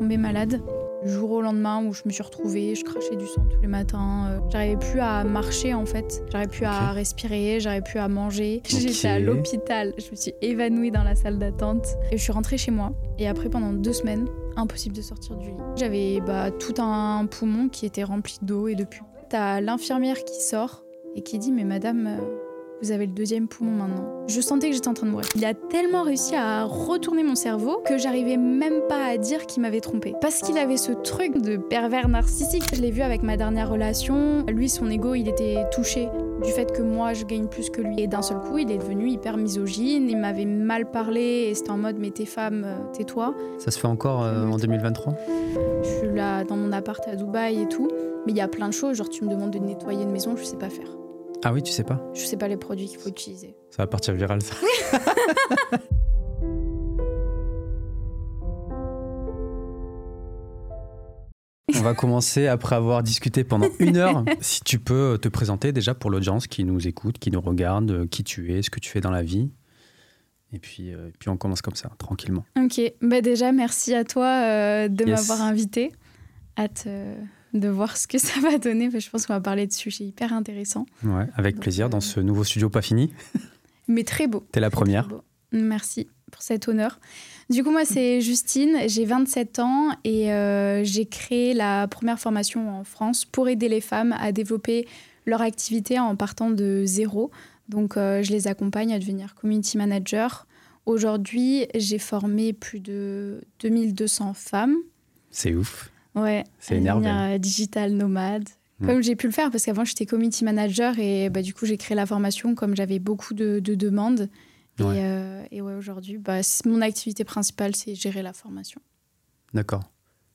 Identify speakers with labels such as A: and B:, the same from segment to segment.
A: tombée malade. Du jour au lendemain où je me suis retrouvée, je crachais du sang tous les matins. euh, J'arrivais plus à marcher en fait. J'arrivais plus à respirer, j'arrivais plus à manger. J'étais à l'hôpital. Je me suis évanouie dans la salle d'attente. Et je suis rentrée chez moi. Et après, pendant deux semaines, impossible de sortir du lit. J'avais bah, tout un poumon qui était rempli d'eau et de pus. T'as l'infirmière qui sort et qui dit Mais madame, euh, vous avez le deuxième poumon maintenant. Je sentais que j'étais en train de mourir. Il a tellement réussi à retourner mon cerveau que j'arrivais même pas à dire qu'il m'avait trompé. Parce qu'il avait ce truc de pervers narcissique. Je l'ai vu avec ma dernière relation. Lui, son ego, il était touché du fait que moi, je gagne plus que lui. Et d'un seul coup, il est devenu hyper misogyne. Il m'avait mal parlé et c'était en mode Mais t'es femme, euh, tais-toi.
B: Ça se fait encore euh, en 2023
A: Je suis là dans mon appart à Dubaï et tout. Mais il y a plein de choses. Genre, tu me demandes de nettoyer une maison, je sais pas faire.
B: Ah oui, tu sais pas
A: Je sais pas les produits qu'il faut utiliser.
B: Ça va partir viral ça. On va commencer après avoir discuté pendant une heure. Si tu peux te présenter déjà pour l'audience qui nous écoute, qui nous regarde, euh, qui tu es, ce que tu fais dans la vie. Et puis, euh, et puis on commence comme ça, tranquillement.
A: Ok, bah déjà merci à toi euh, de
B: Yes.
A: m'avoir invité. Hâte euh, de voir ce que ça va donner. Je pense qu'on va parler de sujets hyper intéressants,
B: Ouais, avec
A: Donc,
B: plaisir
A: euh,
B: dans ce nouveau studio pas fini.
A: mais très beau.
B: T'es la première.
A: Merci pour cet honneur. Du coup, moi, c'est Justine, j'ai 27 ans et euh, j'ai créé la première formation en France pour aider les femmes à développer leur activité en partant de zéro. Donc, euh, je les accompagne à devenir community manager. Aujourd'hui, j'ai formé plus de 2200 femmes.
B: C'est ouf.
A: Ouais,
B: C'est énervé.
A: euh, digital nomade.
B: Mm.
A: Comme j'ai pu le faire, parce qu'avant j'étais community manager et bah, du coup j'ai créé la formation comme j'avais beaucoup de, de demandes. Et,
B: Ouais.
A: euh, et ouais, aujourd'hui, bah, mon activité principale c'est gérer la formation.
B: D'accord.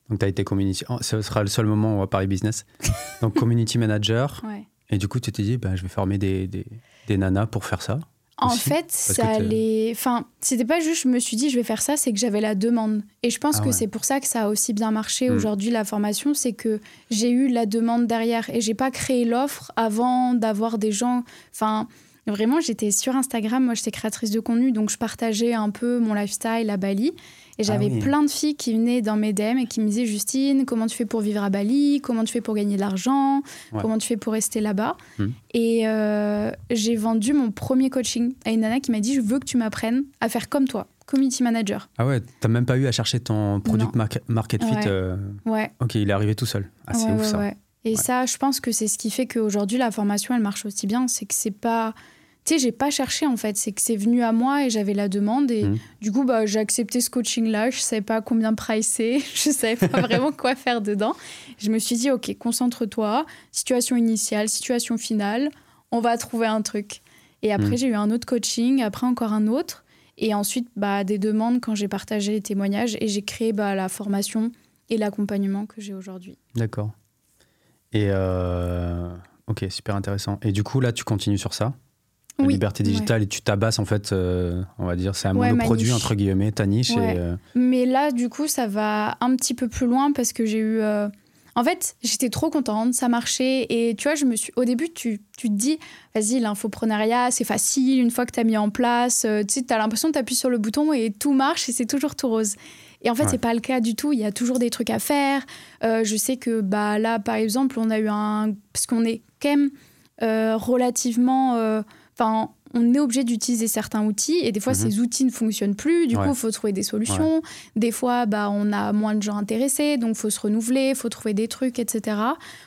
B: Donc tu as été community. oh, ce sera le seul moment où on va parler business. Donc community manager.
A: Ouais.
B: Et du coup, tu t'es dit, bah, je vais former des, des, des nanas pour faire ça.
A: En
B: Aussi,
A: fait, ça allait. Enfin, c'était pas juste je me suis dit je vais faire ça, c'est que j'avais la demande. Et je pense
B: Ah
A: que
B: ouais.
A: c'est pour ça que ça a aussi bien marché
B: Mm.
A: aujourd'hui la formation, c'est que j'ai eu la demande derrière et j'ai pas créé l'offre avant d'avoir des gens. Enfin, vraiment, j'étais sur Instagram, moi j'étais créatrice de contenu, donc je partageais un peu mon lifestyle à Bali. Et j'avais
B: Ah oui.
A: plein de filles qui venaient dans mes DM et qui me disaient Justine, comment tu fais pour vivre à Bali? Comment tu fais pour gagner de l'argent?
B: Ouais.
A: Comment tu fais pour rester là-bas?
B: Hmm.
A: Et euh, j'ai vendu mon premier coaching à une nana qui m'a dit Je veux que tu m'apprennes à faire comme toi, community manager.
B: Ah ouais, t'as même pas eu à chercher ton product market, fit.
A: Ouais.
B: euh,
A: Ouais.
B: Ok, il est arrivé tout seul. Ah, c'est
A: ouais,
B: ouf
A: ouais,
B: ça.
A: ouais. Et ça, je pense que c'est ce qui fait qu'aujourd'hui, la formation, elle marche aussi bien. C'est que c'est pas. Tu sais, j'ai pas cherché en fait. C'est que c'est venu à moi et j'avais la demande. Et
B: Mhm.
A: du coup, bah, j'ai accepté ce coaching-là. Je savais pas combien pricer. Je savais pas vraiment quoi faire dedans. Je me suis dit, OK, concentre-toi. Situation initiale, situation finale. On va trouver un truc. Et après,
B: Mhm.
A: j'ai eu un autre coaching. Après, encore un autre. Et ensuite, bah, des demandes quand j'ai partagé les témoignages. Et j'ai créé bah, la formation et l'accompagnement que j'ai aujourd'hui.
B: D'accord. Et euh, ok, super intéressant. Et du coup, là, tu continues sur ça? La
A: Oui,
B: liberté
A: ouais.
B: digitale et tu tabasses en fait, euh, on va dire, c'est un
A: Ouais,
B: monoproduit entre guillemets, ta niche.
A: Ouais.
B: Et, euh,
A: Mais là, du coup, ça va un petit peu plus loin parce que j'ai eu. euh, En fait, j'étais trop contente, ça marchait. Et tu vois, je me suis. Au début, tu, tu te dis, vas-y, l'infoprenariat, c'est facile. Une fois que tu as mis en place, tu sais, as l'impression que tu appuies sur le bouton et tout marche et c'est toujours tout rose. Et en fait, c'est pas le cas du tout. Il y a toujours des trucs à faire. Je sais que bah, là, par exemple, on a eu un. Parce qu'on est quand même relativement. Enfin, on est obligé d'utiliser certains outils et des fois,
B: Mhm.
A: ces outils ne fonctionnent plus. Du
B: Ouais.
A: coup, il faut trouver des solutions. Des fois, bah, on a moins de gens intéressés, donc faut se renouveler, faut trouver des trucs, etc.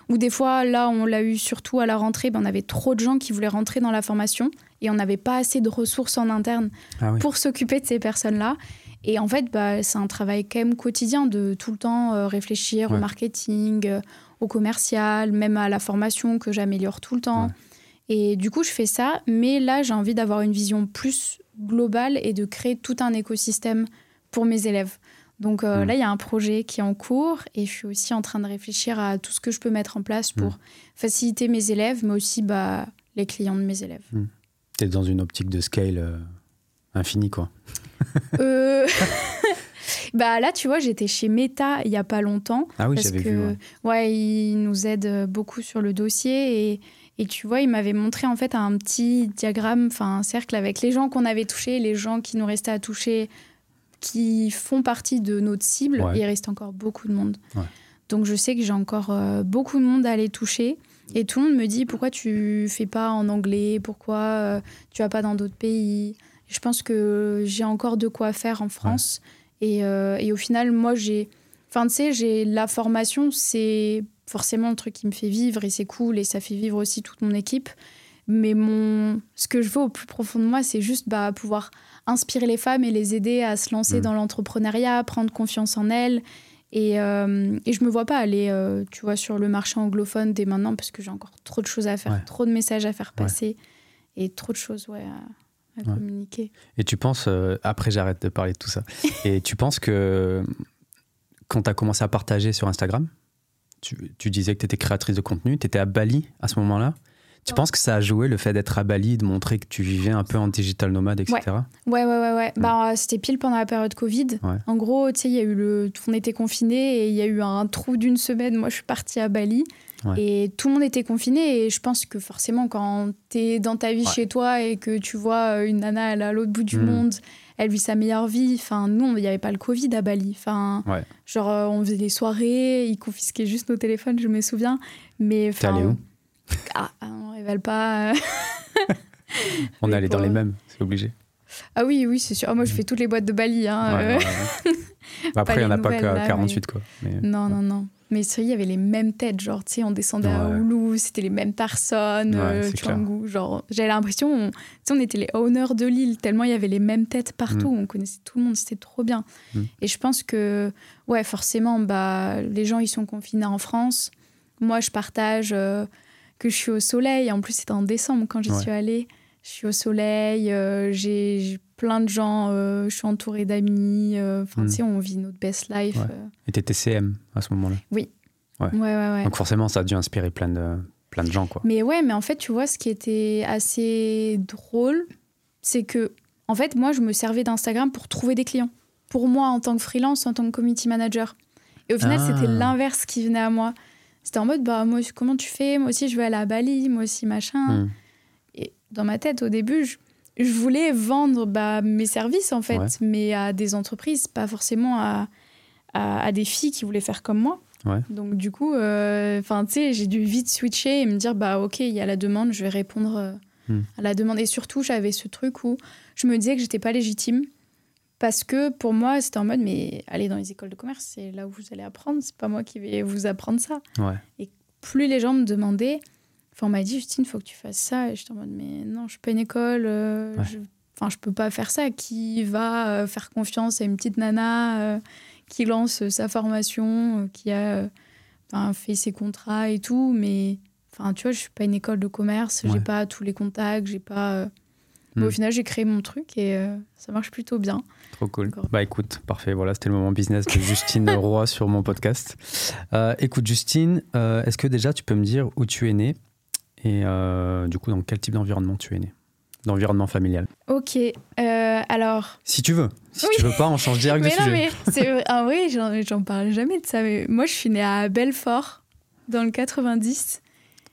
A: Ou des fois, là, on l'a eu surtout à la rentrée, bah, on avait trop de gens qui voulaient rentrer dans la formation et on n'avait pas assez de ressources en interne
B: Ah oui.
A: pour s'occuper de ces personnes-là. Et en fait, bah, c'est un travail quand même quotidien de tout le temps euh, réfléchir
B: Ouais.
A: au marketing, euh, au commercial, même à la formation que j'améliore tout le temps. Et du coup, je fais ça, mais là, j'ai envie d'avoir une vision plus globale et de créer tout un écosystème pour mes élèves. Donc euh,
B: Mm.
A: là, il y a un projet qui est en cours et je suis aussi en train de réfléchir à tout ce que je peux mettre en place pour
B: Mm.
A: faciliter mes élèves, mais aussi bah, les clients de mes élèves.
B: T'es dans une optique de scale euh, infinie, quoi.
A: Euh, bah là, tu vois, j'étais chez Meta il y a pas longtemps.
B: Ah oui, j'avais vu. ouais.
A: ouais, ils nous aident beaucoup sur le dossier et, et tu vois, il m'avait montré en fait un petit diagramme, enfin un cercle avec les gens qu'on avait touchés, les gens qui nous restaient à toucher qui font partie de notre cible,
B: Ouais.
A: il reste encore beaucoup de monde.
B: Ouais.
A: Donc je sais que j'ai encore euh, beaucoup de monde à aller toucher. Et tout le monde me dit pourquoi tu fais pas en anglais, pourquoi euh, tu vas pas dans d'autres pays? Je pense que j'ai encore de quoi faire en France. Et, euh, et au final, moi, j'ai. Enfin, tu sais, j'ai la formation, c'est forcément le truc qui me fait vivre et c'est cool et ça fait vivre aussi toute mon équipe. Mais mon... ce que je veux au plus profond de moi, c'est juste bah, pouvoir inspirer les femmes et les aider à se lancer
B: Mhm.
A: dans l'entrepreneuriat, prendre confiance en elles. Et, euh, et je me vois pas aller, euh, tu vois, sur le marché anglophone dès maintenant parce que j'ai encore trop de choses à faire,
B: Ouais.
A: trop de messages à faire
B: Ouais.
A: passer et trop de choses ouais, à, à
B: Ouais.
A: communiquer.
B: Et tu penses, euh, après j'arrête de parler de tout ça, et tu penses que quand tu as commencé à partager sur Instagram, tu, tu disais que tu étais créatrice de contenu, tu étais à Bali à ce moment-là. Tu
A: Ouais.
B: penses que ça a joué le fait d'être à Bali, de montrer que tu vivais un peu en digital nomade, etc.
A: Ouais, ouais, ouais, ouais. Bah, c'était pile pendant la période Covid. En gros, tu sais, il y a eu le. On était confinés et il y a eu un trou d'une semaine. Moi, je suis partie à Bali. Et tout le monde était confiné. Et je pense que forcément, quand t'es dans ta vie chez toi et que tu vois une nana, elle est à l'autre bout du
B: Mm.
A: monde, elle vit sa meilleure vie. Enfin, nous, il n'y avait pas le Covid à Bali. Enfin,
B: Ouais.
A: genre, euh, on faisait des soirées, ils confisquaient juste nos téléphones, je me souviens. Mais.
B: T'es allé où
A: Ah, ah, on révèle pas. euh.
B: On est allé dans les mêmes, c'est obligé.
A: Ah oui, oui, c'est sûr. Ah, moi, je fais toutes les boîtes de Bali. Hein.
B: Ouais,
A: euh.
B: ouais, ouais. Bah Après, il n'y en a pas qu'à
A: là,
B: 48, quoi. Mais-
A: Non, non, non. Mais il y avait les mêmes têtes. Genre, tu sais, on descendait à. Oulu, c'était les mêmes personnes.
B: Ouais,
A: euh, genre, j'avais l'impression, on, tu sais, on était les owners de l'île, tellement il y avait les mêmes têtes partout. On connaissait tout le monde, c'était trop bien.
B: Mm.
A: Et je pense que, ouais, forcément, bah, les gens, ils sont confinés en France. Moi, je partage euh, que je suis au soleil. En plus, c'était en décembre quand j'y
B: Ouais.
A: suis allée. Je suis au soleil, euh, j'ai plein de gens, euh, je suis entourée d'amis. euh, Enfin,
B: Mm.
A: tu sais, on vit notre best life.
B: Ouais.
A: euh.
B: Et t'étais CM à ce moment-là?
A: Ouais, ouais, ouais.
B: Donc forcément, ça a dû inspirer plein de, plein de gens, quoi.
A: Mais ouais, mais en fait, tu vois, ce qui était assez drôle, c'est que, en fait, moi, je me servais d'Instagram pour trouver des clients. Pour moi, en tant que freelance, en tant que community manager. Et au final,
B: Ah.
A: c'était l'inverse qui venait à moi. C'était en mode, bah, moi, comment tu fais? Moi aussi, je veux aller à Bali, moi aussi, machin.
B: Mm.
A: Et dans ma tête, au début, je, je voulais vendre bah, mes services, en fait,
B: Ouais.
A: mais à des entreprises, pas forcément à, à, à des filles qui voulaient faire comme moi.
B: Ouais.
A: Donc, du coup, euh, 'fin, tu sais, j'ai dû vite switcher et me dire, bah, ok, il y a la demande, je vais répondre euh,
B: Hmm.
A: à la demande. Et surtout, j'avais ce truc où je me disais que j'étais pas légitime. Parce que pour moi, c'était en mode, mais allez dans les écoles de commerce, c'est là où vous allez apprendre, c'est pas moi qui vais vous apprendre ça
B: Ouais.
A: plus les gens me demandaient, enfin, on m'a dit, Justine, il faut que tu fasses ça. Et j'étais en mode, mais non, je suis pas une école. euh,
B: Ouais.
A: je... Enfin, je peux pas faire ça. Qui va euh, faire confiance à une petite nana euh, qui lance euh, sa formation, qui a enfin, fait ses contrats et tout. Mais enfin, tu vois, je suis pas une école de commerce.
B: Ouais.
A: J'ai pas tous les contacts. J'ai pas. euh, Mais
B: Hmm.
A: au final, j'ai créé mon truc et ça marche plutôt bien.
B: Trop cool. Bah écoute, parfait. Voilà, c'était le moment business de Justine Roy sur mon podcast. Écoute, Justine, est-ce que déjà tu peux me dire où tu es née? Et euh, du coup dans quel type d'environnement tu es née D'environnement familial.
A: Ok. euh, alors.
B: Si tu veux. Si
A: Oui.
B: tu veux pas, on change direct
A: mais
B: de
A: non,
B: sujet.
A: mais c'est. En vrai, j'en, parle jamais de ça. Mais moi, je suis née à Belfort, dans le 90.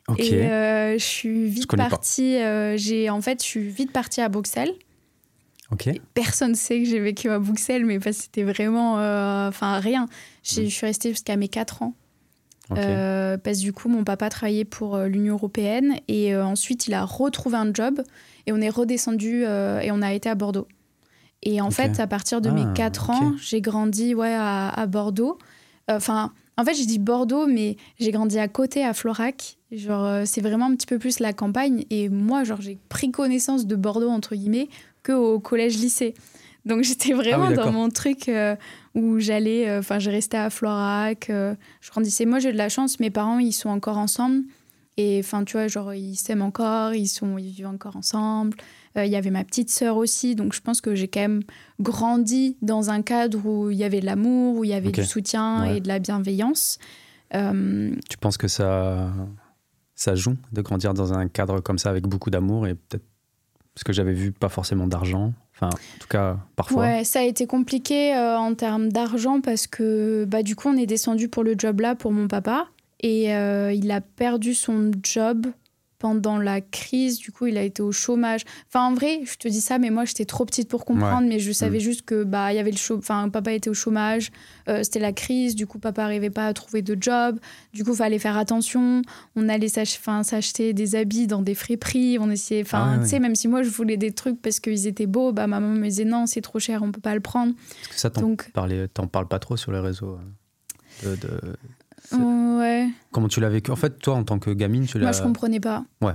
B: Ok.
A: Et euh, je suis vite
B: pas.
A: partie. euh, j'ai, en fait, je suis vite partie à Bruxelles.
B: ok.
A: Et personne ne sait que j'ai vécu à Bruxelles, mais parce c'était vraiment. Enfin, rien.
B: Mm.
A: Je suis restée jusqu'à mes 4 ans.
B: Ok.
A: Euh, parce que du coup, mon papa travaillait pour euh, l'Union européenne. Et euh, ensuite, il a retrouvé un job. Et on est redescendu et on a été à Bordeaux. Et en fait, à partir de
B: Ah,
A: mes 4
B: ok.
A: ans, j'ai grandi ouais, à, à Bordeaux. Enfin, en fait, j'ai dit Bordeaux, mais j'ai grandi à côté, à Florac. Genre, c'est vraiment un petit peu plus la campagne. Et moi, genre, j'ai pris connaissance de Bordeaux, entre guillemets, qu'au collège-lycée. Donc, j'étais vraiment dans
B: Ah
A: mon truc où j'allais... euh, Enfin, j'ai resté à Florac. euh, je grandissais. Moi, j'ai de la chance. Mes parents, ils sont encore ensemble. Et enfin, tu vois, genre, ils s'aiment encore. Ils, sont, ils vivent encore ensemble. Euh, Il y avait ma petite sœur aussi. Donc, je pense que j'ai quand même grandi dans un cadre où il y avait de l'amour, où il y avait du soutien
B: Ouais.
A: et de la bienveillance. Euh,
B: Tu penses que ça, ça joue de grandir dans un cadre comme ça avec beaucoup d'amour et peut-être parce que j'avais vu pas forcément d'argent? Enfin, en tout cas, parfois.
A: Ouais, ça a été compliqué euh, en termes d'argent parce que bah, du coup, on est descendu pour le job là pour mon papa et euh, il a perdu son job pendant la crise, du coup, il a été au chômage. Enfin, en vrai, je te dis ça, mais moi, j'étais trop petite pour comprendre, mais je savais
B: Mm.
A: juste que bah, il y avait le chômage. Enfin, papa était au chômage, euh, c'était la crise, du coup, papa arrivait pas à trouver de job, du coup, fallait faire attention. On allait s'acheter des habits dans des friperies, on essayait. Enfin,
B: Ah
A: tu sais, même si moi, je voulais des trucs parce qu'ils étaient beaux, bah, maman me disait non, c'est trop cher, on peut pas le prendre.
B: Parce que ça, t'en
A: Donc,
B: parles pas trop sur les réseaux. euh, de- de- C'est-
A: ouais.
B: Comment tu l'as vécu? En fait, toi, en tant que gamine, tu l'as.
A: Moi, je comprenais pas.
B: Ouais.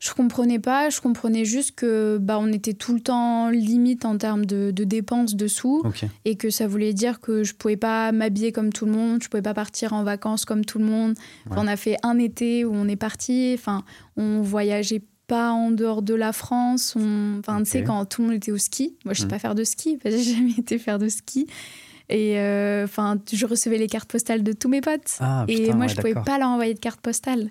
A: Je comprenais pas. Je comprenais juste que bah, on était tout le temps limite en termes de, de dépenses de sous et que ça voulait dire que je pouvais pas m'habiller comme tout le monde, je pouvais pas partir en vacances comme tout le monde. Enfin,
B: Ouais.
A: On a fait un été où on est parti. Enfin, on voyageait pas en dehors de la France. On... Enfin, tu sais, quand tout le monde était au ski. Moi, je sais
B: Mhm.
A: pas faire de ski j'ai jamais été faire de ski. Et euh, enfin, je recevais les cartes postales de tous mes potes.
B: Ah,
A: Et moi,
B: ouais,
A: je pouvais pas leur envoyer de carte postale.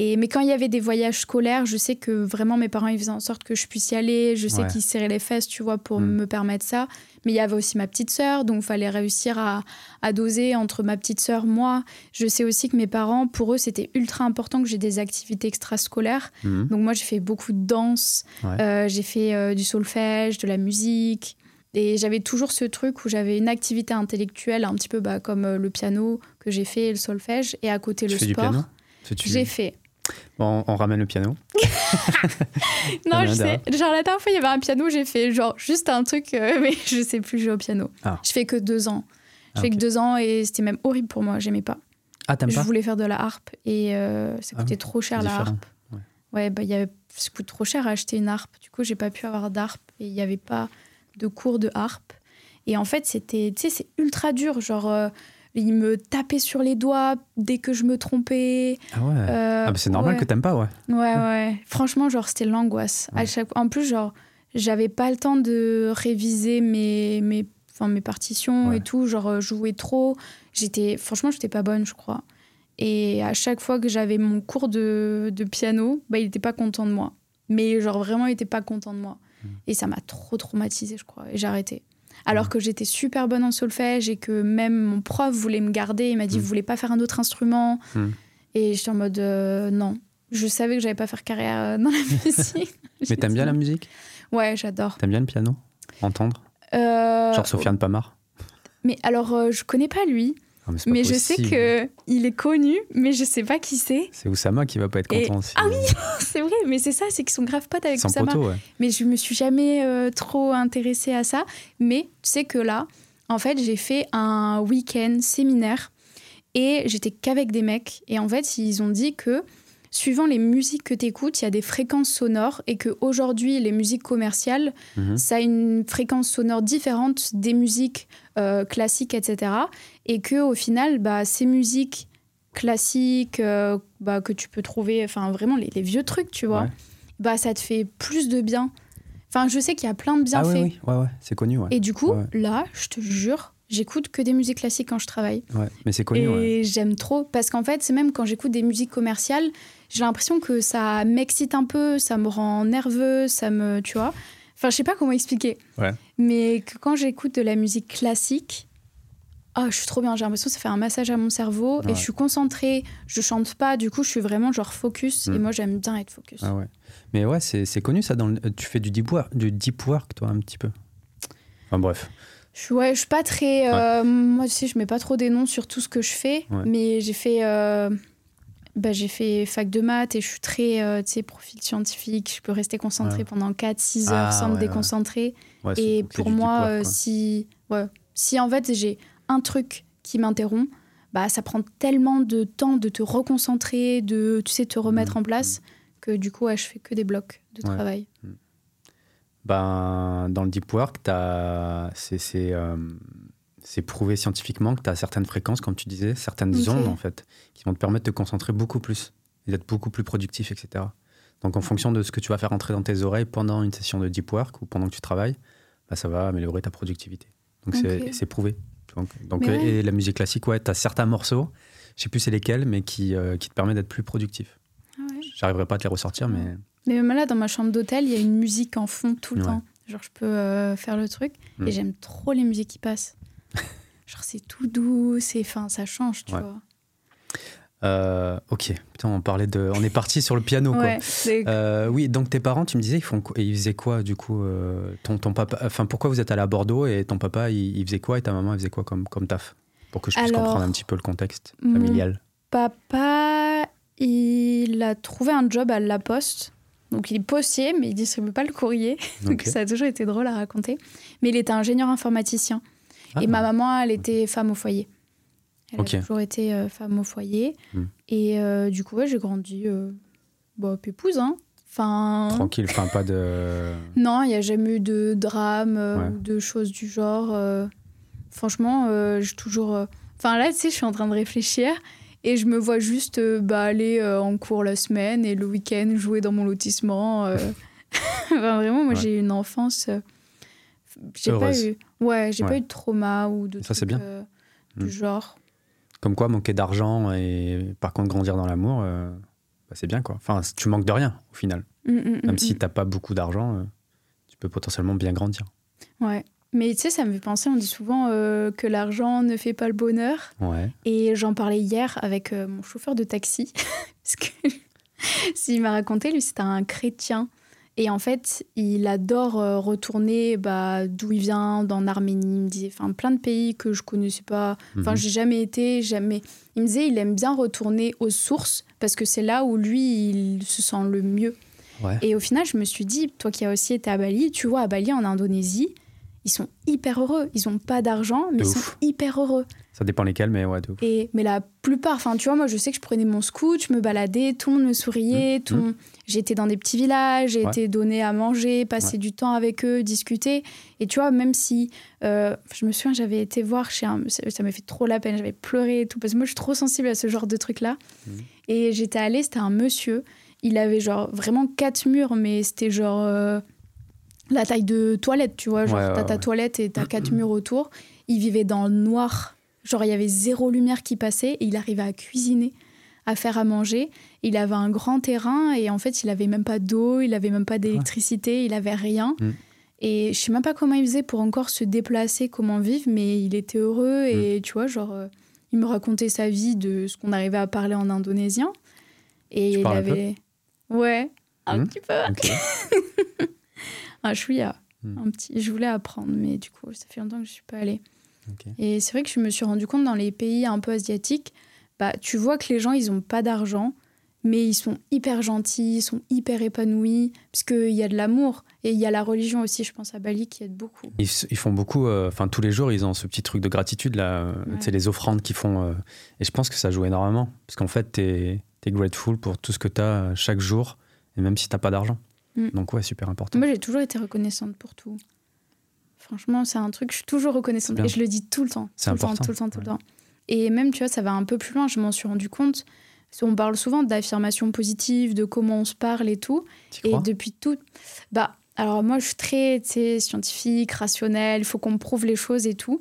A: Et, mais quand il y avait des voyages scolaires, je sais que vraiment mes parents ils faisaient en sorte que je puisse y aller. Je sais
B: Ouais.
A: qu'ils serraient les fesses, tu vois, pour
B: Mm.
A: me permettre ça. Mais il y avait aussi ma petite sœur, donc il fallait réussir à, à doser entre ma petite sœur, moi. Je sais aussi que mes parents, pour eux, c'était ultra important que j'ai des activités extrascolaires.
B: Mhm.
A: Donc moi, j'ai fait beaucoup de danse,
B: Ouais.
A: euh, j'ai fait euh, du solfège, de la musique. Et j'avais toujours ce truc où j'avais une activité intellectuelle, un petit peu bah, comme euh, le piano que j'ai fait, et le solfège, et à côté
B: Tu
A: le
B: fais du
A: sport.
B: piano? Tu- tu-
A: J'ai fait.
B: Bon, on ramène le piano.
A: Non, je sais. Genre la dernière fois, il y avait un piano, j'ai fait genre juste un truc, euh, mais je sais plus jouer au piano.
B: Ah.
A: Je fais que deux ans. Je
B: Ah,
A: fais que deux ans et c'était même horrible pour moi. J'aimais pas.
B: Ah, t'aimes
A: Je
B: pas?
A: voulais faire de la harpe et euh, ça
B: Ah
A: coûtait trop cher la harpe. Ouais, bah, il y avait... ça coûte trop cher à acheter une harpe. Du coup, j'ai pas pu avoir d'harpe et il n'y avait pas de cours de harpe. Et en fait, c'était, tu sais, c'est ultra dur. Genre, euh, il me tapait sur les doigts dès que je me trompais.
B: Ah ouais.
A: Euh,
B: ah, bah, c'est normal
A: ouais.
B: que t'aimes pas, ouais.
A: Ouais, ouais. Franchement, genre, c'était l'angoisse. À chaque... En plus, genre, j'avais pas le temps de réviser mes, mes, enfin, mes partitions
B: Ouais.
A: et tout. Genre, euh, jouer trop. J'étais... Franchement, j'étais pas bonne, je crois. Et à chaque fois que j'avais mon cours de, de piano, bah, il était pas content de moi. Mais genre, vraiment, il était pas content de moi. Et ça m'a trop traumatisée, je crois. Et j'ai arrêté. Alors que j'étais super bonne en solfège et que même mon prof voulait me garder. Il m'a dit,
B: Mm.
A: vous voulez pas faire un autre instrument?
B: Mm.
A: Et j'étais en mode, euh, non. Je savais que j'allais pas faire carrière euh, dans la musique.
B: Mais t'aimes bien la musique?
A: Ouais, j'adore.
B: T'aimes bien le piano? Entendre?
A: Euh,
B: Genre Sofiane Pamar?
A: Mais alors, euh, je connais pas lui, Mais je sais
B: possible.
A: que il est connu, mais je sais pas qui c'est.
B: C'est Oussama qui va pas être
A: Et-
B: content aussi.
A: Ah oui, c'est vrai, mais c'est ça, c'est qu'ils sont grave potes avec
B: Sans
A: Oussama.
B: poteau, ouais.
A: Mais je me suis jamais euh, trop intéressée à ça. Mais tu sais que là, en fait, j'ai fait un week-end séminaire et j'étais qu'avec des mecs. Et en fait, ils ont dit que suivant les musiques que tu écoutes, il y a des fréquences sonores et que aujourd'hui, les musiques commerciales,
B: Mhm.
A: ça a une fréquence sonore différente des musiques euh, classiques, etc. Et que au final, bah, ces musiques classiques euh, bah, que tu peux trouver, enfin vraiment les, les vieux trucs, tu vois,
B: Ouais.
A: bah ça te fait plus de bien. Enfin, je sais qu'il y a plein de
B: Ah
A: bienfaits.
B: oui, oui, ouais, ouais, c'est connu, ouais.
A: Et du coup, là, je te jure, j'écoute que des musiques classiques quand je travaille.
B: Ouais, Mais c'est connu,
A: et j'aime trop. Parce qu'en fait, c'est même quand j'écoute des musiques commerciales, j'ai l'impression que ça m'excite un peu, ça me rend nerveux, ça me. Tu vois Enfin, je sais pas comment expliquer.
B: Ouais.
A: Mais que quand j'écoute de la musique classique, ah, je suis trop bien. J'ai l'impression que ça fait un massage à mon cerveau et je suis concentrée. Je chante pas, du coup, je suis vraiment genre focus.
B: Mm.
A: Et moi, j'aime bien être focus.
B: Ah ouais. Mais ouais, c'est c'est connu ça. Dans le- Tu fais du deep, work, du deep work, toi, un petit peu. Enfin bref.
A: Je ouais, je suis pas très. euh, moi, tu sais, je mets pas trop des noms sur tout ce que je fais,
B: Ouais.
A: mais j'ai fait. euh, bah, j'ai fait fac de maths et je suis très euh, tu sais, profil scientifique. Je peux rester concentrée
B: Ouais.
A: pendant 4-6 heures
B: Ah,
A: sans me
B: ouais,
A: déconcentrer.
B: Ouais,
A: et pour moi, euh, si, ouais, si en fait j'ai un truc qui m'interrompt, bah, ça prend tellement de temps de te reconcentrer, de tu sais, te remettre
B: Mhm,
A: en place, que du coup, ouais, je fais que des blocs de
B: Ouais.
A: travail.
B: Ben, dans le deep work, c'est euh, prouvé scientifiquement que tu as certaines fréquences, comme tu disais, certaines ondes, en fait, qui vont te permettre de te concentrer beaucoup plus et d'être beaucoup plus productif, etc. Donc, en fonction de ce que tu vas faire entrer dans tes oreilles pendant une session de deep work ou pendant que tu travailles, bah, ça va améliorer ta productivité. Donc, c'est prouvé. Donc,
A: ouais.
B: Et la musique classique, ouais, tu as certains morceaux, je sais plus c'est lesquels, mais qui, euh, qui te permettent d'être plus productif.
A: Ah ouais.
B: J'arriverai pas à te les ressortir, mais
A: Mais même là, dans ma chambre d'hôtel, il y a une musique en fond tout le
B: Ouais.
A: temps. Genre, je peux euh, faire le truc.
B: Mm.
A: Et j'aime trop les musiques qui passent. Genre, c'est tout doux, c'est fin, ça change, tu vois.
B: Euh, ok, putain, on parlait de, on est parti sur le piano quoi.
A: Ouais,
B: Euh, oui, donc tes parents, tu me disais, ils font, quoi- ils faisaient quoi du coup euh, ton, ton papa, enfin pourquoi vous êtes allé à Bordeaux et ton papa, il, il faisait quoi et ta maman, elle faisait quoi comme, comme taf? Pour que je puisse
A: Alors,
B: comprendre un petit peu le contexte
A: mon
B: familial.
A: Papa, il a trouvé un job à La Poste. Donc il est postier, mais il distribue pas le courrier. Donc ça a toujours été drôle à raconter. Mais il était ingénieur informaticien.
B: Ah,
A: Et ma maman, elle était femme au foyer. Elle a toujours été euh, femme au foyer.
B: Hmm.
A: Et euh, du coup, ouais, j'ai grandi euh, bah, pépouse. Hein. Enfin,
B: Tranquille, enfin pas de.
A: non, il n'y a jamais eu de drame
B: Ouais.
A: ou de choses du genre. franchement, j'ai toujours. Enfin, là, tu sais, je suis en train de réfléchir et je me vois juste bah, aller euh, en cours la semaine et le week-end jouer dans mon lotissement. euh. enfin, vraiment, moi,
B: Ouais.
A: j'ai eu une enfance. euh, J'ai pas eu. Ouais, j'ai
B: Ouais.
A: pas eu de trauma ou de.
B: Ça, c'est
A: trucs,
B: bien.
A: euh,
B: Mm.
A: du genre.
B: Comme quoi, manquer d'argent et par contre grandir dans l'amour, euh, bah, c'est bien quoi. Enfin, tu manques de rien au final.
A: Mm, mm,
B: Même
A: mm,
B: si
A: mm.
B: t'as pas beaucoup d'argent, euh, tu peux potentiellement bien grandir.
A: Ouais. Mais tu sais, ça me fait penser, on dit souvent euh, que l'argent ne fait pas le bonheur.
B: Ouais.
A: Et j'en parlais hier avec mon chauffeur de taxi. parce que s'il m'a raconté, lui, c'était un chrétien. Et en fait, il adore euh, retourner bah, d'où il vient, dans l'Arménie, il me disait, enfin, plein de pays que je connaissais pas. Enfin,
B: Mhm.
A: j'ai jamais été, jamais. Il me disait, il aime bien retourner aux sources parce que c'est là où lui, il se sent le mieux.
B: Ouais.
A: Et au final, je me suis dit, toi qui as aussi été à Bali, tu vois, à Bali, en Indonésie, ils sont hyper heureux. Ils ont pas d'argent, mais
B: De
A: ils sont hyper heureux.
B: Ça dépend lesquels, mais ouais, de ouf.
A: Et, mais la plupart, enfin, tu vois, moi, je sais que je prenais mon scoot, je me baladais, tout le monde me souriait,
B: Mmh,
A: tout monde- j'étais dans des petits villages, j'ai
B: Ouais.
A: été donné à manger, passer du temps avec eux, discuter. Et tu vois, même si, euh, je me souviens, j'avais été voir chez un, ça m'a fait trop la peine, j'avais pleuré et tout, parce que moi, je suis trop sensible à ce genre de trucs-là.
B: Mmh.
A: Et j'étais allée, c'était un monsieur, il avait genre vraiment quatre murs, mais c'était genre euh, la taille de toilette, tu vois, genre
B: Ouais,
A: t'as ta
B: ouais.
A: toilette et t'as quatre murs autour. Il vivait dans le noir. Genre, il y avait zéro lumière qui passait et il arrivait à cuisiner, à faire à manger. Il avait un grand terrain et en fait, il avait même pas d'eau, il avait même pas d'électricité, il avait rien.
B: Mm.
A: Et je sais même pas comment il faisait pour encore se déplacer, comment vivre, mais il était heureux
B: Mm.
A: et tu vois, genre, euh, il me racontait sa vie de ce qu'on arrivait à parler en indonésien. Et
B: Tu
A: il
B: un peu
A: avait. Ouais, un
B: Mm.
A: petit peu. Un chouïa.
B: Mm.
A: Un petit. Je voulais apprendre, mais du coup, ça fait longtemps que je suis pas allée. Et c'est vrai que je me suis rendu compte dans les pays un peu asiatiques, bah, tu vois que les gens, ils ont pas d'argent, mais ils sont hyper gentils, ils sont hyper épanouis, parce qu'il y a de l'amour. Et il y a la religion aussi, je pense, à Bali, qui aide beaucoup.
B: Ils, font beaucoup, euh, enfin tous les jours, ils ont ce petit truc de gratitude là, euh,
A: Ouais.
B: tu sais, les offrandes qu'ils font. euh, et je pense que ça joue énormément. Parce qu'en fait, t'es es grateful pour tout ce que t'as euh, chaque jour, et même si t'as pas d'argent.
A: Mm.
B: Donc, ouais, super important.
A: Moi, j'ai toujours été reconnaissante pour tout. Franchement, c'est un truc, je suis toujours reconnaissante. Et je le dis tout le temps.
B: C'est
A: tout le temps, tout le temps, tout le temps. Et même, tu vois, ça va un peu plus loin, je m'en suis rendu compte. On parle souvent d'affirmations positives, de comment on se parle et tout. Et depuis tout. Bah, alors moi, je suis très scientifique, rationnelle, il faut qu'on me prouve les choses et tout.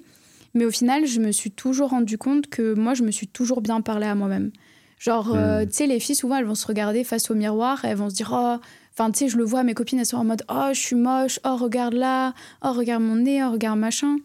A: Mais au final, je me suis toujours rendu compte que moi, je me suis toujours bien parlé à moi-même. Genre, euh,
B: Hmm.
A: tu sais, les filles, souvent, elles vont se regarder face au miroir et elles vont se dire, oh, enfin, tu sais, je le vois, mes copines, elles sont en mode, oh, je suis moche, oh, regarde là, oh, regarde mon nez, oh, regarde machin.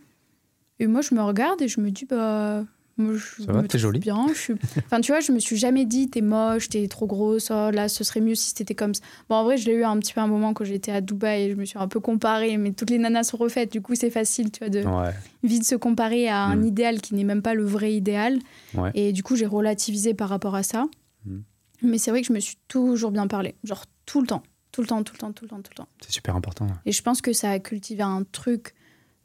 A: Et moi, je me regarde et je me dis, bah, moi, je
B: Ça va, t'es jolie.
A: bien. Je suis... Enfin, tu vois, je me suis jamais dit, t'es moche, t'es trop grosse, oh, là, ce serait mieux si t'étais comme ça. Bon, en vrai, je l'ai eu un petit peu un moment quand j'étais à Dubaï et je me suis un peu comparée, mais toutes les nanas sont refaites, du coup, c'est facile, tu vois, de
B: Ouais.
A: vite se comparer à un
B: Mm.
A: idéal qui n'est même pas le vrai idéal.
B: Ouais.
A: Et du coup, j'ai relativisé par rapport à ça.
B: Mm.
A: Mais c'est vrai que je me suis toujours bien parlé, genre tout le temps, tout le temps, tout le temps, tout le temps, tout le temps.
B: C'est super important. ouais.
A: Et je pense que ça a cultivé un truc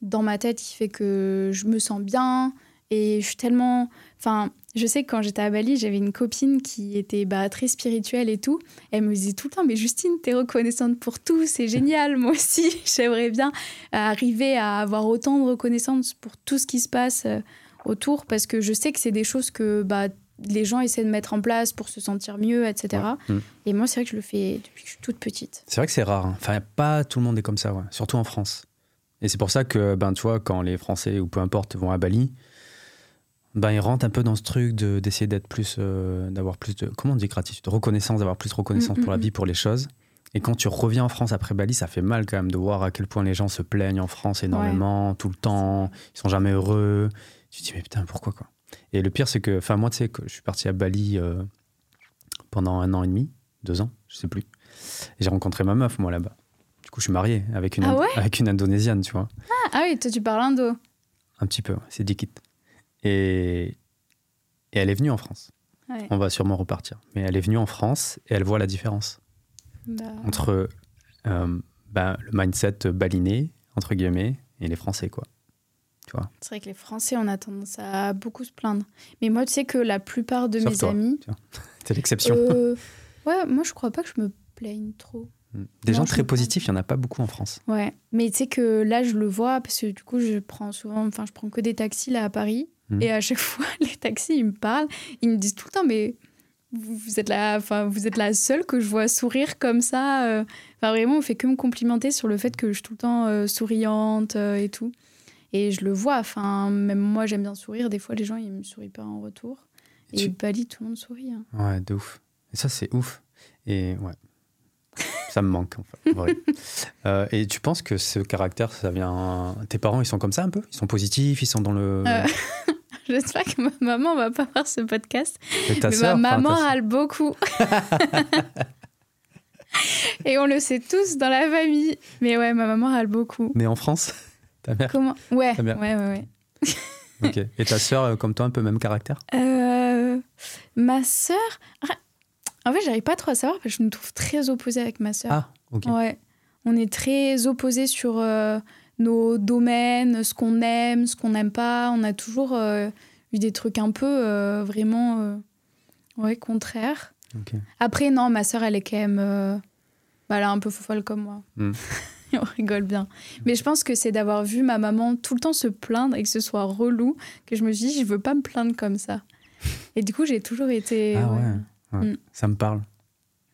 A: dans ma tête qui fait que je me sens bien et je suis tellement. Enfin, je sais que quand j'étais à Bali, j'avais une copine qui était bah, très spirituelle et tout. Elle me disait tout le temps Mais Justine, t'es reconnaissante pour tout, c'est génial. Moi aussi, j'aimerais bien arriver à avoir autant de reconnaissance pour tout ce qui se passe euh, autour parce que je sais que c'est des choses que bah, les gens essaient de mettre en place pour se sentir mieux, etc.
B: Ouais. Mm.
A: Et moi, c'est vrai que je le fais depuis que je suis toute petite.
B: C'est vrai que c'est rare. hein. Enfin, pas tout le monde est comme ça, ouais. surtout en France. Et c'est pour ça que, ben, tu vois, quand les Français ou peu importe vont à Bali, ben, ils rentrent un peu dans ce truc de- d'essayer d'être plus, euh, d'avoir plus de, comment on dit gratitude, de reconnaissance, d'avoir plus de reconnaissance
A: Mm,
B: pour la
A: mm,
B: vie, pour les choses. Et quand tu reviens en France après Bali, ça fait mal quand même de voir à quel point les gens se plaignent en France énormément, tout le temps, ils sont jamais heureux. Tu te dis, mais putain, pourquoi quoi? Et le pire, c'est que, enfin, moi, tu sais, je suis parti à Bali euh, pendant un an et demi, deux ans, je sais plus. Et j'ai rencontré ma meuf, moi, là-bas. Du coup, je suis marié avec une,
A: Ah ouais
B: avec une Indonésienne, tu vois.
A: Ah, ah oui, toi tu parles indo.
B: Un petit peu, c'est Dikit. Et, et elle est venue en France.
A: Ouais.
B: On va sûrement repartir. Mais elle est venue en France et elle voit la différence
A: Bah,
B: entre euh, ben, le mindset baliné, entre guillemets, et les Français, quoi.
A: C'est vrai que les Français, on a tendance à beaucoup se plaindre. Mais moi, tu sais que la plupart de
B: Sauf
A: mes
B: toi.
A: amis.
B: C'est l'exception.
A: euh, ouais, moi je crois pas que je me plaigne trop.
B: Des
A: non,
B: gens très positifs, il n'y en a pas beaucoup en France.
A: Ouais, mais tu sais que là, je le vois parce que du coup, je prends souvent, enfin, je prends que des taxis là à Paris.
B: Mhm.
A: Et à chaque fois, les taxis, ils me parlent. Ils me disent tout le temps, mais vous, vous êtes la, enfin, vous êtes la seule que je vois sourire comme ça. euh. Enfin, vraiment, on fait que me complimenter sur le fait que je suis tout le temps euh, souriante euh, et tout. Et je le vois. Enfin, même moi, j'aime bien sourire. Des fois, les gens, ils me sourient pas en retour. Et
B: Tu-
A: Bali, tout le monde sourit. hein.
B: Ouais, de ouf. Et ça, c'est ouf. Et ouais, ça me manque, en fait, en vrai. Euh, et tu penses que ce caractère, ça vient. Tes parents, ils sont comme ça un peu? Ils sont positifs, ils sont dans le.
A: Euh, J'espère que ma maman va pas voir ce podcast.
B: Et ta
A: Mais ma
B: enfin,
A: maman râle beaucoup. Et on le sait tous dans la famille. Mais ouais, ma maman râle beaucoup.
B: Née en France? Ta mère
A: Comment Ouais,
B: Ta
A: ouais,
B: mère.
A: ouais, ouais.
B: Ok. Et ta sœur, euh, comme toi, un peu même caractère?
A: Euh, ma sœur. En fait, j'arrive pas trop à savoir parce que je me trouve très opposée avec ma sœur.
B: Ah, ok.
A: Ouais. On est très opposés sur euh, nos domaines, ce qu'on aime, ce qu'on n'aime pas. On a toujours euh, eu des trucs un peu vraiment ouais, contraires.
B: Ok.
A: Après, non, ma sœur, elle est quand même. bah, elle est un peu folle comme moi.
B: Hmm.
A: On rigole bien. Mais je pense que c'est d'avoir vu ma maman tout le temps se plaindre et que ce soit relou que je me suis dit, je veux pas me plaindre comme ça. Et du coup, j'ai toujours été.
B: Ah
A: ouais.
B: ouais, ouais.
A: Mm.
B: Ça me parle.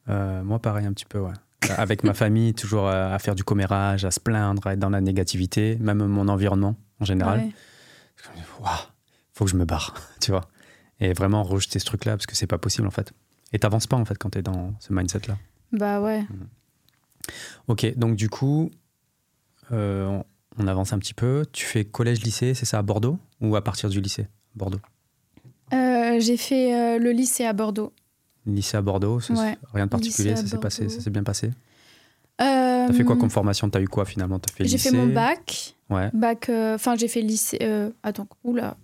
B: Euh, moi, pareil, un petit peu, ouais. Avec ma famille, toujours à, à faire du commérage, à se plaindre, à être dans la négativité, même mon environnement en général.
A: Ouais.
B: Waouh, faut que je me barre, tu vois. Et vraiment rejeter ce truc-là, parce que c'est pas possible, en fait. Et t'avances pas, en fait, quand t'es dans ce mindset-là.
A: Bah ouais.
B: Ok, donc du coup, euh, on, avance un petit peu. Tu fais collège-lycée, c'est ça, à Bordeaux Ou à partir du lycée Bordeaux?
A: Euh, j'ai fait euh, le lycée à Bordeaux.
B: Lycée à Bordeaux,
A: Ouais.
B: rien de particulier, ça s'est passé, ça s'est bien passé? T'as fait quoi comme formation? T'as eu quoi finalement? T'as fait
A: J'ai fait mon bac.
B: Ouais.
A: Bac. Enfin, j'ai fait lycée. attends, oula.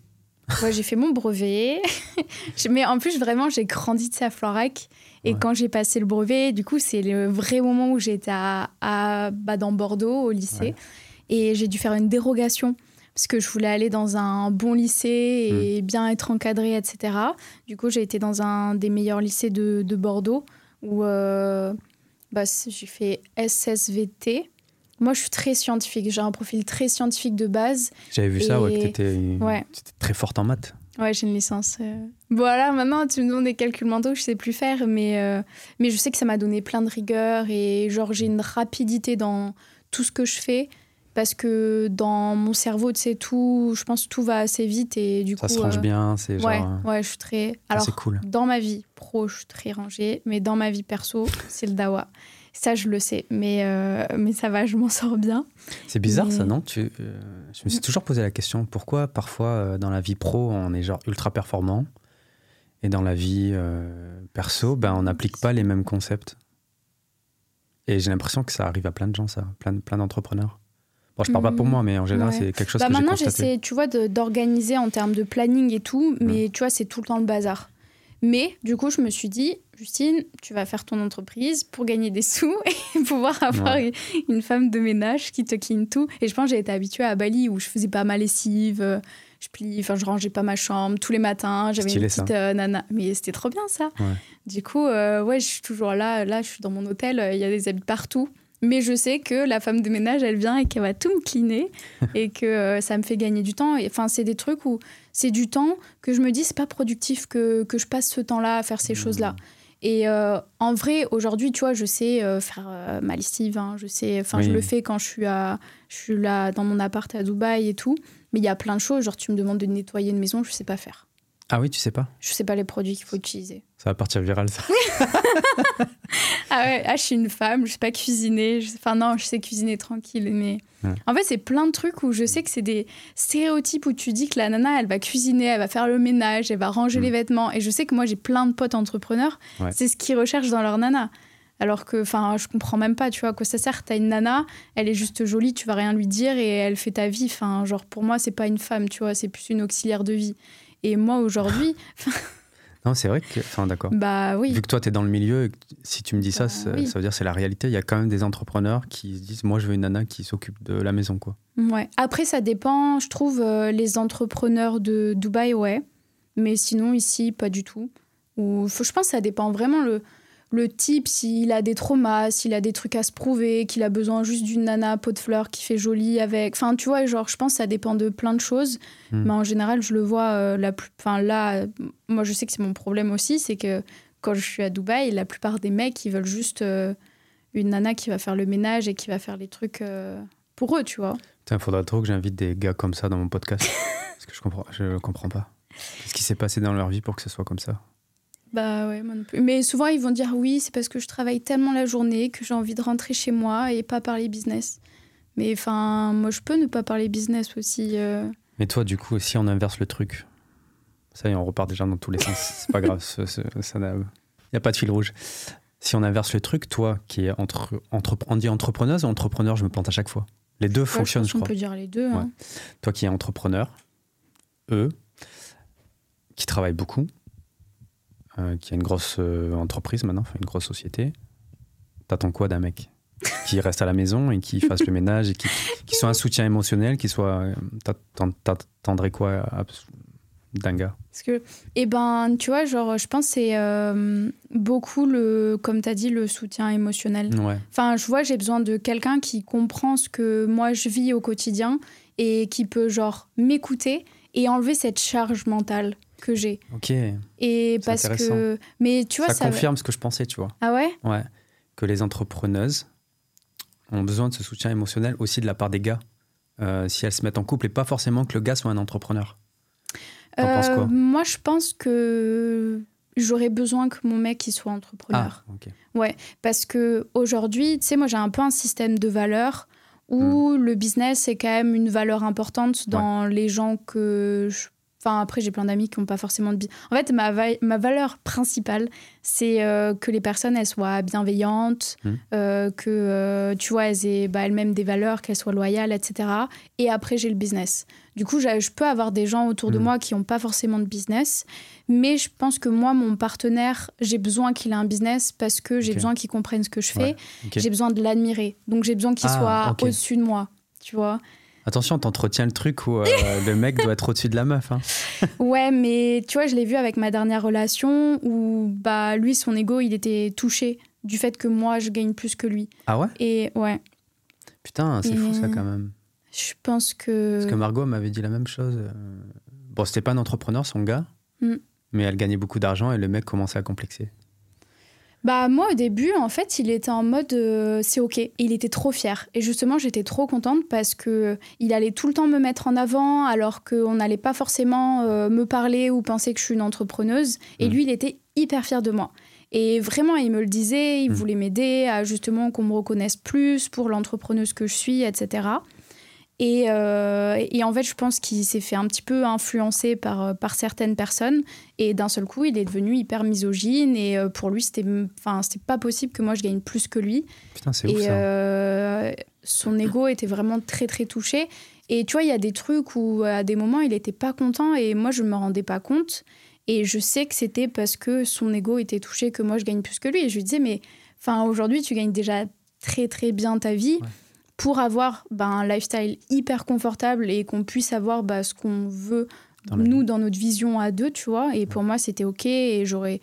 A: Ouais, j'ai fait mon brevet. Mais en plus, vraiment, j'ai grandi de ça à Florac. Et
B: Ouais.
A: quand j'ai passé le brevet, du coup, c'est le vrai moment où j'étais à, à- bah, dans Bordeaux, au lycée.
B: Ouais.
A: Et j'ai dû faire une dérogation parce que je voulais aller dans un bon lycée et bien être encadrée, etc. Du coup, j'ai été dans un des meilleurs lycées de, de Bordeaux où euh, bah, j'ai fait SSVT. Moi, je suis très scientifique. J'ai un profil très scientifique de base.
B: J'avais vu ça, ouais, que
A: Ouais.
B: t'étais très forte en maths.
A: Ouais, j'ai une licence. euh. Voilà, maintenant, tu me demandes des calculs mentaux, je sais plus faire, mais, euh, mais je sais que ça m'a donné plein de rigueur et genre, j'ai une rapidité dans tout ce que je fais parce que dans mon cerveau, tu sais, tout, je pense tout va assez vite et du
B: Ça
A: coup.
B: se range
A: euh,
B: bien, c'est genre.
A: Ouais, ouais, je suis très. Alors,
B: c'est cool.
A: dans ma vie pro, je suis très rangée, mais dans ma vie perso, c'est le dawa. Ça, je le sais, mais, euh, mais ça va, je m'en sors bien.
B: C'est bizarre
A: mais-
B: ça, non? Tu, euh, Je me suis toujours posé la question pourquoi parfois euh, dans la vie pro on est genre ultra performant et dans la vie perso ben, on n'applique pas les mêmes concepts? Et j'ai l'impression que ça arrive à plein de gens, ça, plein, plein d'entrepreneurs. Bon, je parle pas pour
A: Mhm.
B: moi, mais en général,
A: Ouais.
B: c'est quelque chose
A: Bah
B: que
A: maintenant, j'essaie, tu vois, d'organiser en termes de planning et tout, mais tu vois, c'est tout le temps le bazar. Mais du coup, je me suis dit, Justine, tu vas faire ton entreprise pour gagner des sous et pouvoir avoir
B: Ouais.
A: une, femme de ménage qui te clean tout. Et je pense que j'ai été habituée à Bali où je faisais pas ma lessive, je plie, enfin, je rangeais pas ma chambre tous les matins, j'avais une petite euh, nana. Mais c'était trop bien ça.
B: Ouais.
A: Du coup, euh, ouais, je suis toujours là. Là, je suis dans mon hôtel, il y a des habits partout. Mais je sais que la femme de ménage, elle vient et qu'elle va tout me cleaner et que euh, ça me fait gagner du temps. Et, Enfin, c'est des trucs où c'est du temps que je me dis, c'est pas productif que, que je passe ce temps-là à faire ces
B: Mmh.
A: choses-là. Et euh, en vrai, aujourd'hui, tu vois, je sais euh, faire euh, ma lessive. hein, je sais, enfin, je le fais quand je suis, à, je suis là dans mon appart à Dubaï et tout. Mais il y a plein de choses. Genre, tu me demandes de nettoyer une maison, je sais pas faire.
B: Ah oui, tu sais pas
A: Je sais pas les produits qu'il faut utiliser.
B: Ça va partir viral, ça.
A: ah ouais, ah, je suis une femme, je sais pas cuisiner. Je... Enfin, non, je sais cuisiner tranquille, mais.
B: Ouais.
A: En fait, c'est plein de trucs où je sais que c'est des stéréotypes où tu dis que la nana, elle va cuisiner, elle va faire le ménage, elle va ranger
B: Mm.
A: les vêtements. Et je sais que moi, j'ai plein de potes entrepreneurs,
B: Ouais.
A: c'est ce qu'ils recherchent dans leur nana. Alors que, enfin, je comprends même pas, tu vois, à quoi ça sert. T'as une nana, elle est juste jolie, tu vas rien lui dire et elle fait ta vie. Enfin, genre, pour moi, c'est pas une femme, tu vois, c'est plus une auxiliaire de vie. Et moi, aujourd'hui,
B: Non, c'est vrai que. Enfin, d'accord.
A: bah oui.
B: Vu que toi, tu es dans le milieu, si tu me dis ça,
A: Bah,
B: ça,
A: oui.
B: ça veut dire que c'est la réalité. Il y a quand même des entrepreneurs qui se disent Moi, je veux une nana qui s'occupe de la maison, quoi.
A: Ouais. Après, ça dépend. Je trouve euh, les entrepreneurs de Dubaï, ouais. Mais sinon, ici, pas du tout. Ou, je pense que ça dépend vraiment le, le type, s'il a des traumas, s'il a des trucs à se prouver, qu'il a besoin juste d'une nana pot de fleurs qui fait joli avec. Enfin, tu vois, genre, je pense que ça dépend de plein de choses.
B: Hmm.
A: Mais en général, je le vois euh, la plus. Enfin, là, moi, je sais que c'est mon problème aussi, c'est que quand je suis à Dubaï, la plupart des mecs, ils veulent juste euh, une nana qui va faire le ménage et qui va faire les trucs euh, pour eux, tu vois.
B: Il faudrait trop que j'invite des gars comme ça dans mon podcast. parce que je comprends, je comprends pas. Qu'est-ce qui s'est passé dans leur vie pour que ce soit comme ça?
A: Bah ouais, moi non plus. Mais souvent, ils vont dire oui, c'est parce que je travaille tellement la journée que j'ai envie de rentrer chez moi et pas parler business. Mais enfin, moi, je peux ne pas parler business aussi. euh.
B: Mais toi, du coup, si on inverse le truc, ça y est, on repart déjà dans tous les sens. C'est pas grave, ce- ce- ça n'a- il n'y a pas de fil rouge. Si on inverse le truc, toi qui es entre, on dit entrepreneuse ou entrepreneur, je me plante à chaque fois. Les deux
A: Ouais,
B: fonctionnent,
A: pense
B: je
A: qu'on
B: crois.
A: peut dire les deux. hein.
B: Toi qui es entrepreneur, eux, qui travaillent beaucoup, euh, qui a une grosse euh, entreprise maintenant, enfin une grosse société, t'attends quoi d'un mec qui reste à la maison et qui fasse le ménage et qui, qui soit un soutien émotionnel, qui soit. euh, T'attendrais quoi d'un gars?
A: Parce que, eh ben, tu vois, genre, je pense que c'est euh, beaucoup le, comme tu as dit, le soutien émotionnel.
B: Ouais.
A: Enfin, je vois, j'ai besoin de quelqu'un qui comprend ce que moi je vis au quotidien et qui peut, genre, m'écouter et enlever cette charge mentale que j'ai.
B: Ok.
A: Et parce que. Mais tu vois,
B: ça,
A: ça.
B: confirme ce que je pensais, tu vois.
A: Ah ouais?
B: Ouais. Que les entrepreneuses ont besoin de ce soutien émotionnel aussi de la part des gars. euh, si elles se mettent en couple et pas forcément que le gars soit un entrepreneur. T'en penses quoi?
A: Euh, Moi, je pense que j'aurais besoin que mon mec il soit entrepreneur.
B: Ah, ok.
A: Parce que aujourd'hui, tu sais, moi j'ai un peu un système de valeurs où
B: Hmm.
A: le business c'est quand même une valeur importante dans les gens que je... Enfin, après, j'ai plein d'amis qui n'ont pas forcément de... bi- En fait, ma, va- ma valeur principale, c'est euh, que les personnes, elles soient bienveillantes,
B: Hmm.
A: euh, que, euh, tu vois, elles aient bah, elles-mêmes des valeurs, qu'elles soient loyales, etc. Et après, j'ai le business. Du coup, je peux avoir des gens autour de
B: Hmm.
A: moi qui n'ont pas forcément de business, mais je pense que moi, mon partenaire, j'ai besoin qu'il ait un business parce que j'ai besoin qu'il comprenne ce que je fais.
B: Ouais.
A: J'ai besoin de l'admirer. Donc, j'ai besoin qu'il
B: Ah,
A: soit au-dessus de moi. Tu vois
B: Attention, t'entretiens le truc où euh, le mec doit être au-dessus de la meuf. hein.
A: Ouais, mais tu vois, je l'ai vu avec ma dernière relation où bah lui, son ego, il était touché du fait que moi, je gagne plus que lui.
B: Ah ouais?
A: Et ouais,
B: Putain, c'est fou ça quand même.
A: je pense que.
B: Parce que Margot m'avait dit la même chose. euh, Bon, c'était pas un entrepreneur, son gars,
A: Mm.
B: mais elle gagnait beaucoup d'argent et le mec commençait à complexer.
A: Bah moi au début en fait il était en mode euh, c'est ok. Et il était trop fier. Et justement j'étais trop contente parce que il allait tout le temps me mettre en avant alors qu'on n'allait pas forcément euh, me parler ou penser que je suis une entrepreneuse. Et
B: Mm.
A: lui il était hyper fier de moi. Et vraiment il me le disait il
B: Mm.
A: voulait m'aider à justement qu'on me reconnaisse plus pour l'entrepreneuse que je suis etc et, euh, et en fait, je pense qu'il s'est fait un petit peu influencer par, euh, par certaines personnes. Et d'un seul coup, il est devenu hyper misogyne. Et euh, pour lui, c'était pas possible que moi, je gagne plus que lui.
B: Putain, c'est ouf
A: Et
B: ça.
A: son ego était vraiment très, très touché. Et tu vois, il y a des trucs où, à des moments, il était pas content. Et moi, je me rendais pas compte. Et je sais que c'était parce que son ego était touché que moi, je gagne plus que lui. Et je lui disais, mais enfin, aujourd'hui, tu gagnes déjà très, très bien ta vie
B: Ouais.
A: Pour avoir bah, un lifestyle hyper confortable et qu'on puisse avoir bah, ce qu'on veut,
B: Dans
A: nous, dans notre vision à deux, tu vois. Et pour moi, c'était OK. Et j'aurais.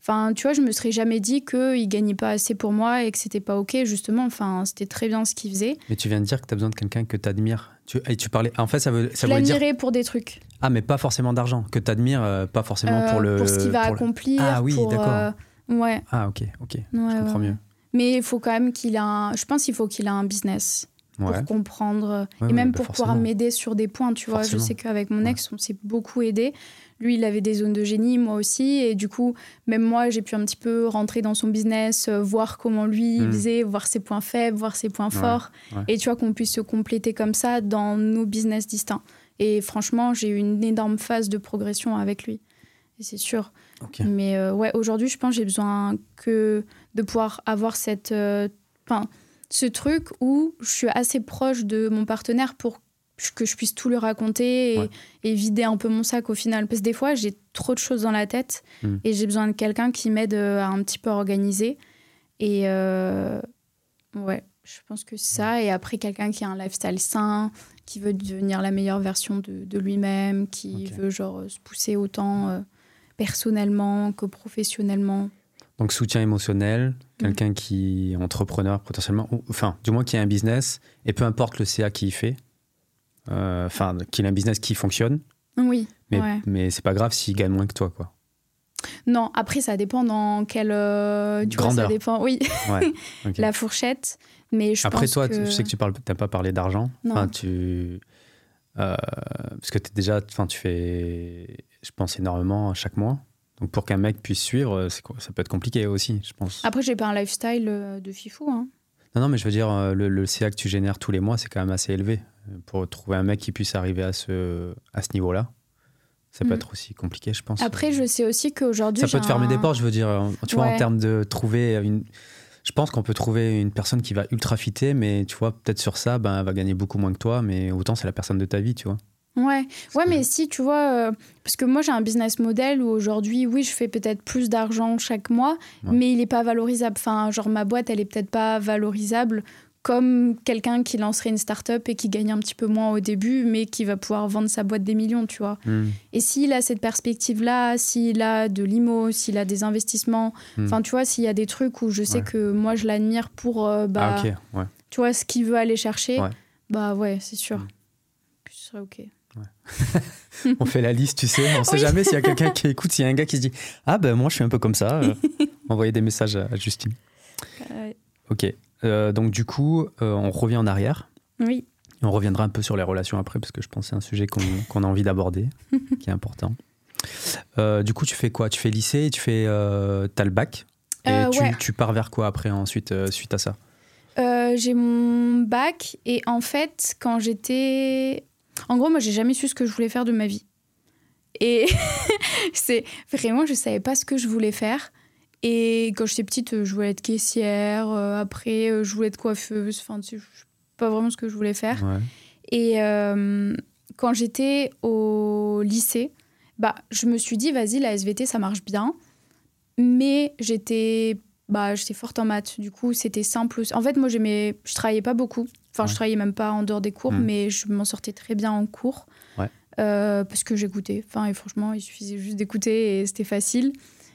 A: Enfin, tu vois, je me serais jamais dit qu'il gagnait pas assez pour moi et que c'était pas OK, justement. Enfin, c'était très bien ce qu'il faisait.
B: Mais tu viens de dire que tu as besoin de quelqu'un que tu admires. Tu, et tu parlais. En fait, ça veut, ça
A: je
B: dire.
A: pour des trucs.
B: Ah, mais pas forcément d'argent. Que tu admires, pas forcément
A: Euh,
B: pour le.
A: ce qu'il va
B: pour le-
A: accomplir.
B: Ah oui,
A: pour,
B: d'accord.
A: euh, ouais,
B: Ah, ok, ok.
A: ouais,
B: je comprends
A: ouais.
B: mieux.
A: Mais il faut quand même qu'il ait un. Je pense qu'il faut qu'il ait un business
B: Ouais.
A: pour comprendre
B: Ouais,
A: et même
B: ouais, bah
A: pour pouvoir m'aider sur des points. Tu vois, je sais qu'avec mon ex, on s'est beaucoup aidé. lui, il avait des zones de génie, moi aussi. Et du coup, même moi, j'ai pu un petit peu rentrer dans son business, euh, voir comment lui il
B: Mm.
A: faisait, voir ses points faibles, voir ses points forts.
B: ouais.
A: Et tu vois, qu'on puisse se compléter comme ça dans nos business distincts. Et franchement, j'ai eu une énorme phase de progression avec lui. Et c'est sûr. Mais euh, ouais, aujourd'hui, je pense que j'ai besoin que de pouvoir avoir cette, euh, ce truc où je suis assez proche de mon partenaire pour que je puisse tout lui raconter et,
B: Ouais.
A: et vider un peu mon sac au final. Parce que des fois, j'ai trop de choses dans la tête
B: Mm.
A: et j'ai besoin de quelqu'un qui m'aide euh, à un petit peu organiser. Et euh, ouais, je pense que c'est ça. Et après, quelqu'un qui a un lifestyle sain, qui veut devenir la meilleure version de, de lui-même, qui veut genre se pousser autant euh, personnellement que professionnellement.
B: Donc soutien émotionnel,
A: Mm.
B: quelqu'un qui est entrepreneur potentiellement, ou- enfin du moins qui a un business, et peu importe le CA qu'il fait, euh, enfin qu'il a un business qui fonctionne,
A: Oui.
B: mais,
A: ouais.
B: mais c'est pas grave s'il gagne moins que toi. quoi.
A: Non, après, ça dépend dans quelle. euh, vois,
B: Grandeur.
A: ça dépend. Oui,
B: Ouais,
A: la fourchette. Mais je
B: Après
A: pense
B: toi,
A: que...
B: je sais que tu parles, t'as pas parlé d'argent.
A: Non.
B: Enfin, tu, euh, parce que es déjà, enfin tu fais, je pense énormément chaque mois. Donc pour qu'un mec puisse suivre, c'est quoi- ça peut être compliqué aussi, je pense.
A: Après, j'ai pas un lifestyle euh, de fifou. Hein.
B: Non, non, mais je veux dire, euh, le, le CA que tu génères tous les mois, c'est quand même assez élevé. Euh, Pour trouver un mec qui puisse arriver à ce, à ce niveau-là, ça peut
A: Mm.
B: être aussi compliqué, je pense.
A: Après, je sais aussi qu'aujourd'hui.
B: ça peut te fermer
A: un-
B: des portes, je veux dire. euh, Tu vois, en termes de trouver une. Je pense qu'on peut trouver une personne qui va ultra fitter, mais tu vois, peut-être sur ça, ben, elle va gagner beaucoup moins que toi, mais autant c'est la personne de ta vie, tu vois.
A: Ouais, ouais, mais si tu vois, euh, parce que moi j'ai un business model où aujourd'hui, oui, je fais peut-être plus d'argent chaque mois,
B: Ouais.
A: mais il est pas valorisable. Enfin, genre ma boîte, elle est peut-être pas valorisable comme quelqu'un qui lancerait une start-up et qui gagne un petit peu moins au début, mais qui va pouvoir vendre sa boîte des millions, tu vois.
B: Hmm.
A: Et s'il a cette perspective-là, s'il a de l'IMO, s'il a des investissements,
B: Hmm.
A: enfin, tu vois, s'il y a des trucs où je sais
B: Ouais.
A: que moi je l'admire pour, euh, bah,
B: ah, ouais.
A: tu vois, ce qu'il veut aller chercher, bah ouais, c'est sûr. Puis ce serait ok.
B: On fait la liste, tu sais. On sait
A: Oui.
B: jamais s'il y a quelqu'un qui écoute, s'il y a un gars qui se dit Ah, ben moi je suis un peu comme ça. euh, envoyez des messages à, à Justine. Ok. Euh, donc, du coup, euh, on revient en arrière.
A: Oui.
B: Et on reviendra un peu sur les relations après, parce que je pense que c'est un sujet qu'on a envie d'aborder, qui est important. Du coup, tu fais quoi? Tu fais lycée, tu fais t'as le bac, et tu,
A: ouais.
B: tu pars vers quoi après, ensuite, suite à ça?
A: J'ai mon bac et en fait, quand j'étais. En gros, moi, j'ai jamais su ce que je voulais faire de ma vie. Et c'est vraiment, je savais pas ce que je voulais faire. Et quand j'étais petite, euh, je voulais être caissière. euh, après, euh, je voulais être coiffeuse. Enfin, tu sais, je sais pas vraiment ce que je voulais faire.
B: Ouais.
A: Et euh, quand j'étais au lycée, bah, je me suis dit, vas-y, la SVT, ça marche bien. Mais j'étais bah, j'étais forte en maths. Du coup, c'était simple. En fait, moi, j'aimais, je travaillais pas beaucoup. Enfin,
B: Ouais.
A: je travaillais même pas en dehors des cours,
B: Mm.
A: mais je m'en sortais très bien en cours.
B: Ouais.
A: Euh, parce que j'écoutais. Enfin, et franchement, il suffisait juste d'écouter et c'était facile.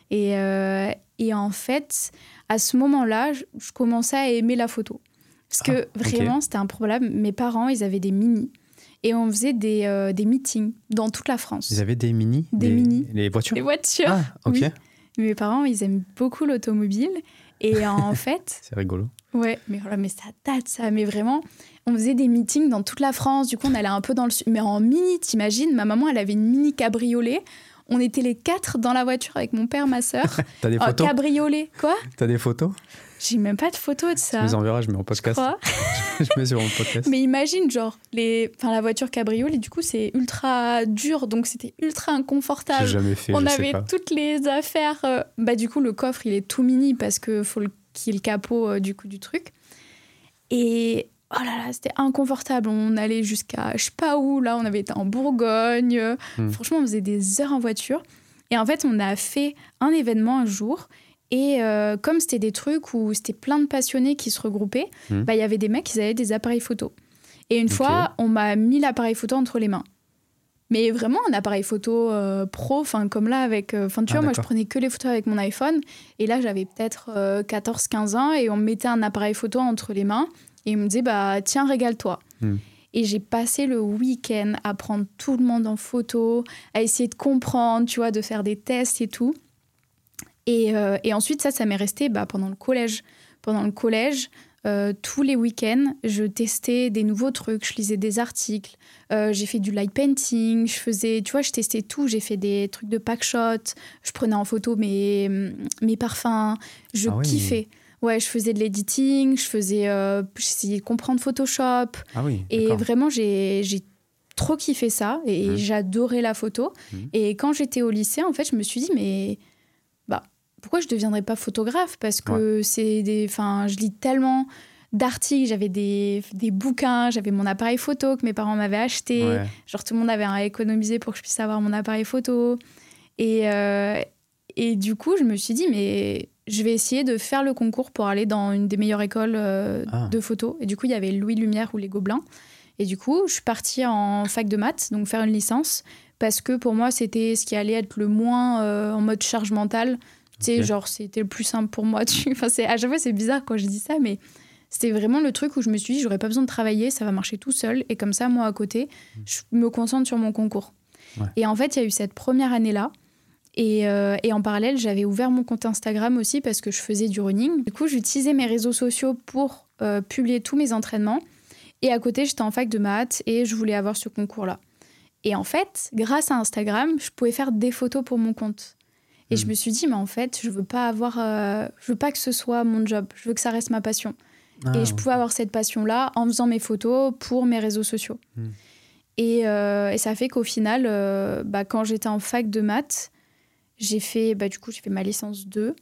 A: Et, euh, et en fait, à ce moment-là, je, je commençais à aimer la photo. Parce que
B: Ah,
A: vraiment, c'était un problème. Mes parents, ils avaient des mini. Et on faisait des, euh, des meetings dans toute la France.
B: Ils avaient des mini?
A: Des mini.
B: Les voitures?
A: Des voitures.
B: Ah, ok.
A: Oui. Mes parents, ils aiment beaucoup l'automobile. Et en fait,
B: C'est rigolo.
A: Ouais, mais, voilà, mais ça date, ça. Mais vraiment, on faisait des meetings dans toute la France. Du coup, on allait un peu dans le sud. Mais en mini, t'imagines, ma maman, elle avait une mini cabriolet. On était les quatre dans la voiture avec mon père, ma sœur.
B: T'as des
A: Oh,
B: photos
A: cabriolet, quoi?
B: T'as des photos?
A: J'ai même pas de photos de ça.
B: me les enverras, je mets en
A: je
B: podcast.
A: crois.
B: je mets sur mon podcast.
A: Mais imagine, genre, les... enfin, la voiture cabriolet, du coup, c'est ultra dur, donc c'était ultra
B: J'ai
A: inconfortable.
B: jamais fait,
A: On
B: je sais
A: avait
B: pas.
A: toutes les affaires. euh, Bah, du coup, le coffre, il est tout mini parce que faut le... qu'il y ait le capot euh, du coup du truc. Et oh là là, c'était inconfortable. On allait jusqu'à je sais pas où. Là, on avait été en Bourgogne.
B: Hmm.
A: Franchement, on faisait des heures en voiture. Et en fait, on a fait un événement un jour. Et euh, comme c'était des trucs où c'était plein de passionnés qui se regroupaient,
B: Hmm.
A: bah, il y avait des mecs qui avaient des appareils photo. Et une fois, on m'a mis l'appareil photo entre les mains. Mais vraiment un appareil photo euh, pro, enfin comme là avec... euh, Enfin tu
B: Ah,
A: vois, moi je prenais que les photos avec mon iPhone. Et là j'avais peut-être 14-15 ans et on me mettait un appareil photo entre les mains. Et il me disait, bah tiens, régale-toi.
B: Hmm.
A: Et j'ai passé le week-end à prendre tout le monde en photo, à essayer de comprendre, tu vois, de faire des tests et tout. Et, euh, et ensuite, ça, ça m'est resté bah, pendant le collège. Pendant le collège, euh, tous les week-ends, je testais des nouveaux trucs, je lisais des articles, euh, j'ai fait du light painting, je faisais, tu vois, je testais tout. J'ai fait des trucs de pack shot, je prenais en photo mes, mes parfums, je
B: Ah oui.
A: kiffais. Ouais, je faisais de l'editing, je faisais, euh, j'essayais de comprendre Photoshop.
B: Ah oui.
A: Et vraiment, j'ai j'ai trop kiffé ça et
B: Mhm.
A: j'adorais la photo.
B: Mhm.
A: Et quand j'étais au lycée, en fait, je me suis dit, mais pourquoi je ne deviendrais pas photographe? Parce que c'est des. Enfin, je lis tellement d'articles, j'avais des, des bouquins, j'avais mon appareil photo que mes parents m'avaient acheté.
B: Ouais.
A: Genre, tout le monde avait à économiser pour que je puisse avoir mon appareil photo. Et, euh, et du coup, je me suis dit, mais je vais essayer de faire le concours pour aller dans une des meilleures écoles euh,
B: Ah.
A: de photo. Et du coup, il y avait Louis Lumière ou les Gobelins. Et du coup, je suis partie en fac de maths, donc faire une licence, parce que pour moi, c'était ce qui allait être le moins euh, en mode charge mentale. Tu sais,
B: Ok.
A: genre, c'était le plus simple pour moi. Tu... Enfin, c'est- à chaque fois, c'est bizarre quand je dis ça, mais c'était vraiment le truc où je me suis dit, j'aurais pas besoin de travailler, ça va marcher tout seul. Et comme ça, moi, à côté, je me concentre sur mon concours.
B: Ouais.
A: Et en fait, il y a eu cette première année-là. Et, euh, et en parallèle, j'avais ouvert mon compte Instagram aussi parce que je faisais du running. Du coup, j'utilisais mes réseaux sociaux pour euh, publier tous mes entraînements. Et à côté, j'étais en fac de maths et je voulais avoir ce concours-là. Et en fait, grâce à Instagram, je pouvais faire des photos pour mon compte. Et je
B: Mhm.
A: me suis dit, mais en fait, je veux pas avoir, euh, je veux pas que ce soit mon job. Je veux que ça reste ma passion.
B: Ah,
A: et je pouvais avoir cette passion-là en faisant mes photos pour mes réseaux sociaux.
B: Hmm.
A: Et, euh, et ça fait qu'au final, euh, bah, quand j'étais en fac de maths, j'ai fait, bah, du coup, j'ai fait ma licence 2.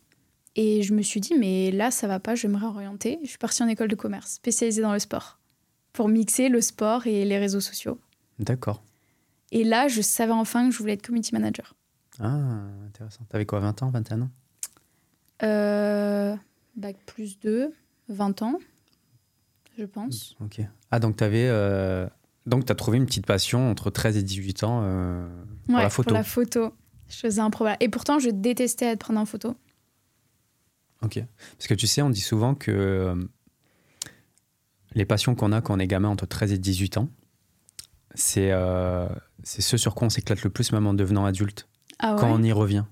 A: Et je me suis dit, mais là, ça va pas, je vais me réorienter. Je suis partie en école de commerce, spécialisée dans le sport, pour mixer le sport et les réseaux sociaux.
B: D'accord.
A: Et là, je savais enfin que je voulais être community manager.
B: Ah, intéressant. T'avais quoi, 20 ans, 21 ans?
A: Euh, bac plus 2, 20 ans, je pense.
B: Ok. Ah, donc t'avais. euh, Donc t'as trouvé une petite passion entre 13 et 18 ans euh, pour
A: Ouais,
B: la photo.
A: Pour la photo. Je faisais un problème. Et pourtant, je détestais être prendre en photo.
B: Ok. Parce que tu sais, on dit souvent que euh, les passions qu'on a quand on est gamin entre 13 et 18 ans, c'est euh, c'est ce sur quoi on s'éclate le plus, même en devenant adulte,
A: Ah ouais
B: quand on y revient.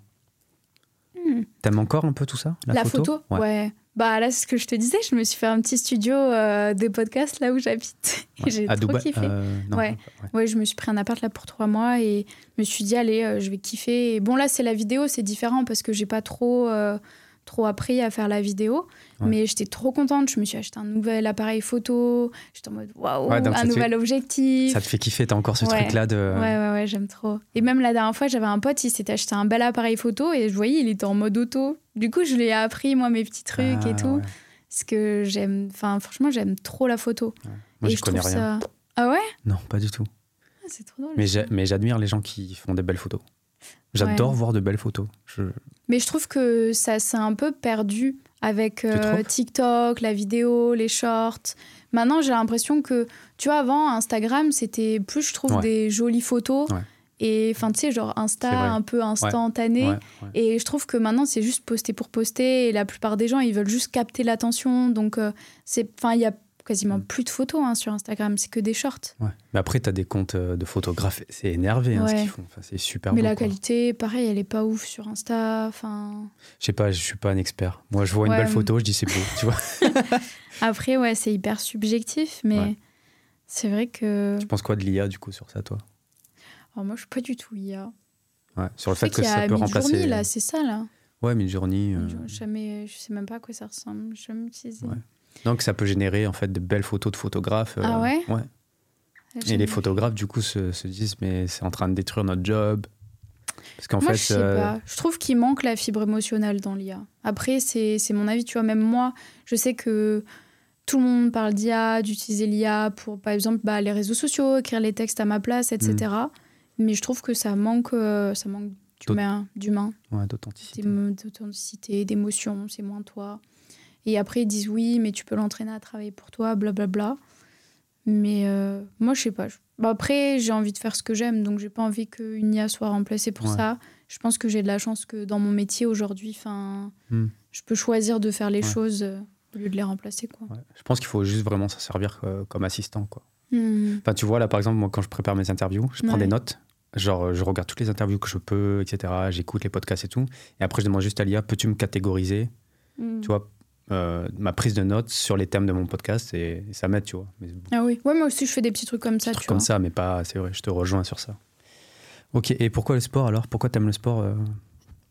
A: Hmm.
B: T'aimes encore un peu tout ça
A: La, photo,
B: Ouais.
A: ouais. Bah là, c'est ce que je te disais, je me suis fait un petit studio euh, de podcast là où j'habite.
B: Ouais.
A: J'ai trop
B: Dubaï
A: kiffé.
B: euh, non,
A: Ouais.
B: ouais.
A: Je me suis pris un appart là pour trois mois et je me suis dit, allez, euh, je vais kiffer. Et bon, là, c'est la vidéo, c'est différent parce que j'ai pas trop, euh, trop appris à faire la vidéo.
B: Ouais.
A: Mais j'étais trop contente. Je me suis acheté un nouvel appareil photo. J'étais en mode, waouh,
B: Ouais,
A: un nouvel objectif.
B: Ça te fait kiffer, t'as encore ce
A: Ouais.
B: truc-là de.
A: Ouais, ouais, ouais, j'aime trop. Et même la dernière fois, j'avais un pote, il s'était acheté un bel appareil photo et je voyais, il était en mode auto. Du coup, je lui ai appris, moi, mes petits trucs
B: Ah,
A: et tout.
B: ouais.
A: Parce que j'aime, enfin, franchement, j'aime trop la photo.
B: Moi,
A: et
B: je connais
A: trouve
B: rien.
A: ça. Ah ouais?
B: Non, pas du tout.
A: Ah, C'est trop drôle.
B: Mais j'admire les gens qui font des belles photos. J'adore voir de belles photos. Je...
A: Mais je trouve que ça s'est un peu perdu avec euh, TikTok, la vidéo, les shorts. Maintenant, j'ai l'impression que, tu vois, avant, Instagram, c'était plus, je trouve,
B: Ouais.
A: des jolies photos.
B: Ouais.
A: Et, enfin, tu sais, genre Insta un peu instantané. Et je trouve que maintenant, c'est juste poster pour poster. Et la plupart des gens, ils veulent juste capter l'attention. Donc, euh, c'est, enfin, il y a quasiment
B: Mm.
A: plus de photos hein, sur Instagram. C'est que des shorts.
B: Ouais. Mais après, t'as des comptes euh, de photographes, c'est énervé hein, ce qu'ils font. Enfin, c'est super
A: Mais
B: beau,
A: la
B: quoi.
A: qualité, pareil, elle est pas ouf sur Insta. Enfin,
B: Je sais pas, je suis pas un expert. Moi, je vois une belle photo, je dis c'est beau, tu vois.
A: après, ouais, c'est hyper subjectif. Mais c'est vrai que.
B: Tu penses quoi de l'IA, du coup, sur ça, toi?
A: Alors, moi, je suis pas du tout IA.
B: Ouais, sur le fait que ça
A: a
B: peut remplacer.
A: là, c'est ça, là.
B: Ouais, Midjourney. euh,
A: Je, jamais, je sais même pas à quoi ça ressemble. Je vais jamais utiliser.
B: Ouais. Donc, ça peut générer, en fait, de belles photos de photographes. euh,
A: Ah ouais
B: Ouais.
A: Ah,
B: Et les photographes, du coup, se, se disent, mais c'est en train de détruire notre job. Parce qu'en fait.
A: je sais
B: euh,
A: pas. Je trouve qu'il manque la fibre émotionnelle dans l'IA. Après, c'est mon avis, tu vois. Même moi, je sais que tout le monde parle d'IA, d'utiliser l'IA pour, par exemple, bah, les réseaux sociaux, écrire les textes à ma place, etc.
B: Mm.
A: Mais je trouve que ça manque, euh, ça manque d'humain,
B: Ouais, d'authenticité.
A: d'authenticité, d'émotion. C'est moins toi. Et après, ils disent oui, mais tu peux l'entraîner à travailler pour toi, blablabla. Mais euh, moi, je sais pas. Bah, après, j'ai envie de faire ce que j'aime, donc j'ai pas envie qu'une IA soit remplacée pour
B: Ouais.
A: ça. Je pense que j'ai de la chance que dans mon métier aujourd'hui, enfin,
B: Hmm.
A: je peux choisir de faire les
B: Ouais.
A: choses euh, au lieu de les remplacer, quoi.
B: Ouais. Je pense qu'il faut juste vraiment s'en servir euh, comme assistant, quoi.
A: Hmm.
B: Enfin, tu vois, là, par exemple, moi, quand je prépare mes interviews, je prends des notes. Genre, je regarde toutes les interviews que je peux, etc. J'écoute les podcasts et tout. Et après, je demande juste à l'IA, peux-tu me catégoriser?
A: Hmm.
B: Tu vois, euh, ma prise de notes sur les thèmes de mon podcast et, ça m'aide, tu vois. Mais,
A: ah oui, ouais, moi aussi je fais des petits trucs comme ça.
B: Trucs comme ça, mais pas, c'est vrai, je te rejoins sur ça. Ok, et pourquoi le sport alors? Pourquoi t'aimes le sport euh,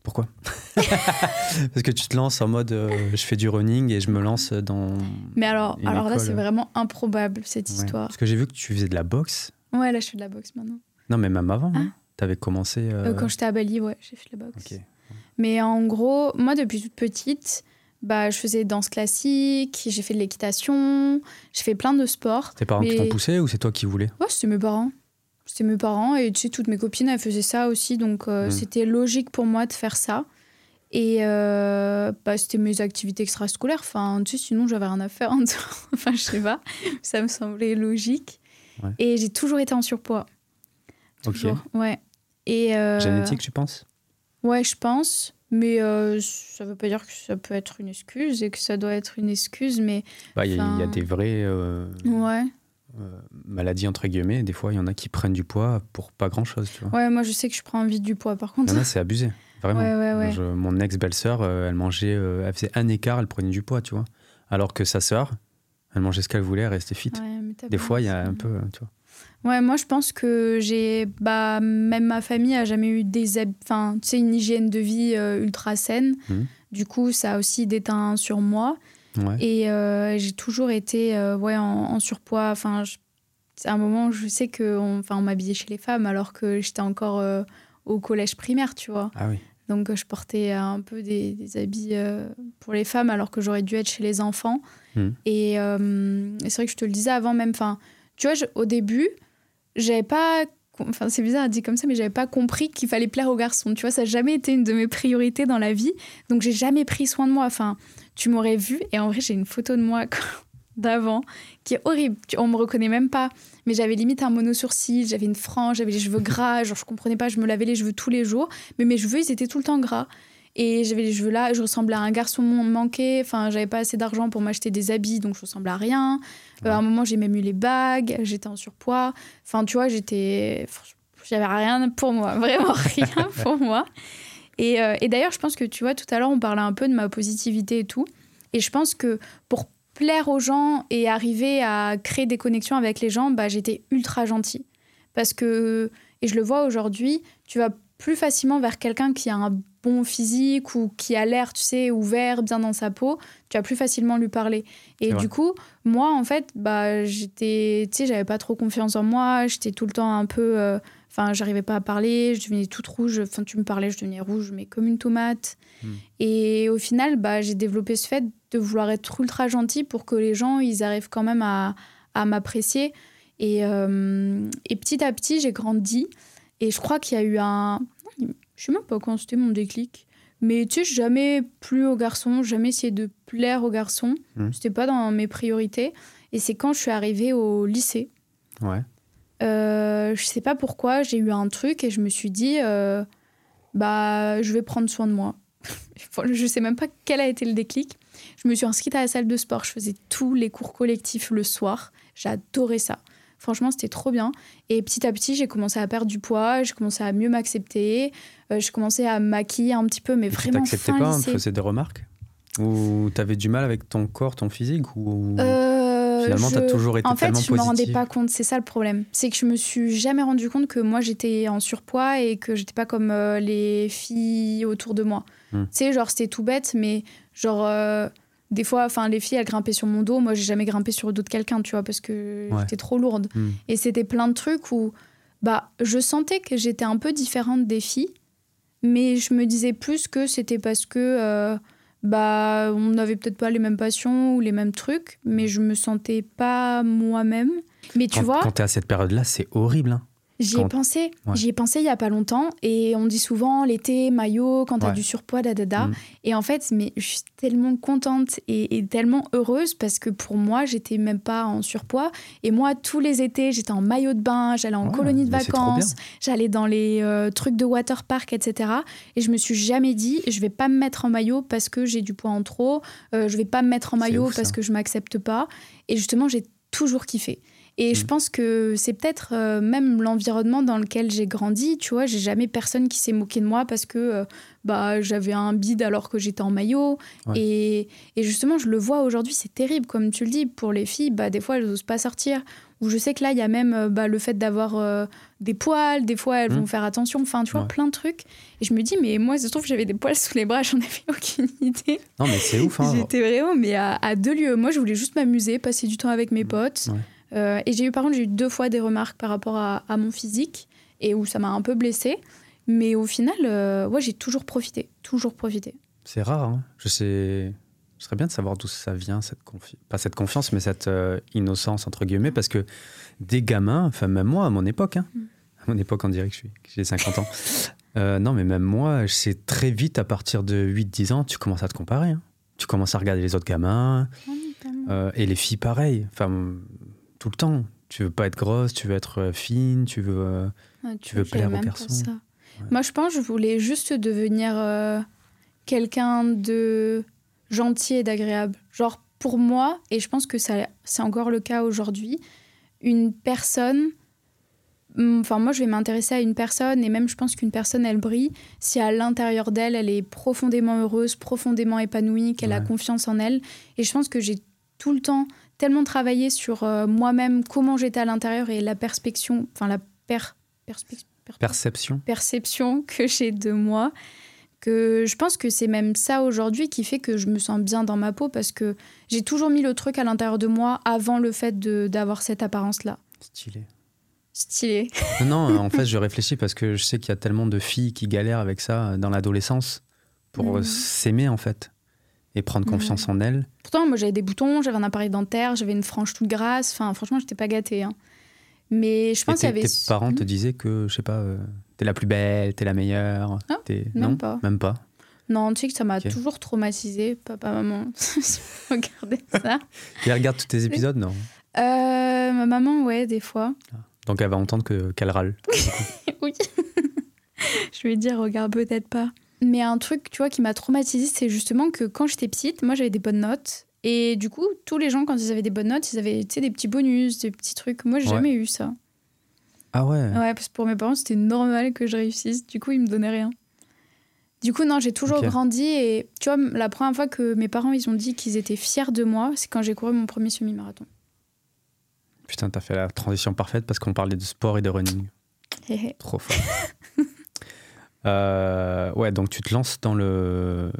B: Pourquoi? Parce que tu te lances en mode euh, je fais du running et je me lance dans.
A: Mais alors, alors là, c'est vraiment improbable cette histoire.
B: Parce que j'ai vu que tu faisais de la boxe.
A: Ouais, là je fais de la boxe maintenant.
B: Non, mais même avant, hein. ah. tu avais commencé.
A: quand j'étais à Bali, ouais, j'ai fait de la boxe. Mais en gros, moi depuis toute petite, bah, je faisais danse classique, j'ai fait de l'équitation, j'ai fait plein de sports.
B: Tes parents qui t'ont poussé ou c'est toi qui voulais?
A: Ouais, c'était mes parents. C'était mes parents et tu sais, toutes mes copines, elles faisaient ça aussi. Donc, euh, hmm. c'était logique pour moi de faire ça. Et euh, bah, c'était mes activités extrascolaires. Enfin, tu sais, sinon, j'avais rien à faire. enfin, je sais pas. ça me semblait logique. Et j'ai toujours été en surpoids. Toujours. Ouais. Et euh,
B: Génétique, tu penses?
A: Ouais, je pense. Mais euh, ça ne veut pas dire que ça peut être une excuse et que ça doit être une excuse, mais...
B: Bah, il y, a des vraies euh,
A: ouais.
B: Euh, maladies, entre guillemets. Des fois, il y en a qui prennent du poids pour pas grand-chose, tu vois.
A: Ouais, moi, je sais que je prends envie du poids, par contre.
B: Non, c'est abusé, vraiment.
A: Ouais,
B: mon ex-belle-sœur, elle mangeait... elle faisait un écart, elle prenait du poids, tu vois. Alors que sa sœur, elle mangeait ce qu'elle voulait, elle restait fit. des fois, il y a un peu, tu vois.
A: Ouais, moi je pense que j'ai. Bah, même ma famille a jamais eu des. Enfin, tu sais, une hygiène de vie euh, ultra saine. Mmh. Du coup, ça a aussi déteint sur moi. Et euh, j'ai toujours été euh, ouais, en, surpoids. Enfin, c'est un moment je sais qu'on on, m'habillait chez les femmes alors que j'étais encore au collège primaire, tu vois.
B: Ah oui.
A: Donc je portais un peu des, des habits pour les femmes alors que j'aurais dû être chez les enfants. Mmh. Et, c'est vrai que je te le disais avant même. Enfin, tu vois, au début, j'avais pas enfin c'est bizarre à comme ça mais j'avais pas compris qu'il fallait plaire aux garçons. Tu vois ça n'a jamais été une de mes priorités dans la vie. Donc j'ai jamais pris soin de moi. Enfin tu m'aurais vu et en vrai j'ai une photo de moi d'avant qui est horrible. On me reconnaît même pas. Mais j'avais limite un mono sourcil j'avais une frange j'avais les cheveux gras genre je comprenais pas je me lavais les cheveux tous les jours. Mais mes cheveux ils étaient tout le temps gras et j'avais les cheveux là, je ressemblais à un garçon manqué. Enfin, j'avais pas assez d'argent pour m'acheter des habits, donc je ressemblais à rien. Euh, à un moment, j'ai même eu les bagues, j'étais en surpoids. Enfin, tu vois, j'étais. J'avais rien pour moi, vraiment rien pour moi. Et, euh, et d'ailleurs, je pense que tu vois, tout à l'heure, on parlait un peu de ma positivité et tout. Et je pense que pour plaire aux gens et arriver à créer des connexions avec les gens, bah, j'étais ultra gentille. Parce que, et je le vois aujourd'hui, tu vas plus facilement vers quelqu'un qui a un bon physique ou qui a l'air, tu sais, ouvert, bien dans sa peau, tu vas plus facilement lui parler. Et du coup, moi, en fait, bah, j'étais, tu sais, j'avais pas trop confiance en moi, j'étais tout le temps un peu. Euh, enfin, j'arrivais pas à parler, je devenais toute rouge. Enfin, tu me parlais, je devenais rouge, mais comme une tomate. Hmm. Et au final, bah, j'ai développé ce fait de vouloir être ultra gentil pour que les gens, ils arrivent quand même à, à m'apprécier. Et, euh, et petit à petit, j'ai grandi. Et je crois qu'il y a eu un. Je sais même pas quand c'était mon déclic. Mais tu sais, jamais plus aux garçons, jamais essayé de plaire aux garçons. Mmh. C'était pas dans mes priorités. Et c'est quand je suis arrivée au lycée.
B: Ouais.
A: Euh, je sais pas pourquoi, j'ai eu un truc et je me suis dit, euh, bah, je vais prendre soin de moi. je sais même pas quel a été le déclic. Je me suis inscrite à la salle de sport. Je faisais tous les cours collectifs le soir. J'adorais ça. Franchement, c'était trop bien. Et petit à petit, j'ai commencé à perdre du poids, j'ai commencé à mieux m'accepter, euh, j'ai commencé à me maquiller un petit peu, mais vraiment. Tu
B: t'acceptais pas, on faisait des remarques Ou t'avais du mal avec ton corps, ton physique ou... Euh, Finalement, t'as toujours été
A: en
B: fait,
A: je me rendais pas compte, c'est ça le problème. C'est que je me suis jamais rendu compte que moi j'étais en surpoids et que j'étais pas comme euh, les filles autour de moi. Hmm. Tu sais, genre c'était tout bête, mais genre des fois, enfin, les filles, elles grimpaient sur mon dos. Moi, j'ai jamais grimpé sur le dos de quelqu'un, tu vois, parce que j'étais trop lourde. Hmm. Et c'était plein de trucs où, bah, je sentais que j'étais un peu différente des filles, mais je me disais plus que c'était parce que, euh, bah, on n'avait peut-être pas les mêmes passions ou les mêmes trucs, mais je me sentais pas moi-même. Mais tu vois.
B: Quand t'es à cette période-là, c'est horrible. Hein.
A: J'y ai pensé. J'y ai pensé il y a pas longtemps. Et on dit souvent l'été, maillot, quand t'as du surpoids, da, da, da. Mm. Et en fait, mais je suis tellement contente et, tellement heureuse parce que pour moi, j'étais même pas en surpoids. Et moi, tous les étés, j'étais en maillot de bain, j'allais en colonie de vacances, j'allais dans les euh, trucs de water park, etc. Et je me suis jamais dit, je vais pas me mettre en maillot parce que j'ai du poids en trop. Euh, je vais pas me mettre en maillot parce que je m'accepte pas. Et justement, j'ai toujours kiffé. Et je
B: Mm.
A: pense que c'est peut-être euh, même l'environnement dans lequel j'ai grandi. Tu vois, j'ai jamais personne qui s'est moqué de moi parce que euh, bah, j'avais un bide alors que j'étais en maillot.
B: Ouais.
A: Et, et justement, je le vois aujourd'hui, c'est terrible. Comme tu le dis, pour les filles, bah, des fois, elles n'osent pas sortir. Ou je sais que là, il y a même euh, bah, le fait d'avoir euh, des poils. Des fois, elles
B: Mm.
A: vont faire attention. Enfin, tu vois,
B: Ouais.
A: plein de trucs. Et je me dis, mais moi, ça se trouve, j'avais des poils sous les bras, j'en avais aucune idée.
B: Non, mais c'est ouf. Hein.
A: J'étais vraiment mais à, à deux lieux. Moi, je voulais juste m'amuser, passer du temps avec mes potes.
B: Mm. Ouais.
A: Euh, et j'ai eu, par contre, j'ai eu deux fois des remarques par rapport à, à mon physique et où ça m'a un peu blessée. Mais au final, euh, ouais, j'ai toujours profité. Toujours profité.
B: C'est rare. Hein. Je sais. Ce serait bien de savoir d'où ça vient, cette confiance. Pas cette confiance, mais cette euh, innocence, entre guillemets, parce que des gamins, enfin, même moi, à mon époque, hein,
A: Mm.
B: à mon époque, on dirait que j'ai 50 ans. Euh, non, mais même moi, sais très vite, à partir de 8-10 ans, tu commences à te comparer. hein. Tu commences à regarder les autres gamins, euh, et les filles, pareil. Enfin, tout le temps. Tu veux pas être grosse, tu veux être euh, fine, tu veux. euh, tu veux plaire aux garçons. Ouais.
A: Moi, je pense que je voulais juste devenir euh, quelqu'un de gentil et d'agréable. Genre, pour moi, et je pense que ça, c'est encore le cas aujourd'hui, une personne. hum, Enfin, moi, je vais m'intéresser à une personne, et même je pense qu'une personne, elle brille si à l'intérieur d'elle, elle est profondément heureuse, profondément épanouie, qu'elle a confiance en elle. Et je pense que j'ai tout le temps tellement travaillé sur euh, moi-même, comment j'étais à l'intérieur et la perspection, enfin la per,
B: perception.
A: perception que j'ai de moi, que je pense que c'est même ça aujourd'hui qui fait que je me sens bien dans ma peau parce que j'ai toujours mis le truc à l'intérieur de moi avant le fait d'avoir cette apparence-là.
B: Stylé.
A: Stylé.
B: Non, non, en fait, je réfléchis parce que je sais qu'il y a tellement de filles qui galèrent avec ça euh, dans l'adolescence pour euh,
A: Mhm.
B: s'aimer, en fait, et prendre confiance en elles.
A: Pourtant, moi j'avais des boutons, j'avais un appareil dentaire, j'avais une frange toute grasse. Enfin, franchement, j'étais pas gâtée. hein. Mais je pense qu'il y avait.
B: tes parents te disaient que, je sais pas, euh, t'es la plus belle, t'es la meilleure.
A: Ah, même
B: non,
A: pas.
B: Même pas.
A: Non, tu sais que ça m'a toujours traumatisée, papa, maman. regardez ça.
B: Elle regarde tous tes épisodes, non
A: Euh, ma maman, ouais, des fois.
B: Donc elle va entendre que- qu'elle râle.
A: oui. je vais dire, regarde peut-être pas. Mais un truc, tu vois, qui m'a traumatisée, c'est justement que quand j'étais petite, moi j'avais des bonnes notes. Et du coup, tous les gens, quand ils avaient des bonnes notes, ils avaient tu sais, des petits bonus, des petits trucs. Moi, j'ai
B: Ouais.
A: jamais eu ça.
B: Ah ouais
A: Ouais, parce que pour mes parents, c'était normal que je réussisse. Du coup, ils me donnaient rien. Du coup, non, j'ai toujours grandi. Et tu vois, la première fois que mes parents, ils ont dit qu'ils étaient fiers de moi, c'est quand j'ai couru mon premier semi-marathon.
B: Putain, t'as fait la transition parfaite parce qu'on parlait de sport et de running. Trop fort. Euh, ouais, donc tu te lances dans le.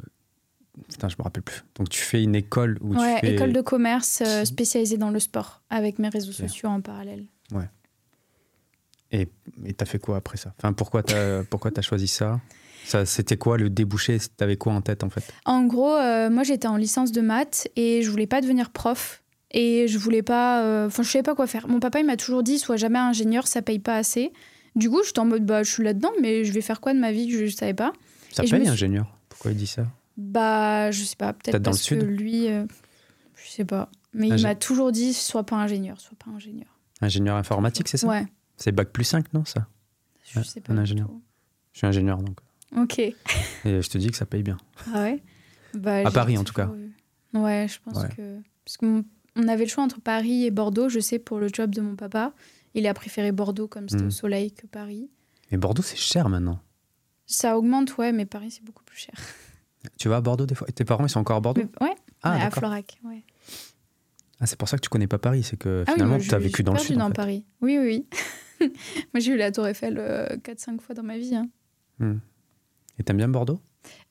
B: Putain, je me rappelle plus. Donc tu fais une école où
A: Ouais,
B: tu fais.
A: école de commerce euh, spécialisée dans le sport, avec mes réseaux sociaux en parallèle.
B: Et et t'as fait quoi après ça? Enfin, pourquoi t'as pourquoi t'as choisi ça? Ça, C'était quoi le débouché? T'avais quoi en tête en fait?
A: En gros, euh, moi j'étais en licence de maths et je voulais pas devenir prof. Et je voulais pas. euh, Enfin, je savais pas quoi faire. Mon papa, il m'a toujours dit sois jamais ingénieur, ça paye pas assez. Du coup, j'étais en mode bah, je suis là-dedans, mais je vais faire quoi de ma vie Je, je savais pas?
B: Ça paye
A: suis-
B: ingénieur Pourquoi il dit ça?
A: Bah, je sais pas, peut-être
B: dans
A: parce
B: le
A: que
B: sud
A: lui. euh, je sais pas. Mais il m'a toujours dit sois pas ingénieur, sois pas ingénieur.
B: Ingénieur informatique, c'est ça?
A: Ouais,
B: C'est bac plus 5, non ça?
A: Je
B: Ouais,
A: sais pas.
B: un ingénieur. Je suis ingénieur donc.
A: Ok.
B: Et je te dis que ça paye bien.
A: Ah ouais? Bah,
B: À Paris, en tout
A: toujours eu- Ouais, je pense
B: Ouais.
A: que. Parce qu'on on avait le choix entre Paris et Bordeaux, je sais, pour le job de mon papa. Il a préféré Bordeaux comme c'était
B: Mm.
A: au soleil que Paris.
B: Mais Bordeaux, c'est cher maintenant.
A: Ça augmente, ouais, mais Paris, c'est beaucoup plus cher.
B: Tu vas à Bordeaux des fois? Et tes parents, ils sont encore à Bordeaux?
A: Mais- ouais,
B: Ah,
A: à. Florac, ouais.
B: Ah, c'est pour ça que tu connais pas Paris, c'est que
A: Ah oui,
B: finalement,
A: moi,
B: tu as vécu dans le sud. en
A: dans
B: fait.
A: Paris. Oui, oui. oui. moi, j'ai eu la Tour Eiffel 4-5 fois dans ma vie. hein.
B: Et t'aimes bien Bordeaux?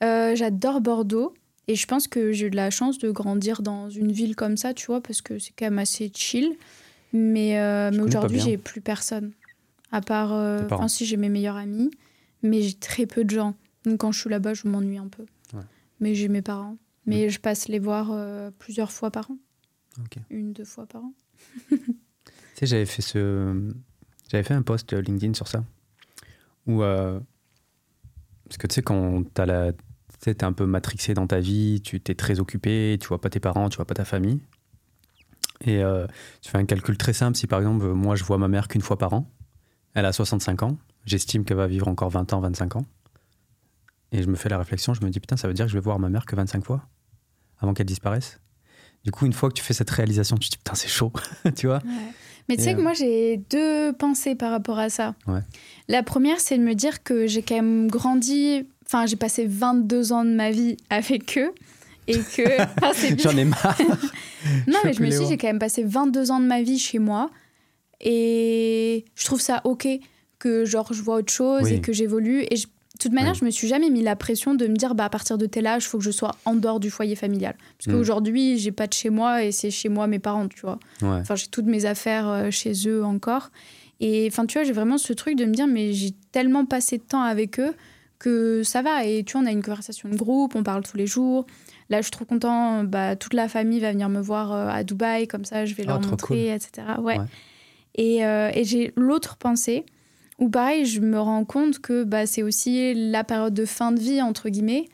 A: Euh, J'adore Bordeaux. Et je pense que j'ai eu de la chance de grandir dans une ville comme ça, tu vois, parce que c'est quand même assez chill. Mais, euh, mais aujourd'hui, j'ai plus personne. À part. euh. Enfin, si, j'ai mes meilleurs amis, mais j'ai très peu de gens. Donc, quand je suis là-bas, je m'ennuie un peu.
B: Ouais.
A: Mais j'ai mes parents. Mais je passe les voir euh, plusieurs fois par an. Une, deux fois par an.
B: Tu sais, j'avais fait ce. J'avais fait un post LinkedIn sur ça. Où. euh, Parce que tu sais, quand t'as la. Tu sais, t'es un peu matrixé dans ta vie, tu t'es très occupé, tu vois pas tes parents, tu vois pas ta famille. Et euh, tu fais un calcul très simple. Si par exemple, moi, je vois ma mère qu'une fois par an, elle a 65 ans, j'estime qu'elle va vivre encore 20 ans, 25 ans. Et je me fais la réflexion, je me dis, putain, ça veut dire que je vais voir ma mère que 25 fois avant qu'elle disparaisse. Du coup, une fois que tu fais cette réalisation, tu te dis, putain, c'est chaud, tu vois
A: Ouais. Mais tu sais que
B: euh,
A: moi, j'ai deux pensées par rapport à ça.
B: Ouais.
A: La première, c'est de me dire que j'ai quand même grandi. Enfin, j'ai passé 22 ans de ma vie avec eux. Et que. Enfin,
B: J'en ai marre.
A: Non,
B: Je
A: mais je me suis dit, j'ai quand même passé 22 ans de ma vie chez moi. Et je trouve ça OK que genre je vois autre chose
B: Oui.
A: et que j'évolue. Et je- de toute manière,
B: Oui.
A: je me suis jamais mis la pression de me dire, bah, à partir de tel âge, il faut que je sois en dehors du foyer familial. Parce
B: Mm.
A: qu'aujourd'hui, j'ai pas de chez moi et c'est chez moi mes parents, tu vois.
B: Ouais.
A: Enfin, j'ai toutes mes affaires euh, chez eux encore. Et enfin, tu vois, j'ai vraiment ce truc de me dire, mais j'ai tellement passé de temps avec eux que ça va. Et tu vois, on a une conversation de groupe, on parle tous les jours. Là, je suis trop content. Bah, toute la famille va venir me voir euh, à Dubaï, comme ça, je vais
B: Ah,
A: leur montrer, etc. Ouais.
B: Ouais.
A: Et, euh, et j'ai l'autre pensée où, pareil, je me rends compte que bah, c'est aussi la période de fin de vie, entre guillemets.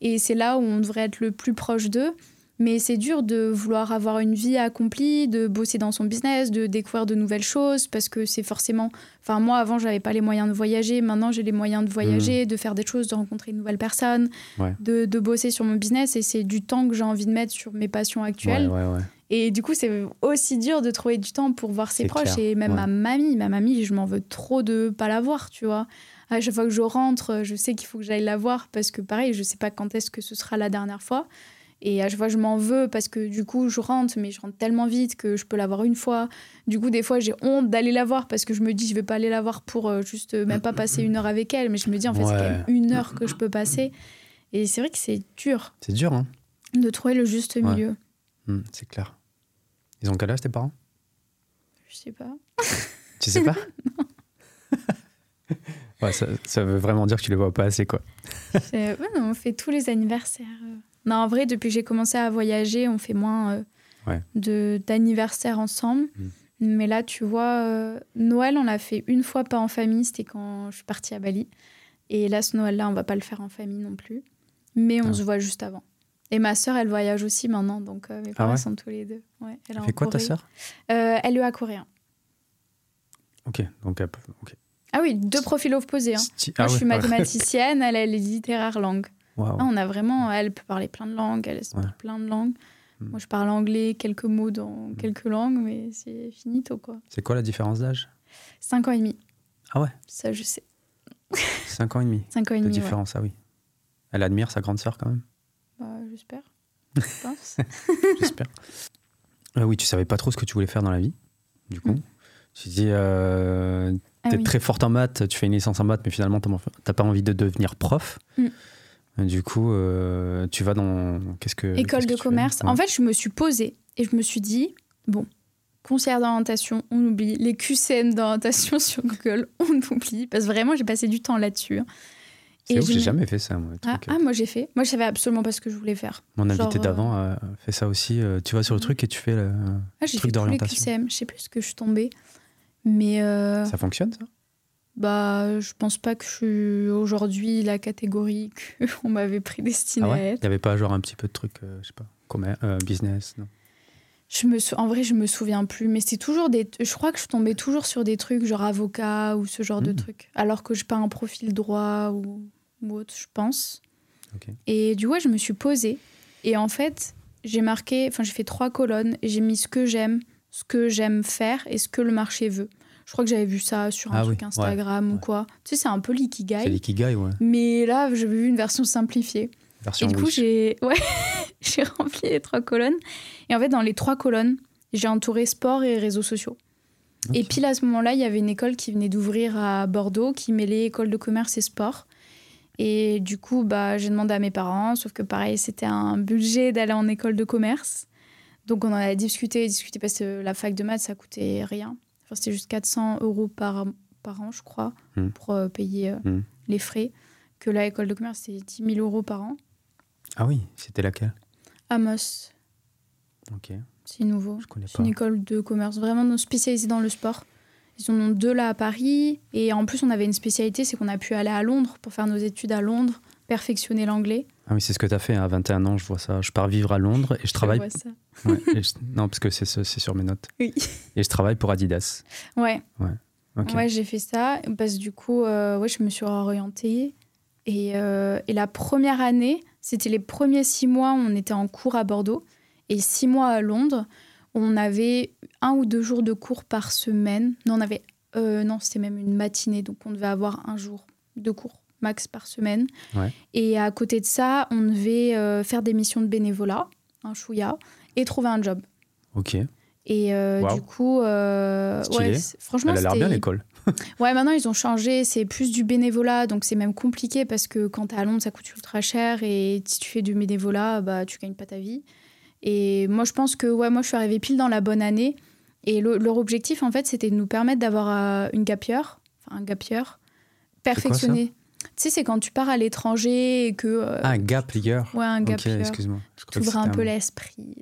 A: Et c'est là où on devrait être le plus proche d'eux. Mais c'est dur de vouloir avoir une vie accomplie, de bosser dans son business, de découvrir de nouvelles choses, parce que c'est forcément. Enfin, moi, avant, j'avais pas les moyens de voyager. Maintenant, j'ai les moyens de voyager, de faire des choses, de rencontrer une nouvelle personne,
B: Ouais.
A: de, de bosser sur mon business. Et c'est du temps que j'ai envie de mettre sur mes passions actuelles.
B: ouais, ouais.
A: Et du coup, c'est aussi dur de trouver du temps pour voir ses proches.
B: clair,
A: Et même ma mamie, ma mamie, je m'en veux trop de pas la voir, tu vois. À chaque fois que je rentre, je sais qu'il faut que j'aille la voir parce que pareil, je sais pas quand est-ce que ce sera la dernière fois. Et à chaque fois, je m'en veux parce que du coup, je rentre, mais je rentre tellement vite que je peux la voir une fois. Du coup, des fois, j'ai honte d'aller la voir parce que je me dis, je vais pas aller la voir pour euh, juste euh, même pas passer une heure avec elle. Mais je me dis, en fait, c'est quand
B: Ouais.
A: même une heure que je peux passer. Et c'est vrai que c'est dur
B: C'est dur, hein
A: de trouver le juste
B: Ouais.
A: milieu.
B: Hmm, C'est clair. Ils ont quel âge tes parents?
A: Je sais pas.
B: Tu sais pas? Ouais, ça, ça veut vraiment dire que tu les vois pas assez, quoi.
A: Ouais, non, on fait tous les anniversaires. Non, en vrai, depuis que j'ai commencé à voyager, on fait moins euh,
B: Ouais.
A: de d'anniversaires ensemble.
B: Mm.
A: Mais là, tu vois, euh, Noël, on l'a fait une fois pas en famille, c'était quand je suis partie à Bali. Et là, ce Noël-là, on va pas le faire en famille non plus. Mais on
B: Ah.
A: se voit juste avant. Et ma sœur, elle voyage aussi maintenant, donc euh, mes
B: Ah
A: parents
B: ouais
A: sont tous les deux. Ouais, elle
B: Elle fait quoi ta sœur?
A: Euh, Elle est à coréen.
B: Ok, donc elle peut- ok.
A: Ah oui, deux profils opposés. Hein. Moi,
B: ah
A: je suis mathématicienne, elle, elle est littéraire langue. Ah, on a vraiment, elle peut parler plein de langues, elle
B: Ouais.
A: parler plein de langues.
B: Mm.
A: Moi, je parle anglais, quelques mots dans quelques langues, mais c'est finito, quoi.
B: C'est quoi la différence d'âge?
A: Cinq ans et demi,
B: Ah ouais,
A: ça, je sais.
B: 5 ans et demi
A: Cinq ans et
B: de
A: demi, ouais.
B: différence, ah oui. Elle admire sa grande sœur quand même,
A: Bah, j'espère. Je pense.
B: j'espère. Ah oui, tu savais pas trop ce que tu voulais faire dans la vie, du coup.
A: Mm.
B: Tu dis, euh,
A: Ah
B: t'es
A: oui.
B: très forte en maths, tu fais une licence en maths, mais finalement, t'as pas envie de devenir prof.
A: Mm.
B: Du coup, euh, tu vas dans. Qu'est-ce que.
A: École de commerce.
B: Ouais.
A: En fait, je me suis posée et je me suis dit, bon, conseillère d'orientation, on oublie. Les QCM d'orientation sur Google, on oublie. Parce que vraiment, j'ai passé du temps là-dessus.
B: C'est
A: et
B: ouf,
A: j'ai
B: j'ai jamais fait ça, moi.
A: Ah,
B: euh.
A: ah, moi, j'ai fait. Moi, je savais absolument pas ce que je voulais faire.
B: Mon
A: genre,
B: invité
A: euh,
B: d'avant a fait ça aussi. euh, Tu vas sur le
A: Mhm.
B: truc et tu fais. le-
A: Ah, j'ai
B: Truc
A: fait tous les
B: d'orientation.
A: QCM. Je sais plus ce que je suis tombée. Mais euh,
B: Ça fonctionne, ça?
A: Bah, je pense pas que je suis aujourd'hui la catégorie qu'on m'avait prédestinée
B: Ah
A: à être.
B: Il n'y avait pas genre un petit peu de truc, euh, je sais pas, commerce, euh, business, non?
A: Je me sou- En vrai, je me souviens plus. Mais c'est toujours des. Je crois que je tombais toujours sur des trucs genre avocat ou ce genre de
B: Mhm.
A: trucs. Alors que je pas un profil droit ou, ou autre, je pense. Et du coup, je me suis posée. Et en fait, j'ai marqué. Enfin, j'ai fait trois colonnes. Et j'ai mis ce que j'aime, ce que j'aime faire et ce que le marché veut. Je crois que j'avais vu ça sur un
B: Ah oui,
A: truc Instagram ou
B: ouais.
A: quoi. Tu sais, c'est un peu
B: C'est
A: l'ikigai.
B: l'ikigai, ouais.
A: Mais là, j'ai vu une version simplifiée.
B: Version
A: Et du coup, j'ai ouais, j'ai rempli les trois colonnes. Et en fait, dans les trois colonnes, j'ai entouré sport et réseaux sociaux. Et
B: Ok.
A: pile à ce moment-là, il y avait une école qui venait d'ouvrir à Bordeaux, qui mêlait école de commerce et sport. Et du coup, bah, j'ai demandé à mes parents, sauf que pareil, c'était un budget d'aller en école de commerce. Donc on en a discuté, discuté, parce que la fac de maths, ça coûtait rien. C'était juste 400 euros par, par an, je crois,
B: Hmm.
A: pour euh, payer euh,
B: Hmm.
A: les frais. Que la école de commerce, c'est 10 000 euros par an.
B: Ah oui, c'était laquelle?
A: Amos,
B: Ok,
A: c'est nouveau.
B: je connais
A: C'est
B: pas.
A: une école de commerce vraiment spécialisée dans le sport. Ils en ont deux là à Paris. Et en plus, on avait une spécialité, c'est qu'on a pu aller à Londres pour faire nos études à Londres, perfectionner l'anglais.
B: Ah oui, c'est ce que tu as fait hein, à 21 ans, je vois ça. Je pars vivre à Londres et je travaille.
A: vois ça.
B: Ouais, je- Non, parce que c'est ce- c'est sur mes notes.
A: Oui.
B: Et je travaille pour Adidas.
A: Ouais, ouais j'ai fait ça. Parce que du coup, euh, ouais, je me suis orientée. Et, euh, et la première année, c'était les premiers six mois où on était en cours à Bordeaux et six mois à Londres. on avait un ou deux jours de cours par semaine. Non, on avait, euh, non, c'était même une matinée, donc on devait avoir un jour de cours max par semaine.
B: Ouais.
A: Et à côté de ça, on devait euh, faire des missions de bénévolat, un chouïa, et trouver un job.
B: Ok.
A: Et euh,
B: Wow.
A: du coup, euh, ouais, franchement,
B: Elle a l'air bien l'école.
A: Ouais, maintenant ils ont changé, c'est plus du bénévolat, donc c'est même compliqué parce que quand t'es à Londres, ça coûte ultra cher et si tu fais du bénévolat, bah tu gagnes pas ta vie. Et moi je pense que ouais, moi je suis arrivée pile dans la bonne année et le- leur objectif en fait c'était de nous permettre d'avoir euh, une gap year, enfin un gap year, perfectionné. Tu sais, c'est quand tu pars à l'étranger et que. euh,
B: Ah, un gap year.
A: ouais, un gap
B: ok,
A: year.
B: excuse-moi. Que
A: T'ouvres un peu l'esprit.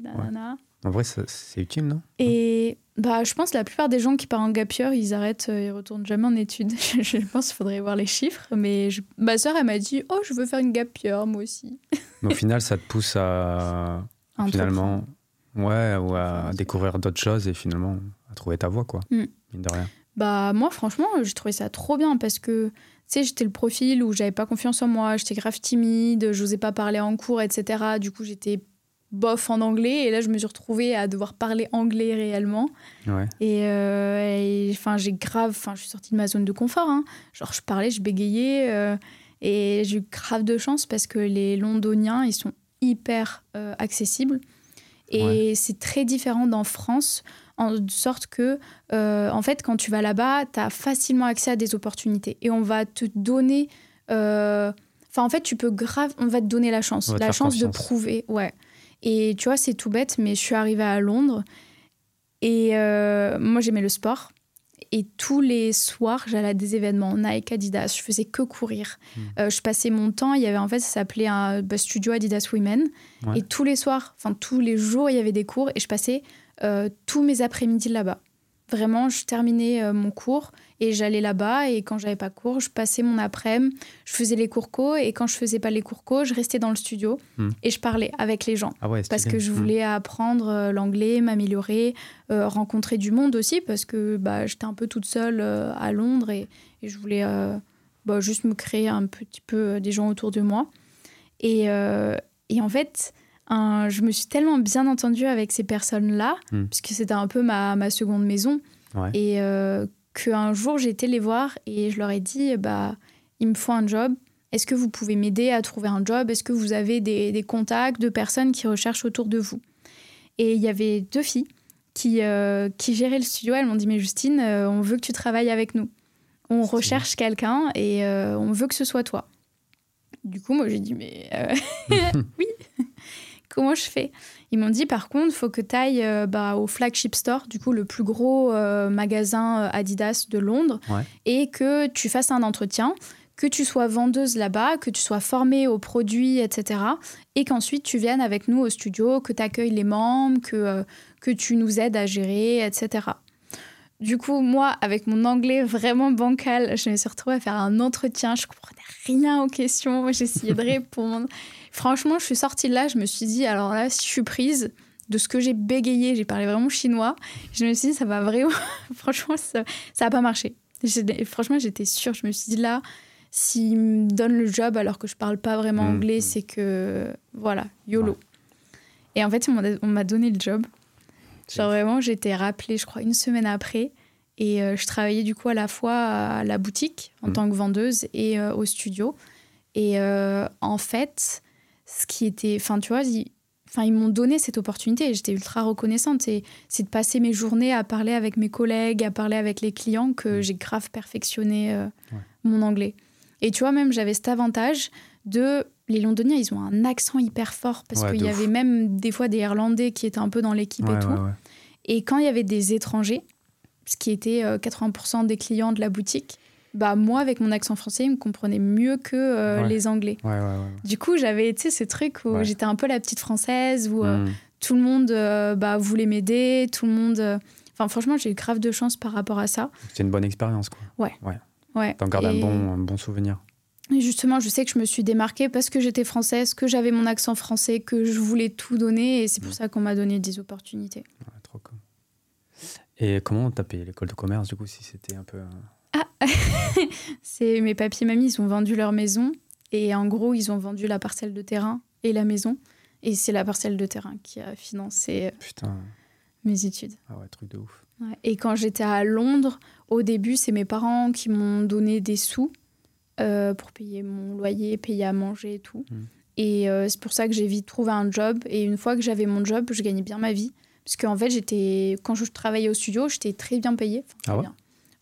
B: En vrai, c'est utile, non?
A: Et bah, je pense que la plupart des gens qui partent en gap year, ils arrêtent, euh, ils retournent jamais en études. je pense qu'il faudrait voir les chiffres. Mais je- ma soeur, elle m'a dit Oh, je veux faire une gap year, moi aussi.
B: Mais au final, ça te pousse à
A: Un
B: finalement, ouais, ou à découvrir d'autres choses et finalement à trouver ta voie, quoi.
A: Mm.
B: Mine de rien.
A: Bah, moi, franchement, j'ai trouvé ça trop bien parce que, tu sais, j'étais le profil où j'avais pas confiance en moi, j'étais grave timide, j'osais pas parler en cours, etc. Du coup, j'étais bof en anglais et là, je me suis retrouvée à devoir parler anglais réellement.
B: Ouais.
A: Et euh, et, enfin, j'ai grave, enfin, je suis sortie de ma zone de confort. hein. Genre, je parlais, je bégayais. euh, et j'ai eu grave de chance parce que les Londoniens, ils sont hyper euh, accessibles. Et c'est très différent d'en France, en sorte que, euh, en fait, quand tu vas là-bas, tu as facilement accès à des opportunités. Et on va te donner. euh, Enfin, en fait, tu peux grave. On va te donner la chance. La chance de prouver. Ouais. Et tu vois, c'est tout bête, mais je suis arrivée à Londres. Et euh, moi, j'aimais le sport. Et tous les soirs, j'allais à des événements Nike, Adidas. Je faisais que courir.
B: Hmm.
A: Euh, je passais mon temps. Il y avait en fait, ça s'appelait un bah, studio Adidas Women.
B: Ouais.
A: Et tous les soirs, enfin tous les jours, il y avait des cours. Et je passais tous mes après-midi là-bas. Vraiment, je terminais euh, mon cours et j'allais là-bas. Et quand j'avais pas cours, je passais mon après-midi. Je faisais les cours co. Et quand je faisais pas les cours co, je restais dans le studio
B: Hmm.
A: et je parlais avec les gens
B: Ah ouais,
A: parce que je
B: Mm.
A: voulais apprendre euh, l'anglais, m'améliorer, euh, rencontrer du monde aussi parce que bah, j'étais un peu toute seule euh, à Londres et, et je voulais euh, bah, juste me créer un petit peu euh, des gens autour de moi. Et, euh, et en fait, un- je me suis tellement bien entendue avec ces personnes-là,
B: Mm.
A: puisque c'était un peu ma, ma seconde maison,
B: Ouais.
A: et euh, qu'un jour j'ai été les voir et je leur ai dit bah, il me faut un job. Est-ce que vous pouvez m'aider à trouver un job? Est-ce que vous avez des, des contacts de personnes qui recherchent autour de vous? Et il y avait deux filles qui, euh, qui géraient le studio. Elles m'ont dit Mais Justine, euh, on veut que tu travailles avec nous. On recherche quelqu'un et on veut que ce soit toi. Du coup, moi j'ai dit Mais euh, oui, comment je fais Ils m'ont dit Par contre, il faut que tu ailles bah, au flagship store, du coup, le plus gros euh, magasin euh, Adidas de Londres,
B: Ouais.
A: et que tu fasses un entretien que tu sois vendeuse là-bas, que tu sois formée aux produits, etc. Et qu'ensuite tu viennes avec nous au studio, que tu accueilles les membres, que, euh, que tu nous aides à gérer, etc. Du coup, moi, avec mon anglais vraiment bancal, je me suis retrouvée à faire un entretien. Je comprenais rien aux questions. J'essayais de répondre. Franchement, je suis sortie de là. Je me suis dit, alors là, si je suis prise de ce que j'ai bégayé, j'ai parlé vraiment chinois. Je me suis dit, ça va vraiment. Franchement, ça n'a pas marché. Franchement, j'étais sûre. Je me suis dit, là, s'il me donne le job alors que je parle pas vraiment
B: Mm.
A: anglais, c'est que. Voilà, YOLO.
B: Ouais.
A: Et en fait, on m'a donné le job. Genre vraiment, été rappelée, je crois, une semaine après. Et euh, je travaillais du coup à la fois à la boutique en
B: Mhm.
A: tant que vendeuse et euh, au studio. Et euh, en fait, ce qui était. Enfin, tu vois, ils, enfin, ils m'ont donné cette opportunité et j'étais ultra reconnaissante. Et c'est de passer mes journées à parler avec mes collègues, à parler avec les clients que
B: Mhm.
A: j'ai grave perfectionné
B: Ouais.
A: mon anglais. Et tu vois, même j'avais cet avantage de. Les Londoniens, ils ont un accent hyper fort parce
B: Ouais,
A: qu'il y
B: ouf.
A: avait même des fois des Irlandais qui étaient un peu dans l'équipe
B: Ouais,
A: et tout.
B: ouais, ouais.
A: Et quand il y avait des étrangers, ce qui était euh, 80% des clients de la boutique, bah moi, avec mon accent français, ils me comprenaient mieux que euh,
B: Ouais.
A: les Anglais.
B: Ouais, ouais, ouais.
A: Du coup, j'avais, tu sais, ce truc où
B: Ouais.
A: j'étais un peu la petite française, où euh,
B: Mm.
A: tout le monde euh, bah, voulait m'aider, tout le monde... euh, Enfin, franchement, j'ai eu grave de chance par rapport à ça.
B: C'était une bonne expérience, quoi.
A: Ouais.
B: T'en gardes un
A: Et-
B: bon, un bon souvenir.
A: Et justement, je sais que je me suis démarquée parce que j'étais française, que j'avais mon accent français, que je voulais tout donner, et c'est pour
B: Mm.
A: ça qu'on m'a donné des opportunités.
B: Ouais, trop cool. Et comment t'as payé l'école de commerce, du coup, si c'était un peu... euh,
A: C'est mes papiers et mamies, ils ont vendu leur maison et en gros, ils ont vendu la parcelle de terrain et la maison. Et c'est la parcelle de terrain qui a financé
B: Putain,
A: Mes études.
B: Ah ouais, truc de ouf.
A: Ouais. Et quand j'étais à Londres, au début, c'est mes parents qui m'ont donné des sous euh, pour payer mon loyer, payer à manger et tout.
B: Mm.
A: Et euh, c'est pour ça que j'ai vite trouvé un job. Et une fois que j'avais mon job, je gagnais bien ma vie. Parce qu'en fait, j'étais quand je travaillais au studio, j'étais très bien payée. Enfin,
B: Ah ouais
A: bien.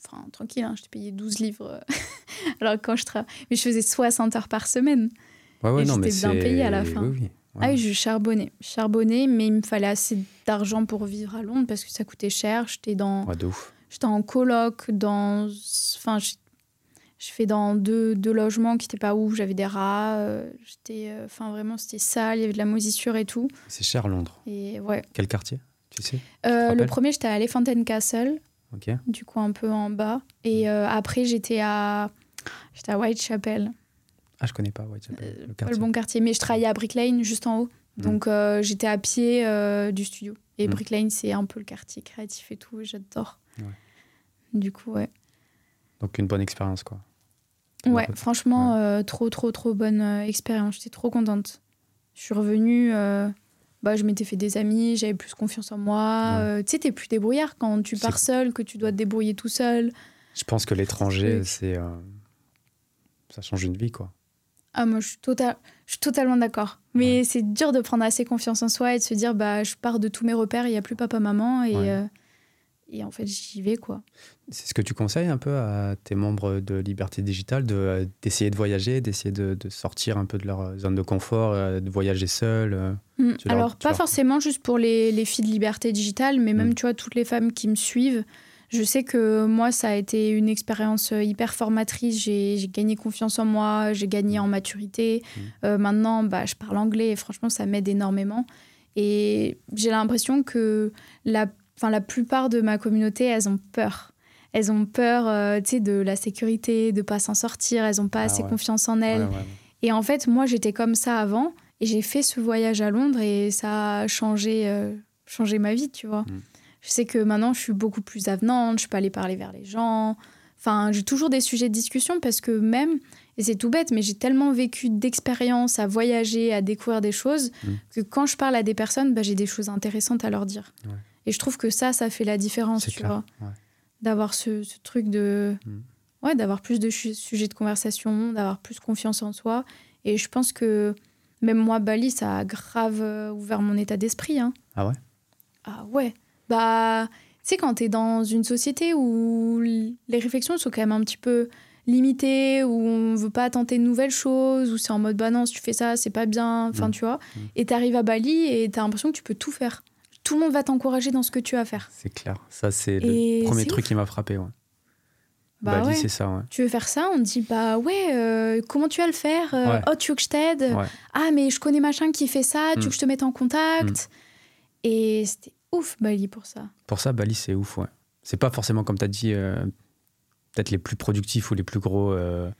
A: Enfin, tranquille, hein, j'étais payée 12 livres. Alors quand je travaillais... Mais je faisais 60 heures par semaine.
B: Ouais, ouais,
A: Et
B: non, mais
A: j'étais bien payée à la fin.
B: Oui, oui. Ouais.
A: Ah oui, je charbonnais. Charbonnais, mais il me fallait assez d'argent pour vivre à Londres parce que ça coûtait cher. J'étais dans...
B: Ouais, de ouf.
A: J'étais en coloc, dans. Enfin, je, fais dans deux, deux logements qui n'étaient pas ouf. J'avais des rats. euh, j'étais. euh, Enfin, vraiment, c'était sale. Il y avait de la moisissure et tout.
B: C'est cher, Londres.
A: Et ouais.
B: Quel quartier Tu sais?
A: Euh, le premier, j'étais à Elephant and Castle,
B: Ok.
A: du coup, un peu en bas. Et euh, après, j'étais à. J'étais à Whitechapel.
B: Ah, je connais pas Whitechapel, le quartier.
A: le bon quartier. Mais je travaillais à Brick Lane, juste en haut.
B: Mm.
A: Donc, j'étais à pied du studio. Et
B: Mm.
A: Brick Lane, c'est un peu le quartier créatif et tout. J'adore.
B: Ouais.
A: Du coup, ouais.
B: Donc, une bonne expérience, quoi.
A: Ouais,
B: Ouais.
A: franchement, euh, trop, trop, trop bonne euh, expérience. J'étais trop contente. Je suis revenue, euh, bah, je m'étais fait des amis, j'avais plus confiance en moi.
B: Ouais.
A: Euh, tu sais, t'es plus débrouillard quand tu pars seul, que tu dois te débrouiller tout seul.
B: Je pense que l'étranger, c'est. Ça change une vie, quoi.
A: Ah, moi, je suis, total... je suis totalement d'accord. Mais c'est dur de prendre assez confiance en soi et de se dire, bah, je pars de tous mes repères, il n'y a plus papa, maman. Et, et en fait, j'y vais, quoi.
B: C'est ce que tu conseilles un peu à tes membres de Liberté Digitale, de, euh, d'essayer de voyager, d'essayer de, de sortir un peu de leur zone de confort, euh, de voyager seul. euh.
A: Mm.
B: Leur-
A: Alors, pas
B: leur-
A: forcément juste pour les, les filles de liberté digitale, mais même,
B: Mm.
A: tu vois, toutes les femmes qui me suivent. Je sais que moi, ça a été une expérience hyper formatrice. J'ai gagné confiance en moi, j'ai gagné en maturité.
B: Mm.
A: Euh, maintenant, bah, je parle anglais et franchement, ça m'aide énormément. Et j'ai l'impression que la, enfin, la plupart de ma communauté, elles ont peur. Elles ont peur euh, tu sais, de la sécurité, de pas s'en sortir. Elles n'ont pas
B: Ah
A: assez
B: ouais.
A: confiance en elles.
B: ouais, ouais.
A: Et en fait, moi, j'étais comme ça avant. Et j'ai fait ce voyage à Londres et ça a changé, euh, changé ma vie, tu vois.
B: Mm.
A: Je sais que maintenant, je suis beaucoup plus avenante, je peux aller parler vers les gens. Enfin, j'ai toujours des sujets de discussion parce que même, et c'est tout bête, mais j'ai tellement vécu d'expériences à voyager, à découvrir des choses,
B: Mm.
A: que quand je parle à des personnes, bah, j'ai des choses intéressantes à leur dire.
B: Ouais.
A: Et je trouve que ça, ça fait la différence, tu
B: clair.
A: vois.
B: ouais.
A: D'avoir ce, ce truc de...
B: Mm.
A: Ouais, d'avoir plus de sujets de conversation, d'avoir plus confiance en soi. Et je pense que même moi, Bali, ça a grave euh, ouvert mon état d'esprit. hein.
B: Ah ouais?
A: Ah ouais. Bah, tu sais, quand t'es dans une société où les réflexions sont quand même un petit peu limitées, où on veut pas tenter de nouvelles choses, où c'est en mode bah non, si tu fais ça, c'est pas bien, enfin
B: Mm.
A: tu vois.
B: Mm.
A: Et t'arrives à Bali et t'as l'impression que tu peux tout faire. Tout le monde va t'encourager dans ce que tu as à faire.
B: C'est clair. Ça, c'est le premier truc qui m'a frappé. Ouais.
A: Bah
B: Bali,
A: ouais.
B: c'est ça, ouais.
A: Tu veux faire ça On te dit bah ouais, euh, comment tu vas le faire Euh,
B: Ouais.
A: Oh, tu veux que je t'aide? Ah, mais je connais machin qui fait ça, tu
B: Mm.
A: veux que je te mette en contact? Et c'était ouf, Bali, pour ça.
B: Pour ça, Bali, c'est ouf, ouais. C'est pas forcément, comme tu as dit, euh, peut-être les plus productifs ou les plus gros euh,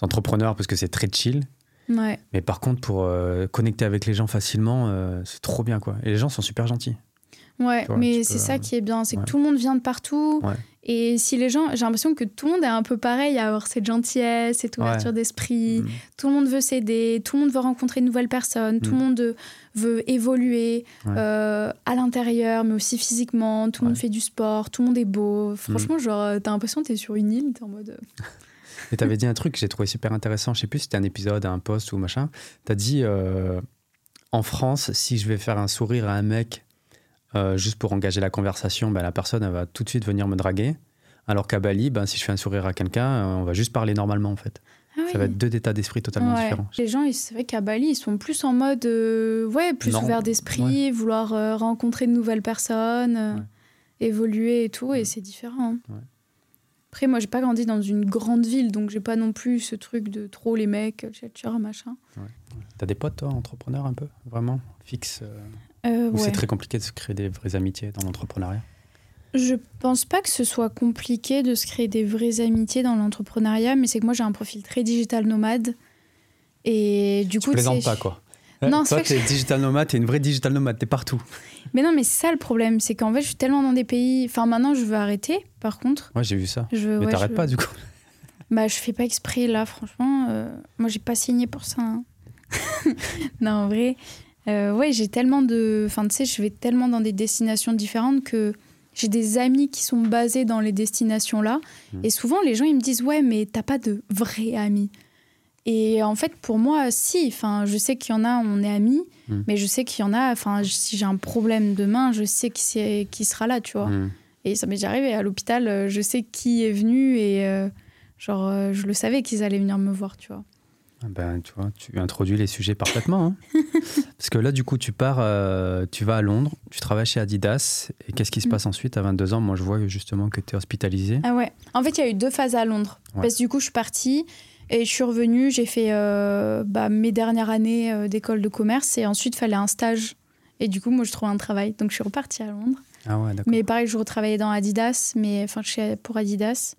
B: entrepreneurs parce que c'est très chill. Mais par contre, pour connecter avec les gens facilement, c'est trop bien, quoi. Et les gens sont super gentils.
A: Ouais,
B: vois,
A: mais c'est
B: peux,
A: ça
B: euh,
A: qui est bien, c'est
B: ouais.
A: que tout le monde vient de partout.
B: Ouais.
A: Et si les gens, j'ai l'impression que tout le monde est un peu pareil, à avoir cette gentillesse, cette ouverture d'esprit.
B: Mm.
A: Tout le monde veut s'aider, tout le monde veut rencontrer de nouvelles personnes, tout
B: Mm.
A: le monde euh, veut évoluer
B: Ouais.
A: euh, à l'intérieur, mais aussi physiquement. Tout le monde
B: Ouais. Mm.
A: fait du sport, tout le monde est beau. Franchement, genre, euh, t'as l'impression que t'es sur une île, t'es en mode.
B: Et tu avais dit un truc que j'ai trouvé super intéressant. Je sais plus si c'était un épisode, un post ou machin. Tu as dit euh, en France, si je vais faire un sourire à un mec euh, juste pour engager la conversation, ben, la personne elle va tout de suite venir me draguer. Alors qu'à Bali, ben, si je fais un sourire à quelqu'un, euh, on va juste parler normalement en fait.
A: Ah
B: Ça va être deux états d'esprit totalement
A: Ouais.
B: différents.
A: Les gens, c'est vrai qu'à Bali, ils sont plus en mode, euh, ouais, plus
B: Non,
A: ouvert d'esprit, vouloir euh, rencontrer de nouvelles personnes, euh,
B: Ouais.
A: évoluer et tout, et c'est différent. hein. Après, moi, j'ai pas grandi dans une grande ville, donc j'ai pas non plus ce truc de trop les mecs, tchatcha, machin.
B: T'as des potes, toi, entrepreneurs un peu? Vraiment? Fixe euh, Ou
A: ouais.
B: c'est très compliqué de se créer des vraies amitiés dans l'entrepreneuriat
A: Je pense pas que ce soit compliqué de se créer des vraies amitiés dans l'entrepreneuriat, mais c'est que moi, j'ai un profil très digital nomade. Et du
B: Tu
A: coup,
B: plaisantes pas, quoi.
A: Non, c'est
B: toi, t'es digital nomade, t'es une vraie digital nomade, t'es partout.
A: Mais non, mais c'est ça le problème, c'est qu'en fait, je suis tellement dans des pays. Enfin, maintenant, je veux arrêter, par contre.
B: Ouais, j'ai vu ça.
A: Je,
B: Mais
A: ouais,
B: t'arrêtes
A: je-
B: pas, du coup.
A: Bah, je fais pas exprès, là, franchement. euh, Moi, j'ai pas signé pour ça. hein. non, en vrai. Euh, ouais, j'ai tellement de. Enfin, tu sais, je vais tellement dans des destinations différentes que j'ai des amis qui sont basés dans les destinations là.
B: Mhm.
A: Et souvent, les gens, ils me disent Ouais, mais t'as pas de vrais amis. Et en fait, pour moi, si. Enfin, je sais qu'il y en a, on est amis.
B: Mhm.
A: Mais je sais qu'il y en a. Enfin, si j'ai un problème demain, je sais qui, qui sera là, tu vois.
B: Hmm.
A: Et ça m'est déjà arrivé à l'hôpital, euh, je sais qui est venu et euh, genre euh, je le savais qu'ils allaient venir me voir, tu vois.
B: Ah Ben, tu vois, tu introduis les sujets parfaitement. hein. Parce que là, du coup, tu pars, euh, tu vas à Londres, tu travailles chez Adidas. Et qu'est-ce qui se
A: Mm.
B: passe ensuite à 22 ans? Moi, je vois justement que tu es hospitalisé.
A: Ah ouais. En fait, il y a eu deux phases à Londres.
B: Ouais.
A: Parce que du coup, je suis partie et je suis revenue, j'ai fait euh, bah, mes dernières années euh, d'école de commerce et ensuite il fallait un stage. Et du coup, moi, je trouvais un travail. Donc, je suis repartie à Londres.
B: Ah ouais, d'accord.
A: Mais pareil, je retravaillais dans Adidas, mais enfin, pour Adidas.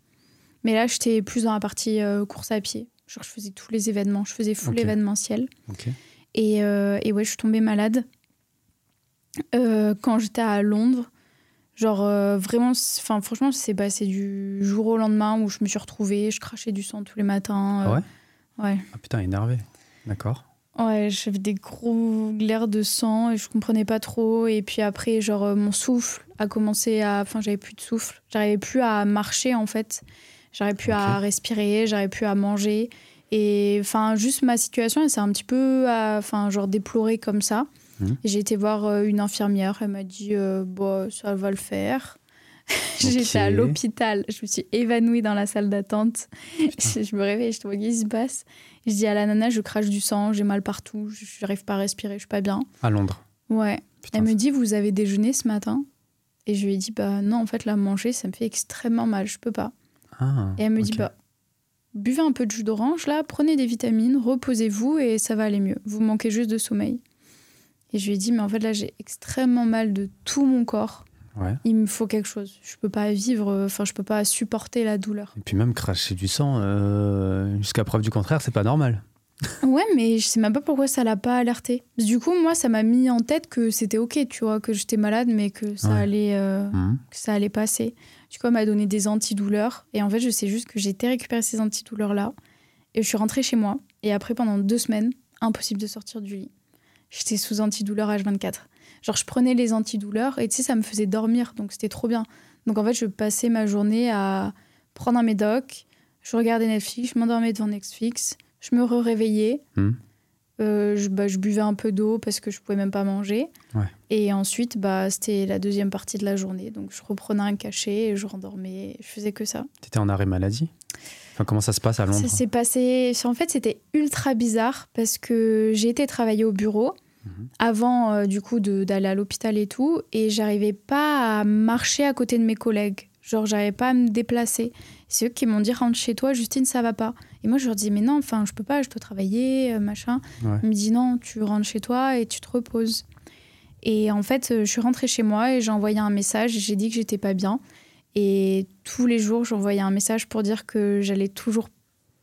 A: Mais là, j'étais plus dans la partie euh, course à pied. Genre, je faisais tous les événements. Je faisais full
B: Ok.
A: événementiel. Et, euh, et ouais, je suis tombée malade euh, quand j'étais à Londres. Genre, euh, vraiment, enfin, franchement, c'est passé du jour au lendemain où je me suis retrouvée, je crachais du sang tous les matins.
B: Ah
A: euh,
B: ouais?
A: Ouais.
B: Ah putain, énervé. D'accord.
A: Ouais, j'avais des gros glaires de sang et je comprenais pas trop. Et puis après, genre, mon souffle a commencé à. Enfin, j'avais plus de souffle. J'arrivais plus à marcher, en fait. J'arrivais plus à respirer, j'arrivais plus à manger. Et enfin, juste ma situation, elle s'est un petit peu. à- Enfin, genre, déplorée comme ça.
B: Mhm.
A: J'ai été voir euh, une infirmière. Elle m'a dit, euh, bon, ça va le faire. J'étais à l'hôpital. Je me suis évanouie dans la salle d'attente. je me réveille, je te vois, qu'est-ce qui se passe? Je dis à la nana, je crache du sang, j'ai mal partout, je n'arrive pas à respirer, je suis pas bien.
B: À Londres.
A: Ouais.
B: Putain,
A: Elle me dit, vous avez déjeuné ce matin? Et je lui ai dit, bah non, en fait, la manger, ça me fait extrêmement mal, je peux pas.
B: Ah,
A: Et elle me dit, bah, buvez un peu de jus d'orange, là, prenez des vitamines, reposez-vous et ça va aller mieux. Vous manquez juste de sommeil. Et je lui ai dit, mais en fait, là, j'ai extrêmement mal de tout mon corps.
B: Ouais.
A: Il me faut quelque chose. Je peux pas vivre, enfin, je peux pas supporter la douleur.
B: Et puis même cracher du sang, euh, jusqu'à preuve du contraire, c'est pas normal.
A: Ouais, mais je sais même pas pourquoi ça l'a pas alerté. Du coup, moi, ça m'a mis en tête que c'était ok, tu vois, que j'étais malade, mais que ça
B: Ouais.
A: allait, euh,
B: Mhm.
A: que ça allait passer. Du coup, m'a donné des antidouleurs, et en fait, je sais juste que j'ai été récupérer ces antidouleurs là, et je suis rentrée chez moi. Et après, pendant deux semaines, impossible de sortir du lit. J'étais sous antidouleur H24. Genre, je prenais les antidouleurs, et tu sais, ça me faisait dormir, donc c'était trop bien. Donc en fait, je passais ma journée à prendre un médoc, je regardais Netflix, je m'endormais devant Netflix, je me réveillais.
B: Mhm.
A: Euh, je, bah, je buvais un peu d'eau parce que je pouvais même pas manger.
B: Ouais.
A: Et ensuite, bah, c'était la deuxième partie de la journée. Donc, je reprenais un cachet et je rendormais. Je faisais que ça.
B: T'étais en arrêt maladie? Enfin, comment ça se passe à Londres?
A: Ça s'est passé. En fait, c'était ultra bizarre parce que j'ai été travailler au bureau
B: Mhm.
A: avant, euh, du coup, de- d'aller à l'hôpital et tout. Et j'arrivais pas à marcher à côté de mes collègues. Genre, j'arrivais pas à me déplacer. C'est eux qui m'ont dit rentre chez toi, Justine, ça va pas. Et moi, je leur dis mais non, enfin, je peux pas, je dois travailler, euh, machin.
B: Ouais.
A: Il me dit non, tu rentres chez toi et tu te reposes. Et en fait, euh, je suis rentrée chez moi et j'ai envoyé un message et j'ai dit que j'étais pas bien. Et tous les jours, j'envoyais un message pour dire que j'allais toujours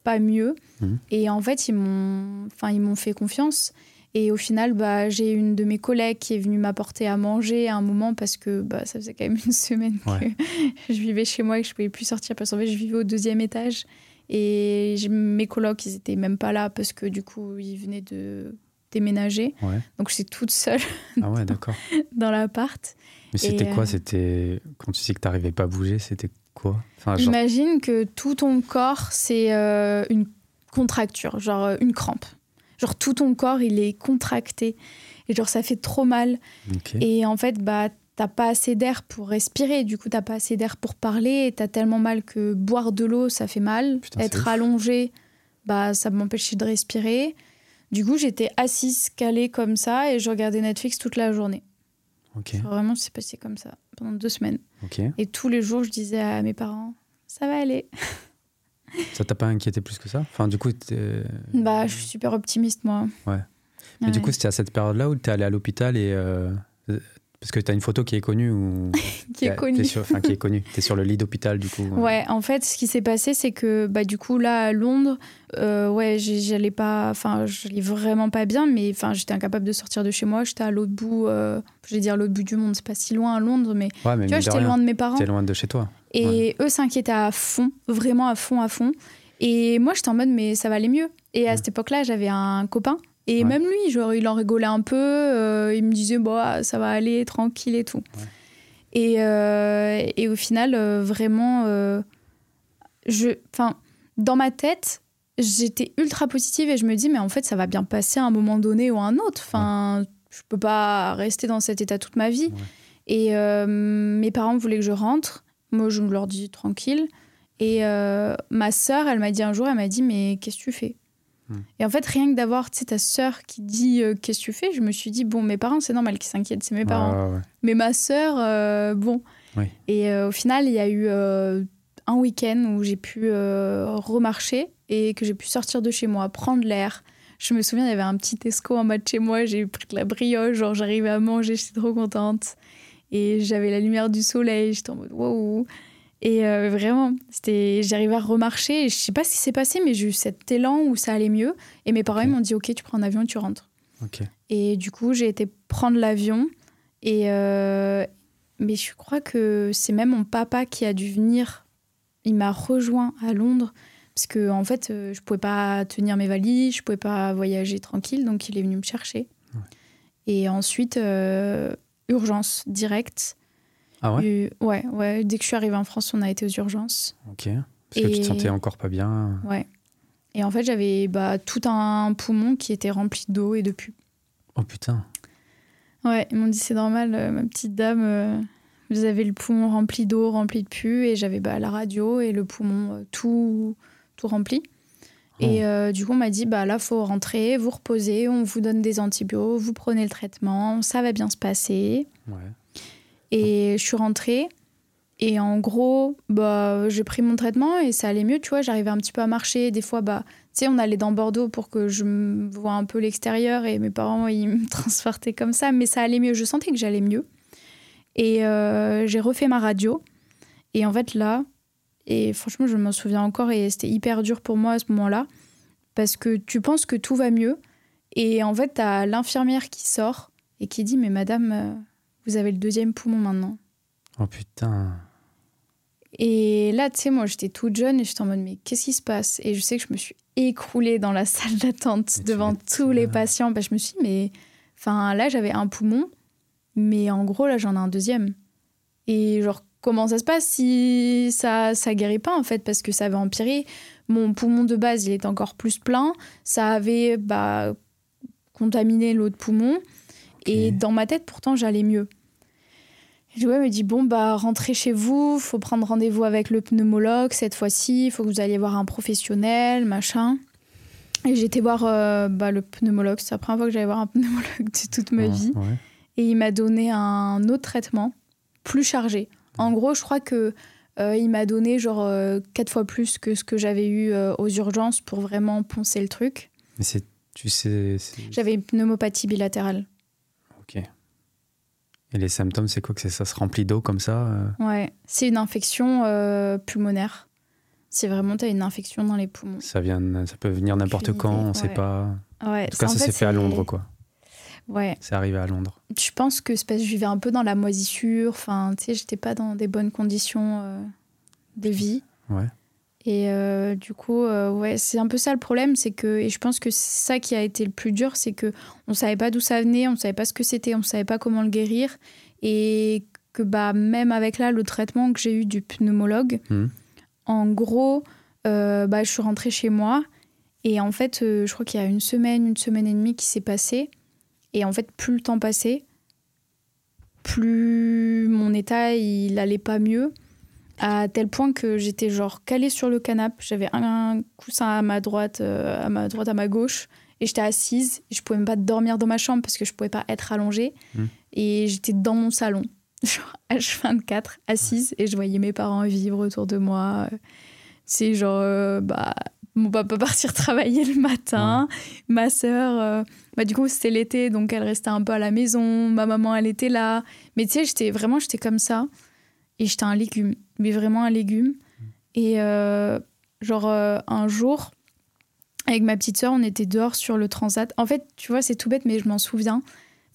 A: pas mieux.
B: Mhm.
A: Et en fait, ils m'ont, enfin, ils m'ont fait confiance. Et au final, bah, j'ai une de mes collègues qui est venue m'apporter à manger à un moment parce que bah, ça faisait quand même une semaine
B: Ouais.
A: que je vivais chez moi et que je pouvais plus sortir parce qu'en fait, je vivais au deuxième étage. Et mes colocs, ils étaient même pas là parce que du coup, ils venaient de déménager.
B: Ouais.
A: Donc, j'étais toute seule
B: Ah ouais, d'accord.
A: dans l'appart.
B: Mais c'était quoi?
A: euh,
B: C'était quand tu dis que t'arrivais pas à bouger, c'était quoi? Enfin, genre,
A: Imagine que tout ton corps, c'est euh, une contracture, genre euh, une crampe. Genre tout ton corps, il est contracté. Et genre, ça fait trop mal. Et en fait, bah, t'as pas assez d'air pour respirer. Du coup, t'as pas assez d'air pour parler. T'as tellement mal que boire de l'eau, ça fait mal.
B: Putain,
A: Être allongé, bah, ça m'empêchait de respirer. Du coup, j'étais assise, calée comme ça, et je regardais Netflix toute la journée.
B: Ok.
A: Genre, vraiment, c'est passé comme ça pendant deux semaines.
B: Ok.
A: Et tous les jours, je disais à mes parents, ça va aller.
B: Ça t'a pas inquiété plus que ça? Enfin, du coup, t'es-
A: Bah, je suis super optimiste, moi.
B: Ouais. Mais du coup, c'était à cette période-là où t'es allé à l'hôpital et. euh, Parce que t'as une photo qui est connue ou.
A: qui est
B: t'es
A: connu.
B: sur- Enfin, qui est connue. T'es sur le lit d'hôpital, du coup.
A: Ouais, en fait, ce qui s'est passé, c'est que bah, du coup, là, à Londres, euh, ouais, j'allais pas. Enfin, j'allais vraiment pas bien, mais enfin, j'étais incapable de sortir de chez moi. J'étais à l'autre bout, euh, je vais dire l'autre bout du monde, c'est pas si loin à Londres, mais
B: Ouais, mais
A: tu vois, j'étais loin de mes parents.
B: T'es loin de chez toi.
A: Et eux s'inquiétaient à fond, vraiment à fond, à fond. Et moi, j'étais en mode, mais ça va aller mieux. Et à
B: Ouais.
A: cette époque-là, j'avais un copain Et
B: Ouais.
A: même lui, genre, il en rigolait un peu. euh, il me disait, bon, ah, ça va aller, tranquille et tout.
B: Ouais.
A: Et, euh, et au final, euh, vraiment, je, dans ma tête, j'étais ultra positive et je me dis, mais en fait, ça va bien passer à un moment donné ou à un autre. Enfin, je peux pas rester dans cet état toute ma vie.
B: Ouais.
A: Et mes parents voulaient que je rentre. Moi, je leur dis tranquille. Et ma sœur, elle m'a dit un jour, elle m'a dit, mais qu'est-ce que tu fais?
B: Hmm.
A: Et en fait, rien que d'avoir ta sœur qui dit euh, qu'est-ce que tu fais, je me suis dit, bon, mes parents, c'est normal qu'ils s'inquiètent, c'est mes parents.
B: Ouais, ouais, ouais.
A: Mais ma sœur, euh, bon.
B: Oui.
A: Et euh, au final, il y a eu un week-end où j'ai pu remarcher et que j'ai pu sortir de chez moi, prendre l'air. Je me souviens, il y avait un petit Tesco en bas de chez moi, j'ai pris de la brioche, genre j'arrivais à manger, j'étais trop contente. Et j'avais la lumière du soleil, j'étais en mode wow. Et euh, vraiment, c'était, j'arrivais à remarcher. Et je sais pas ce qui s'est passé, mais j'ai eu cet élan où ça allait mieux. Et mes parents m'ont dit Ok, tu prends un avion et tu rentres. Et du coup, j'ai été prendre l'avion. Et euh, mais je crois que c'est même mon papa qui a dû venir. Il m'a rejoint à Londres parce que en fait, euh, je pouvais pas tenir mes valises, je pouvais pas voyager tranquille, donc il est venu me chercher.
B: Ouais.
A: Et ensuite, euh, urgence directe.
B: Ah ouais
A: ouais, ouais. Dès que je suis arrivée en France, on a été aux urgences.
B: Ok. Parce que tu te sentais encore pas bien.
A: Ouais. Et en fait, j'avais bah, tout un poumon qui était rempli d'eau et de pus.
B: Oh putain.
A: Ouais, ils m'ont dit c'est normal, euh, ma petite dame, euh, vous avez le poumon rempli d'eau, rempli de pus, et j'avais bah, la radio et le poumon euh, tout, tout rempli. Et euh, du coup, on m'a dit bah là, faut rentrer, vous reposer, on vous donne des antibiotiques, vous prenez le traitement, ça va bien se passer.
B: Ouais.
A: Et je suis rentrée. Et en gros, bah, j'ai pris mon traitement et ça allait mieux, tu vois. J'arrivais un petit peu à marcher. Des fois, bah, tu sais, on allait dans Bordeaux pour que je vois un peu l'extérieur et mes parents, ils me transportaient comme ça. Mais ça allait mieux. Je sentais que j'allais mieux. Et euh, j'ai refait ma radio. Et en fait, là, et franchement, je m'en souviens encore et c'était hyper dur pour moi à ce moment-là. Parce que tu penses que tout va mieux. Et en fait, t'as l'infirmière qui sort et qui dit Mais madame, euh, vous avez le deuxième poumon maintenant.
B: Oh putain.
A: Et là, tu sais, moi, j'étais toute jeune et j'étais en mode, mais qu'est-ce qui se passe? Et je sais que je me suis écroulée dans la salle d'attente devant tous les patients. Bah, je me suis dit, mais. Enfin, là, j'avais un poumon, mais en gros, là, j'en ai un deuxième. Et genre, comment ça se passe si ça, ça guérit pas, en fait? Parce que ça avait empiré. Mon poumon de base, il était encore plus plein. Ça avait bah, contaminé l'autre poumon. Et dans ma tête, pourtant, j'allais mieux. Et Joël me dit bon bah rentrez chez vous, faut prendre rendez-vous avec le pneumologue cette fois-ci, il faut que vous alliez voir un professionnel, machin. Et été voir euh, bah, le pneumologue, c'est la première fois que j'allais voir un pneumologue de toute ma
B: Ouais,
A: vie.
B: Ouais.
A: Et il m'a donné un autre traitement, plus chargé. En gros, je crois que euh, il m'a donné genre euh, quatre fois plus que ce que j'avais eu aux urgences pour vraiment poncer le truc.
B: Mais c'est. Tu sais.
A: J'avais une pneumopathie bilatérale.
B: Et les symptômes, c'est quoi que c'est? Ça se remplit d'eau comme ça euh?
A: Ouais, c'est une infection euh, pulmonaire. C'est vraiment, t'as une infection dans les poumons.
B: Ça vient, ça peut venir n'importe quand, on sait
A: ouais.
B: pas.
A: Ouais,
B: En tout cas, ça s'est fait à Londres, quoi.
A: Ouais,
B: C'est arrivé à Londres.
A: je pense que parce que je vivais un peu dans la moisissure. Enfin, tu sais, j'étais pas dans des bonnes conditions euh, de vie.
B: Ouais.
A: Et euh, du coup, euh, ouais, c'est un peu ça le problème, c'est que, et je pense que c'est ça qui a été le plus dur, c'est que on savait pas d'où ça venait, on savait pas ce que c'était, on savait pas comment le guérir, et que bah même avec là le traitement que j'ai eu du pneumologue,
B: Mhm.
A: en gros, euh, bah je suis rentrée chez moi, et en fait, je crois qu'il y a une semaine, une semaine et demie qui s'est passée, et en fait, plus le temps passait, plus mon état il allait pas mieux à tel point que j'étais genre calée sur le canapé. J'avais un coussin à ma droite, euh, à ma droite, à ma gauche, et j'étais assise. Je pouvais même pas dormir dans ma chambre parce que je pouvais pas être allongée.
B: Mm.
A: Et j'étais dans mon salon, genre H24, assise, et je voyais mes parents vivre autour de moi. C'est genre, euh, bah, mon papa partir travailler le matin, ma sœur, euh, bah, du coup c'était l'été, donc elle restait un peu à la maison. Ma maman, elle était là. Mais tu sais, j'étais vraiment, j'étais comme ça. Et j'étais un légume, mais vraiment un légume. Et euh, genre, euh, un jour, avec ma petite sœur, on était dehors sur le transat. En fait, tu vois, c'est tout bête, mais je m'en souviens.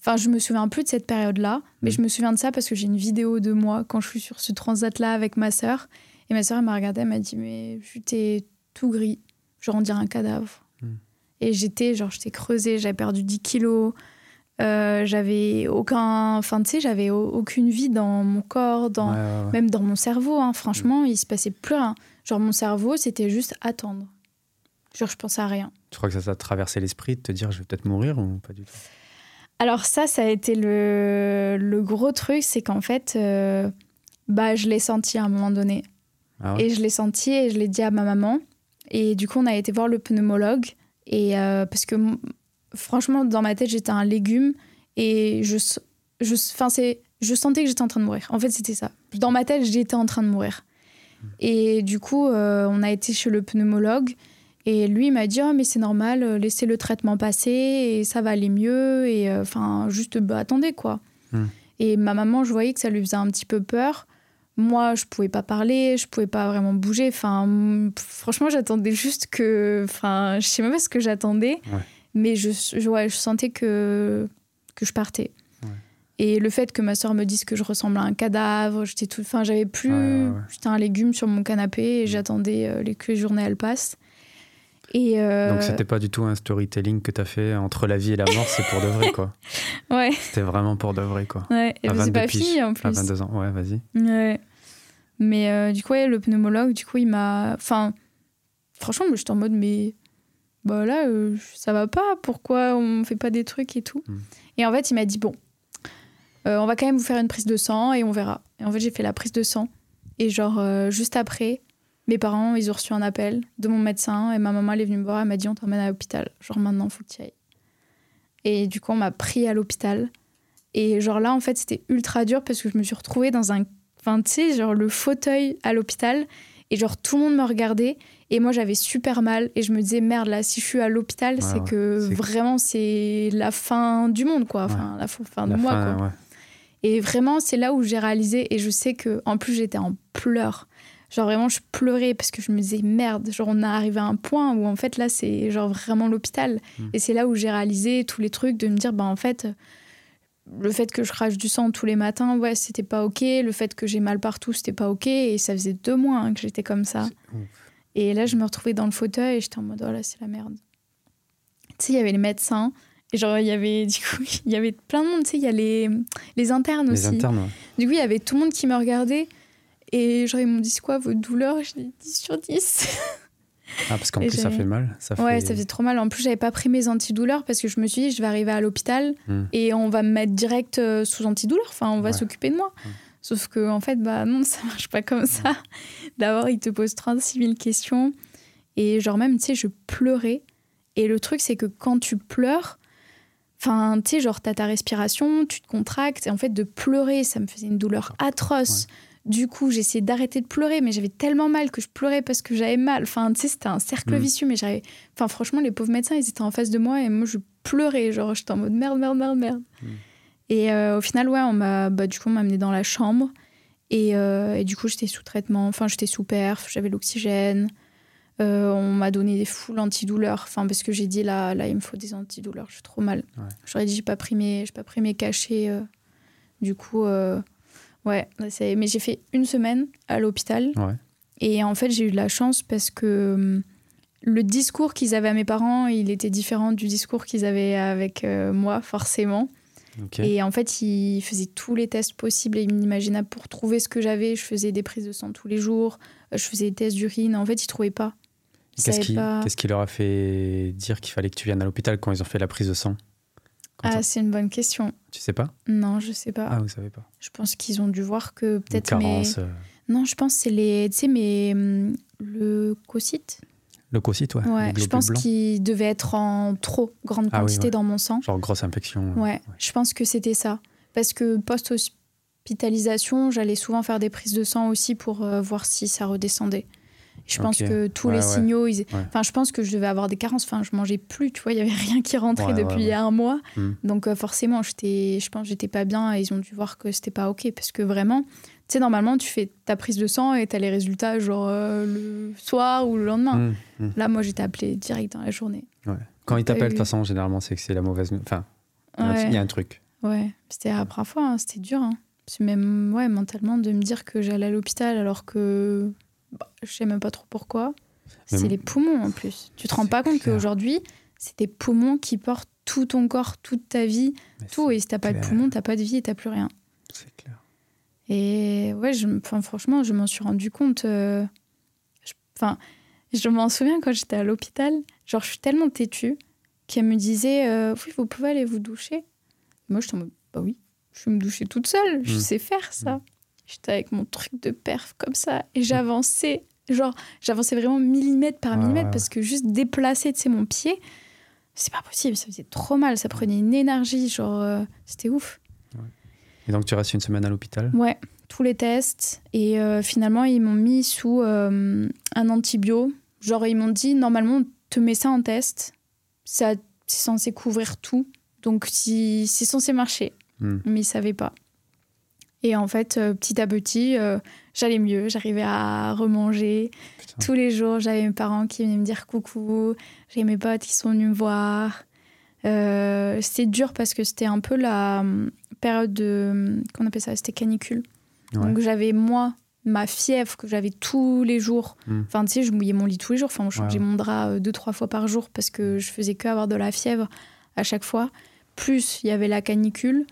A: Enfin, je me souviens plus de cette période-là, mais
B: Mm.
A: je me souviens de ça parce que j'ai une vidéo de moi quand je suis sur ce transat-là avec ma sœur. Et ma sœur, elle m'a regardée, elle m'a dit Mais t'es tout gris, genre on dirait un cadavre.
B: Mm.
A: Et j'étais, genre, j'étais creusée, j'avais perdu 10 kilos. Euh, j'avais aucun. Enfin, tu sais, j'avais aucune vie dans mon corps, dans, même dans mon cerveau. Hein. Franchement, il se passait plus rien. Genre, mon cerveau, c'était juste attendre. Genre, je pensais à rien.
B: Tu crois que ça t'a traversé l'esprit de te dire je vais peut-être mourir ou pas du tout?
A: Alors, ça, ça a été le, le gros truc, c'est qu'en fait, euh, bah, je l'ai senti à un moment donné. Ah et je l'ai senti et je l'ai dit à ma maman. Et du coup, on a été voir le pneumologue. Et euh, parce que franchement, dans ma tête, j'étais un légume et je, je, c'est, je sentais que j'étais en train de mourir. En fait, c'était ça. Dans ma tête, j'étais en train de mourir. Et du coup, euh, on a été chez le pneumologue et lui il m'a dit oh, mais c'est normal, euh, laissez le traitement passer et ça va aller mieux et euh, enfin juste bah, attendez quoi. Hmm. Et ma maman, je voyais que ça lui faisait un petit peu peur. Moi, je pouvais pas parler, je pouvais pas vraiment bouger. Enfin, franchement, j'attendais juste que, enfin, je sais même pas ce que j'attendais. Mais je, je, je sentais que, que je partais. Et le fait que ma soeur me dise que je ressemble à un cadavre, j'étais tout, enfin, j'avais plus, j'étais un légume sur mon canapé et mm. j'attendais euh, que les journées elles passent.
B: Et euh... Donc c'était pas du tout un storytelling que tu as fait entre la vie et la mort, c'est pour de vrai quoi.
A: ouais.
B: C'était vraiment pour de vrai quoi.
A: Ouais, et c'est pas fille en plus. À
B: 22 ans, ouais, vas-y.
A: Ouais. Mais euh, du coup, ouais, le pneumologue, du coup, il m'a. Enfin, franchement, j'étais en mode, mais bah là, euh, ça va pas, pourquoi on fait pas des trucs et tout. Hmm. Et en fait, il m'a dit, bon, euh, on va quand même vous faire une prise de sang et on verra. Et en fait, j'ai fait la prise de sang. Et genre, euh, juste après, mes parents, ils ont reçu un appel de mon médecin et ma maman, elle est venue me voir, elle m'a dit, on t'emmène à l'hôpital. Genre, maintenant, faut que tu ailles. Et du coup, on m'a pris à l'hôpital. Et genre là, en fait, c'était ultra dur parce que je me suis retrouvée dans un... Enfin, tu sais, genre le fauteuil à l'hôpital. Et genre, tout le monde me regardait. Et moi, j'avais super mal. Et je me disais, merde, là, si je suis à l'hôpital, c'est que vraiment, c'est la fin du monde, quoi. Enfin, la fin de moi, quoi. Et vraiment, c'est là où j'ai réalisé. Et je sais que en plus, j'étais en pleurs. Genre, vraiment, je pleurais parce que je me disais, merde, genre, on est arrivé à un point où, en fait, là, c'est genre vraiment l'hôpital. Hmm. Et c'est là où j'ai réalisé tous les trucs de me dire, bah, en fait le fait que je crache du sang tous les matins, ouais, c'était pas ok. Le fait que j'ai mal partout, c'était pas ok. Et ça faisait deux mois hein, que j'étais comme ça. Et là, je me retrouvais dans le fauteuil et j'étais en mode, oh là, c'est la merde. Tu sais, il y avait les médecins. Et genre, il y avait, du coup, il y avait plein de monde. Tu sais, il y a les, les internes aussi. Les internes, Du coup, il y avait tout le monde qui me regardait. Et genre, ils m'ont dit, c'est quoi votre douleur Je dis 10 sur 10.
B: Ah, parce qu'en plus, ça fait mal. Ça fait...
A: Ouais, ça faisait trop mal. En plus, j'avais pas pris mes antidouleurs parce que je me suis dit, je vais arriver à l'hôpital hmm. et on va me mettre direct euh, sous antidouleur. Enfin, on va s'occuper de moi. Sauf que, en fait, bah non, ça marche pas comme ça. D'abord, ils te posent 36 000 questions. Et genre, même, tu sais, je pleurais. Et le truc, c'est que quand tu pleures, enfin, tu sais, genre, t'as ta respiration, tu te contractes. Et en fait, de pleurer, ça me faisait une douleur atroce. Du coup, j'essayais d'arrêter de pleurer, mais j'avais tellement mal que je pleurais parce que j'avais mal. Enfin, tu sais, c'était un cercle mm. vicieux, mais j'avais. Enfin, franchement, les pauvres médecins, ils étaient en face de moi et moi, je pleurais. Genre, j'étais en mode merde, merde, merde, merde. Mm. Et euh, au final, ouais, on m'a, bah, du coup, on m'a amené dans la chambre. Euh, et, du coup, j'étais sous traitement. Enfin, j'étais sous perf, j'avais l'oxygène. Euh, on m'a donné des foules antidouleurs. Enfin, parce que j'ai dit, là, là, il me faut des antidouleurs, je suis trop mal. J'aurais dit, j'ai pas pris mes, j'ai pas pris mes cachets. du coup, ouais. Mais j'ai fait une semaine à l'hôpital. Et en fait, j'ai eu de la chance parce que hum, le discours qu'ils avaient à mes parents, il était différent du discours qu'ils avaient avec moi, forcément. Et en fait, il faisait tous les tests possibles et inimaginables pour trouver ce que j'avais. Je faisais des prises de sang tous les jours, je faisais des tests d'urine. En fait, il trouvait pas.
B: Qu'est-ce qui, leur a fait dire qu'il fallait que tu viennes à l'hôpital quand ils ont fait la prise de sang?
A: Ah, c'est une bonne question.
B: Tu sais pas?
A: Non, je sais pas.
B: Ah, vous savez pas.
A: Je pense qu'ils ont dû voir que peut-être mes... Euh. Non, je pense que c'est les... Tu sais, mais hum, le cocyte
B: Leucocytes, ouais.
A: ouais je pense qu'il devait être en trop grande ah quantité dans mon sang.
B: Genre grosse infection.
A: Euh, ouais, je pense que c'était ça. Parce que post-hospitalisation, j'allais souvent faire des prises de sang aussi pour euh, voir si ça redescendait. Je pense que tous les signaux, ils... enfin, je pense que je devais avoir des carences. Enfin, je mangeais plus, tu vois, il y avait rien qui rentrait depuis un mois. Hmm. Donc euh, forcément, j'étais, je pense, j'étais pas bien et ils ont dû voir que c'était pas ok parce que vraiment, tu sais, normalement, tu fais ta prise de sang et tu as les résultats genre euh, le soir ou le lendemain. Mmh, mmh. Là, moi, j'étais appelée direct dans la journée.
B: Quand ils t'appellent, de toute façon, généralement, c'est que c'est la mauvaise. Enfin, il y a un truc.
A: Ouais, c'était la première fois, hein, c'était dur. Hein. même ouais, mentalement, de me dire que j'allais à l'hôpital alors que bah, je sais même pas trop pourquoi. C'est les poumons en plus. Tu te rends pas compte qu'aujourd'hui, c'est des poumons qui portent tout ton corps, toute ta vie, tout. Et si t'as pas de poumons, t'as pas de vie et t'as plus rien.
B: C'est clair.
A: Et ouais, je, franchement, je m'en suis rendu compte. Euh, enfin, je, m'en souviens quand j'étais à l'hôpital. Genre, je suis tellement têtue qu'elle me disait euh, Oui, vous pouvez aller vous doucher. moi, je en mode Bah oui, je vais me doucher toute seule. Je mmh. sais faire ça. Mmh. J'étais avec mon truc de perf comme ça et j'avançais. Genre, j'avançais vraiment millimètre par millimètre parce que juste déplacer, tu sais, mon pied, c'est pas possible. Ça faisait trop mal. Ça prenait une énergie. Genre, euh, c'était ouf.
B: Et donc, tu restes une semaine à l'hôpital?
A: Ouais, tous les tests. Et euh, finalement, ils m'ont mis sous euh, un antibio. Genre, ils m'ont dit, normalement, on te met ça en test. Ça, c'est censé couvrir tout. Donc, si, c'est censé marcher. Hmm. Mais ils savaient pas. Et en fait, euh, petit à petit, j'allais mieux. J'arrivais à remanger. Tous les jours, j'avais mes parents qui venaient me dire coucou. J'avais mes potes qui sont venus me voir. c'était dur parce que c'était un peu la, période de. Qu'on appelle ça C'était canicule. Donc j'avais, moi, ma fièvre que j'avais tous les jours. Hmm. Enfin, tu sais, je mouillais mon lit tous les jours. Enfin, je changeais mon drap euh, deux, trois fois par jour parce que je faisais que avoir de la fièvre à chaque fois. Plus, il y avait la canicule.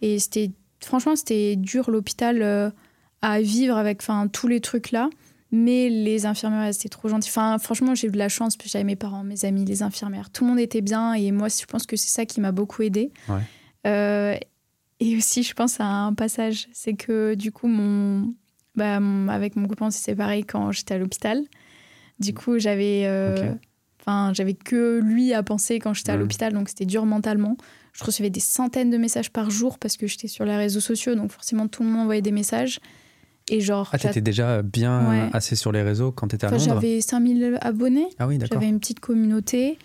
A: Et c'était. Franchement, c'était dur l'hôpital euh, à vivre avec enfin, tous les trucs là. Mais les infirmières, c'était trop gentil. Enfin, franchement, j'ai eu de la chance. Puis j'avais mes parents, mes amis, les infirmières. Tout le monde était bien. Et moi, je pense que c'est ça qui m'a beaucoup aidé. Euh, et aussi, je pense à un passage, c'est que du coup, mon, bah, avec mon copain, on s'est séparés quand j'étais à l'hôpital. Du mm. coup, j'avais, euh, enfin, j'avais que lui à penser quand j'étais à l'hôpital, donc c'était dur mentalement. Je recevais des centaines de messages par jour parce que j'étais sur les réseaux sociaux, donc forcément tout le monde envoyait des messages. Et genre.
B: Ah, t'étais déjà bien assez sur les réseaux quand t'étais à Londres
A: J'avais 5000 abonnés.
B: Ah oui, d'accord.
A: J'avais une petite communauté.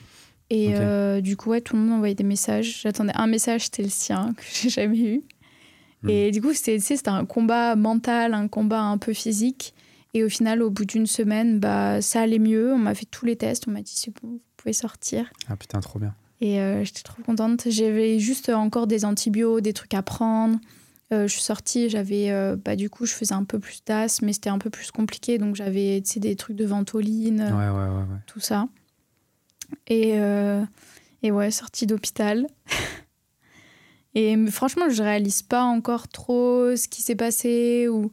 A: Et euh, du coup, ouais, tout le monde envoyait des messages. J'attendais un message, c'était le sien, que j'ai jamais eu. Hmm. Et du coup, c'était un combat mental, un combat un peu physique. Et au final, au bout d'une semaine, bah, ça allait mieux. On m'a fait tous les tests. On m'a dit, c'est bon, vous pouvez sortir.
B: Ah putain, trop bien.
A: Et euh, j'étais trop contente. J'avais juste encore des antibiotiques, des trucs à prendre. Euh, je suis sortie, j'avais, bah, du coup, je faisais un peu plus d'asthme, mais c'était un peu plus compliqué. Donc j'avais des trucs de ventoline,
B: ouais, ouais, ouais,
A: tout ça. Et, euh, et ouais, sortie d'hôpital. et franchement, je réalise pas encore trop ce qui s'est passé. Ou...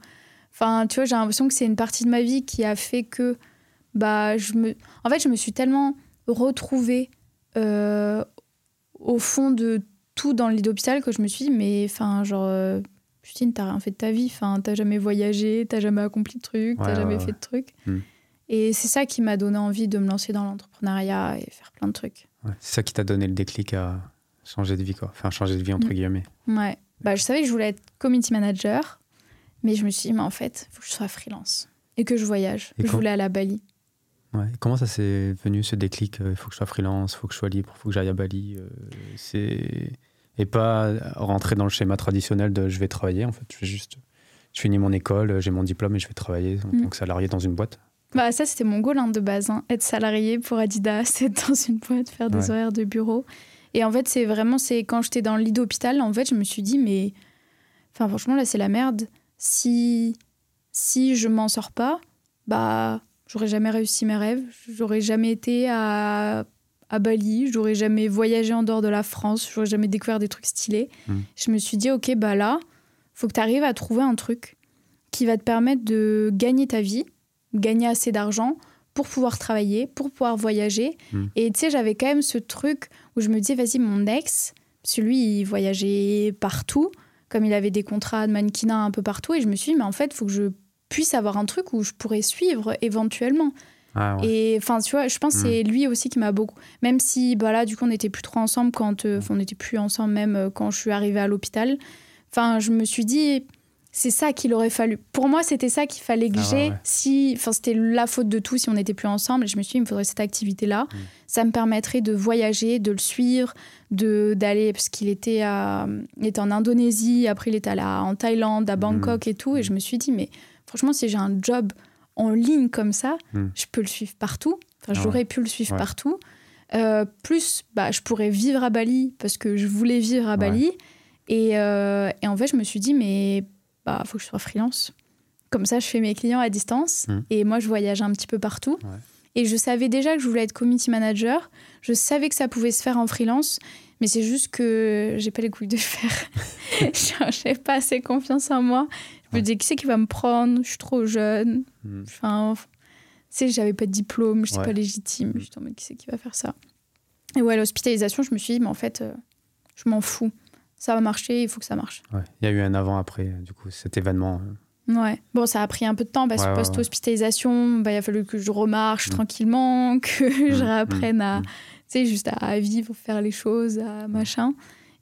A: Enfin, tu vois, j'ai l'impression que c'est une partie de ma vie qui a fait que. Bah, je me... En fait, je me suis tellement retrouvée euh, au fond de tout dans le lit d'hôpital que je me suis dit, mais enfin, genre. Euh, Justine, t'as rien fait de ta vie, enfin, t'as jamais voyagé, t'as jamais accompli de trucs, t'as jamais fait de trucs. Hmm. Et c'est ça qui m'a donné envie de me lancer dans l'entrepreneuriat et faire plein de trucs.
B: c'est ça qui t'a donné le déclic à changer de vie, quoi. Enfin, changer de vie, entre mm. guillemets.
A: Ouais. Bah, je savais que je voulais être community manager, mais je me suis dit, mais en fait, il faut que je sois freelance et que je voyage. je voulais aller à Bali.
B: Ouais. Comment ça s'est venu, ce déclic euh, Il faut que je sois freelance, il faut que je sois libre, il faut que j'aille à Bali. Euh, c'est et pas rentrer dans le schéma traditionnel de je vais travailler. En fait, je vais juste, je finis mon école, j'ai mon diplôme et je vais travailler en tant que salarié dans une boîte.
A: Bah, ça, c'était mon goal hein, de base. Hein. Être salarié pour Adidas, être dans une boîte, faire des horaires de bureau. Et en fait, c'est vraiment, c'est quand j'étais dans le lit d'hôpital, en fait, je me suis dit, mais. Enfin, franchement, là, c'est la merde. Si, si je m'en sors pas, bah, j'aurais jamais réussi mes rêves. J'aurais jamais été à, à Bali. J'aurais jamais voyagé en dehors de la France. J'aurais jamais découvert des trucs stylés. Hmm. Je me suis dit, OK, bah là, faut que tu arrives à trouver un truc qui va te permettre de gagner ta vie gagner assez d'argent pour pouvoir travailler, pour pouvoir voyager. Hmm. Et tu sais, j'avais quand même ce truc où je me disais, vas-y, mon ex, celui, il voyageait partout, comme il avait des contrats de mannequinat un peu partout. Et je me suis dit, mais en fait, il faut que je puisse avoir un truc où je pourrais suivre éventuellement. Ah et enfin, tu vois, je pense que c'est hmm. lui aussi qui m'a beaucoup. Même si, bah là, du coup, on n'était plus trop ensemble quand. Euh, on n'était plus ensemble même euh, quand je suis arrivée à l'hôpital. Enfin, je me suis dit, c'est ça qu'il aurait fallu. Pour moi, c'était ça qu'il fallait que ah j'ai. Si, enfin, c'était la faute de tout si on n'était plus ensemble. Et je me suis dit, il me faudrait cette activité-là. Mm. Ça me permettrait de voyager, de le suivre, de d'aller parce qu'il était à, il était en Indonésie. Après, il était là en Thaïlande, à Bangkok mm. et tout. Et je me suis dit, mais franchement, si j'ai un job en ligne comme ça, mm. je peux le suivre partout. Enfin, ah j'aurais pu le suivre partout. Euh, plus, bah, je pourrais vivre à Bali parce que je voulais vivre à Bali. Et, euh, et en fait, je me suis dit, mais bah, faut que je sois freelance. Comme ça, je fais mes clients à distance mmh. et moi, je voyage un petit peu partout. Et je savais déjà que je voulais être community manager. Je savais que ça pouvait se faire en freelance. Mais c'est juste que j'ai pas les couilles de faire. J'ai pas assez confiance en moi. Je me dis, qui c'est qui va me prendre? Je suis trop jeune.
B: Mm.
A: Enfin, tu sais, j'avais pas de diplôme, je suis
B: Ouais.
A: pas légitime. Je suis en mode, qui c'est qui va faire ça? Et ouais, l'hospitalisation, je me suis dit, mais en fait, euh, je m'en fous. Ça va marcher, il faut que ça marche.
B: Ouais. Il y a eu un avant-après, du coup, cet événement. euh.
A: Ouais. Bon, ça a pris un peu de temps parce que
B: ouais,
A: post-hospitalisation, bah, il a fallu que je remarche
B: Mm.
A: tranquillement, que je
B: Mm,
A: réapprenne à, tu sais, juste à vivre, faire les choses, à machin.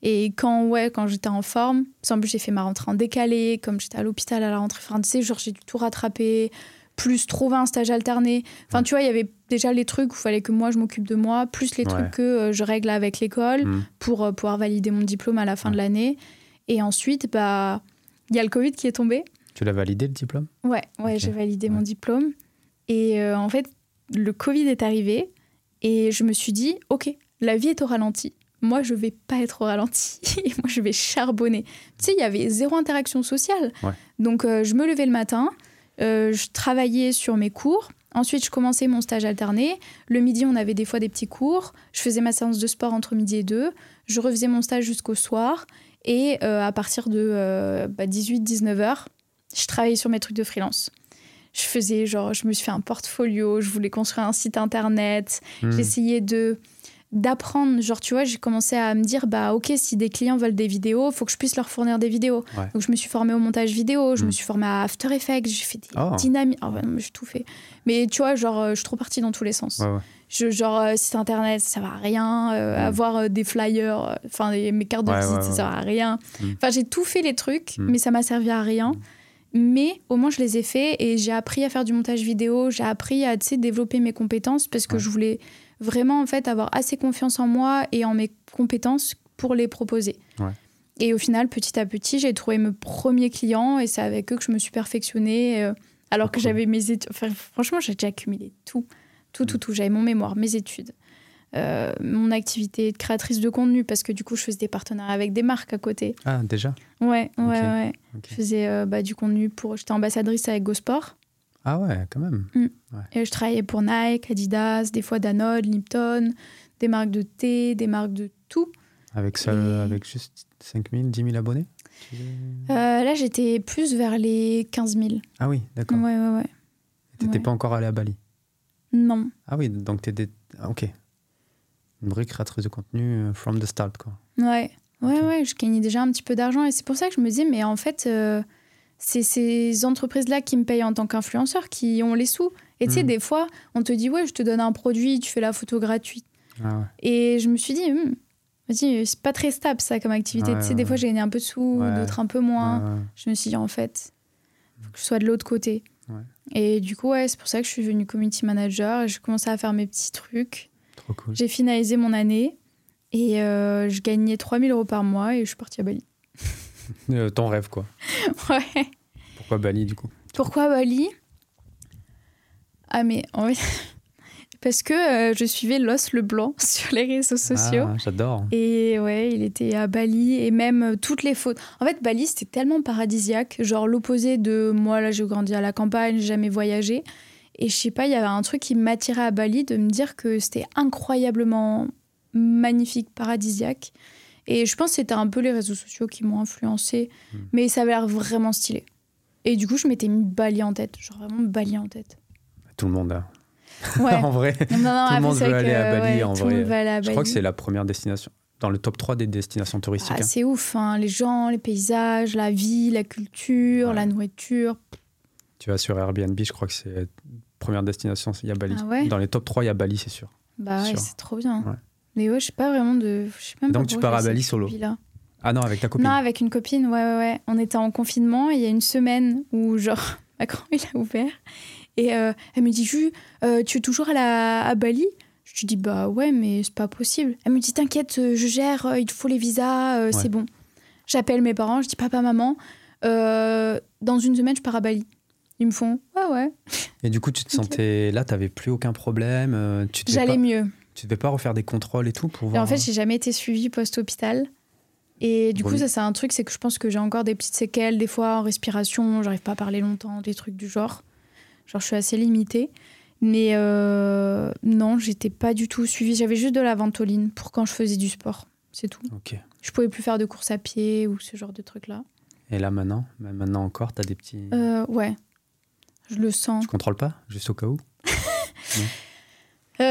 A: Et quand, ouais, quand j'étais en forme, qu'en plus, j'ai fait ma rentrée en décalé, comme j'étais à l'hôpital à la rentrée, enfin, tu sais, genre, j'ai dû tout rattraper, plus trouver un stage alterné. Enfin, tu vois, il y avait déjà les trucs où il fallait que moi, je m'occupe de moi, plus les
B: Ouais.
A: trucs que euh, je règle avec l'école
B: Mm.
A: pour euh, pouvoir valider mon diplôme à la fin de l'année. Et ensuite, bah, il y a le Covid qui est tombé.
B: Tu l'as validé le diplôme?
A: Ouais, ouais, j'ai validé
B: Ouais.
A: mon diplôme. Et euh, en fait, le Covid est arrivé et je me suis dit, ok, la vie est au ralenti. Moi, je vais pas être au ralenti. Moi, je vais charbonner. Tu sais, il y avait zéro interaction sociale.
B: Ouais.
A: Donc, euh, je me levais le matin, euh, je travaillais sur mes cours. Ensuite, je commençais mon stage alterné. Le midi, on avait des fois des petits cours. Je faisais ma séance de sport entre midi et deux. Je refaisais mon stage jusqu'au soir. Et euh, à partir de euh, 18-19 heures, je travaillais sur mes trucs de freelance. Je faisais genre, je me suis fait un portfolio, je voulais construire un site internet,
B: Mm.
A: j'essayais de d'apprendre. Genre, tu vois, j'ai commencé à me dire, bah ok, si des clients veulent des vidéos, faut que je puisse leur fournir des vidéos.
B: Ouais.
A: Donc je me suis formée au montage vidéo, je me suis formée à After Effects, j'ai fait des
B: Oh.
A: dynamiques. Mais j'ai tout fait. Mais tu vois, genre, euh, je suis trop partie dans tous les sens.
B: Ouais, ouais.
A: Je, genre, euh, site internet, ça sert à rien. euh,
B: Mm.
A: Avoir euh, des flyers, enfin, mes cartes de visite, ça sert à rien.
B: Mm.
A: Enfin, j'ai tout fait les trucs, mais ça m'a servi à rien. Mais au moins, je les ai faits et j'ai appris à faire du montage vidéo. J'ai appris à développer mes compétences parce que
B: Ouais.
A: je voulais vraiment en fait avoir assez confiance en moi et en mes compétences pour les proposer.
B: Ouais.
A: Et au final, petit à petit, j'ai trouvé mes premiers clients et c'est avec eux que je me suis perfectionnée. euh, alors que j'avais mes études. Enfin, franchement, j'ai déjà accumulé tout. Tout, tout, tout. J'avais mon mémoire, mes études, euh, mon activité de créatrice de contenu parce que du coup, je faisais des partenariats avec des marques à côté.
B: Ah, déjà?
A: Ouais, ouais,
B: Ok.
A: ouais. Je faisais euh, bah, du contenu pour. J'étais ambassadrice avec GoSport.
B: Ah ouais, quand même.
A: Et je travaillais pour Nike, Adidas, des fois Danone, Lipton, des marques de thé, des marques de tout.
B: Avec, ça,
A: Et-
B: avec juste 5 000, 10 000 abonnés
A: Euh, là, j'étais plus vers les 15 000.
B: Ah oui, d'accord.
A: Ouais, ouais, ouais.
B: T'étais
A: ouais.
B: pas encore allé à Bali?
A: Non.
B: Ah oui, donc t'étais... ah, ok. Une vraie créatrice de contenu euh, from the start, quoi.
A: Ouais. Ouais,
B: Ok.
A: ouais, je gagnais déjà un petit peu d'argent. Et c'est pour ça que je me disais, mais en fait, euh, c'est ces entreprises-là qui me payent en tant qu'influenceur qui ont les sous. Et tu sais,
B: Mhm.
A: des fois, on te dit, ouais, je te donne un produit, tu fais la photo gratuite.
B: Ah ouais.
A: Et je me suis dit, Hmm, vas-y, c'est pas très stable ça comme activité.
B: Ouais,
A: tu sais,
B: ouais,
A: des fois, j'ai gagné un peu de sous, d'autres un peu moins. Je me suis dit, en fait, faut que je sois de l'autre côté. Et du coup, ouais, c'est pour ça que je suis devenue community manager et j'ai commencé à faire mes petits trucs.
B: Trop cool.
A: J'ai finalisé mon année et euh, je gagnais 3000 euros par mois et je suis partie à Bali.
B: Euh, ton rêve, quoi.
A: ouais.
B: Pourquoi Bali, du coup?
A: Pourquoi Bali? Ah, mais en parce que euh, je suivais Los Leblanc sur les réseaux sociaux.
B: Ah, j'adore.
A: Et ouais, il était à Bali et même euh, toutes les photos. En fait, Bali, c'était tellement paradisiaque, genre l'opposé de moi, là, j'ai grandi à la campagne, j'ai jamais voyagé. Et je sais pas, il y avait un truc qui m'attirait à Bali de me dire que c'était incroyablement magnifique, paradisiaque. Et je pense que c'était un peu les réseaux sociaux qui m'ont influencé,
B: Hmm.
A: mais ça avait l'air vraiment stylé. Et du coup, je m'étais mis Bali en tête, genre vraiment Bali en tête.
B: Tout le monde a.
A: Ouais.
B: en vrai.
A: Non, non,
B: Tout le monde veut aller à Bali,
A: ouais,
B: en vrai.
A: à
B: Je crois que c'est la première destination. Dans le top 3 des destinations touristiques.
A: Ah,
B: hein.
A: c'est ouf, hein. les gens, les paysages, la vie, la culture,
B: Ouais.
A: la nourriture.
B: Tu vas sur Airbnb, je crois que c'est la première destination, il y a Bali.
A: Ah
B: Dans les top 3, il y a Bali, c'est sûr.
A: Bah ouais, c'est trop bien. Mais ouais, je sais pas vraiment de. Je sais même
B: Donc
A: pas
B: tu pars à Bali solo. Ah non, avec ta copine
A: Non, avec une copine, ouais, ouais, ouais. On était en confinement et il y a une semaine où, genre, Macron, il a ouvert. Et euh, elle me dit, Ju, euh, tu es toujours à, la, à Bali? Je lui dis, bah ouais, mais c'est pas possible. Elle me dit, t'inquiète, euh, je gère, il te faut les visas, euh,
B: Ouais.
A: c'est bon. J'appelle mes parents, je dis, papa, maman, dans une semaine, je pars à Bali. Ils me font, ouais, ouais.
B: Et du coup, tu te sentais là, t'avais plus aucun problème. tu
A: J'allais
B: pas,
A: mieux.
B: Tu devais pas refaire des contrôles et tout pour
A: Et
B: voir.
A: en fait, j'ai jamais été suivie post-hôpital. Et du
B: Bon.
A: coup, ça, c'est un truc, c'est que je pense que j'ai encore des petites séquelles, des fois en respiration, j'arrive pas à parler longtemps, des trucs du genre. Genre, je suis assez limitée. Mais euh, non, j'étais pas du tout suivie. J'avais juste de la ventoline pour quand je faisais du sport. C'est tout.
B: Ok.
A: Je pouvais plus faire de course à pied ou ce genre de trucs-là.
B: Et là maintenant, même maintenant encore, t'as des petits.
A: Euh, ouais. Je le sens.
B: Tu contrôles pas, juste au cas où?
A: Euh,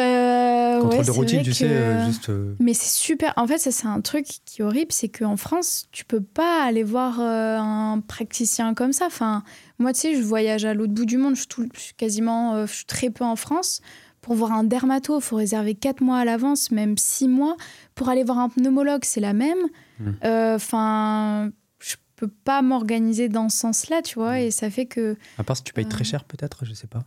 B: Contrôle
A: ouais,
B: de routine, tu
A: que-
B: sais, euh, juste. euh,
A: Mais c'est super. En fait, ça, c'est un truc qui est horrible, c'est qu'en France, tu peux pas aller voir euh, un praticien comme ça. Enfin, moi, tu sais, je voyage à l'autre bout du monde. Je suis, tout- je suis quasiment euh, je suis très peu en France. Pour voir un dermato, il faut réserver 4 mois à l'avance, même 6 mois. Pour aller voir un pneumologue, c'est la même.
B: Mm.
A: Euh, Enfin, peux pas m'organiser dans ce sens-là, tu vois. Et ça fait que
B: À part si tu payes très
A: Euh.
B: cher, peut-être, je sais pas.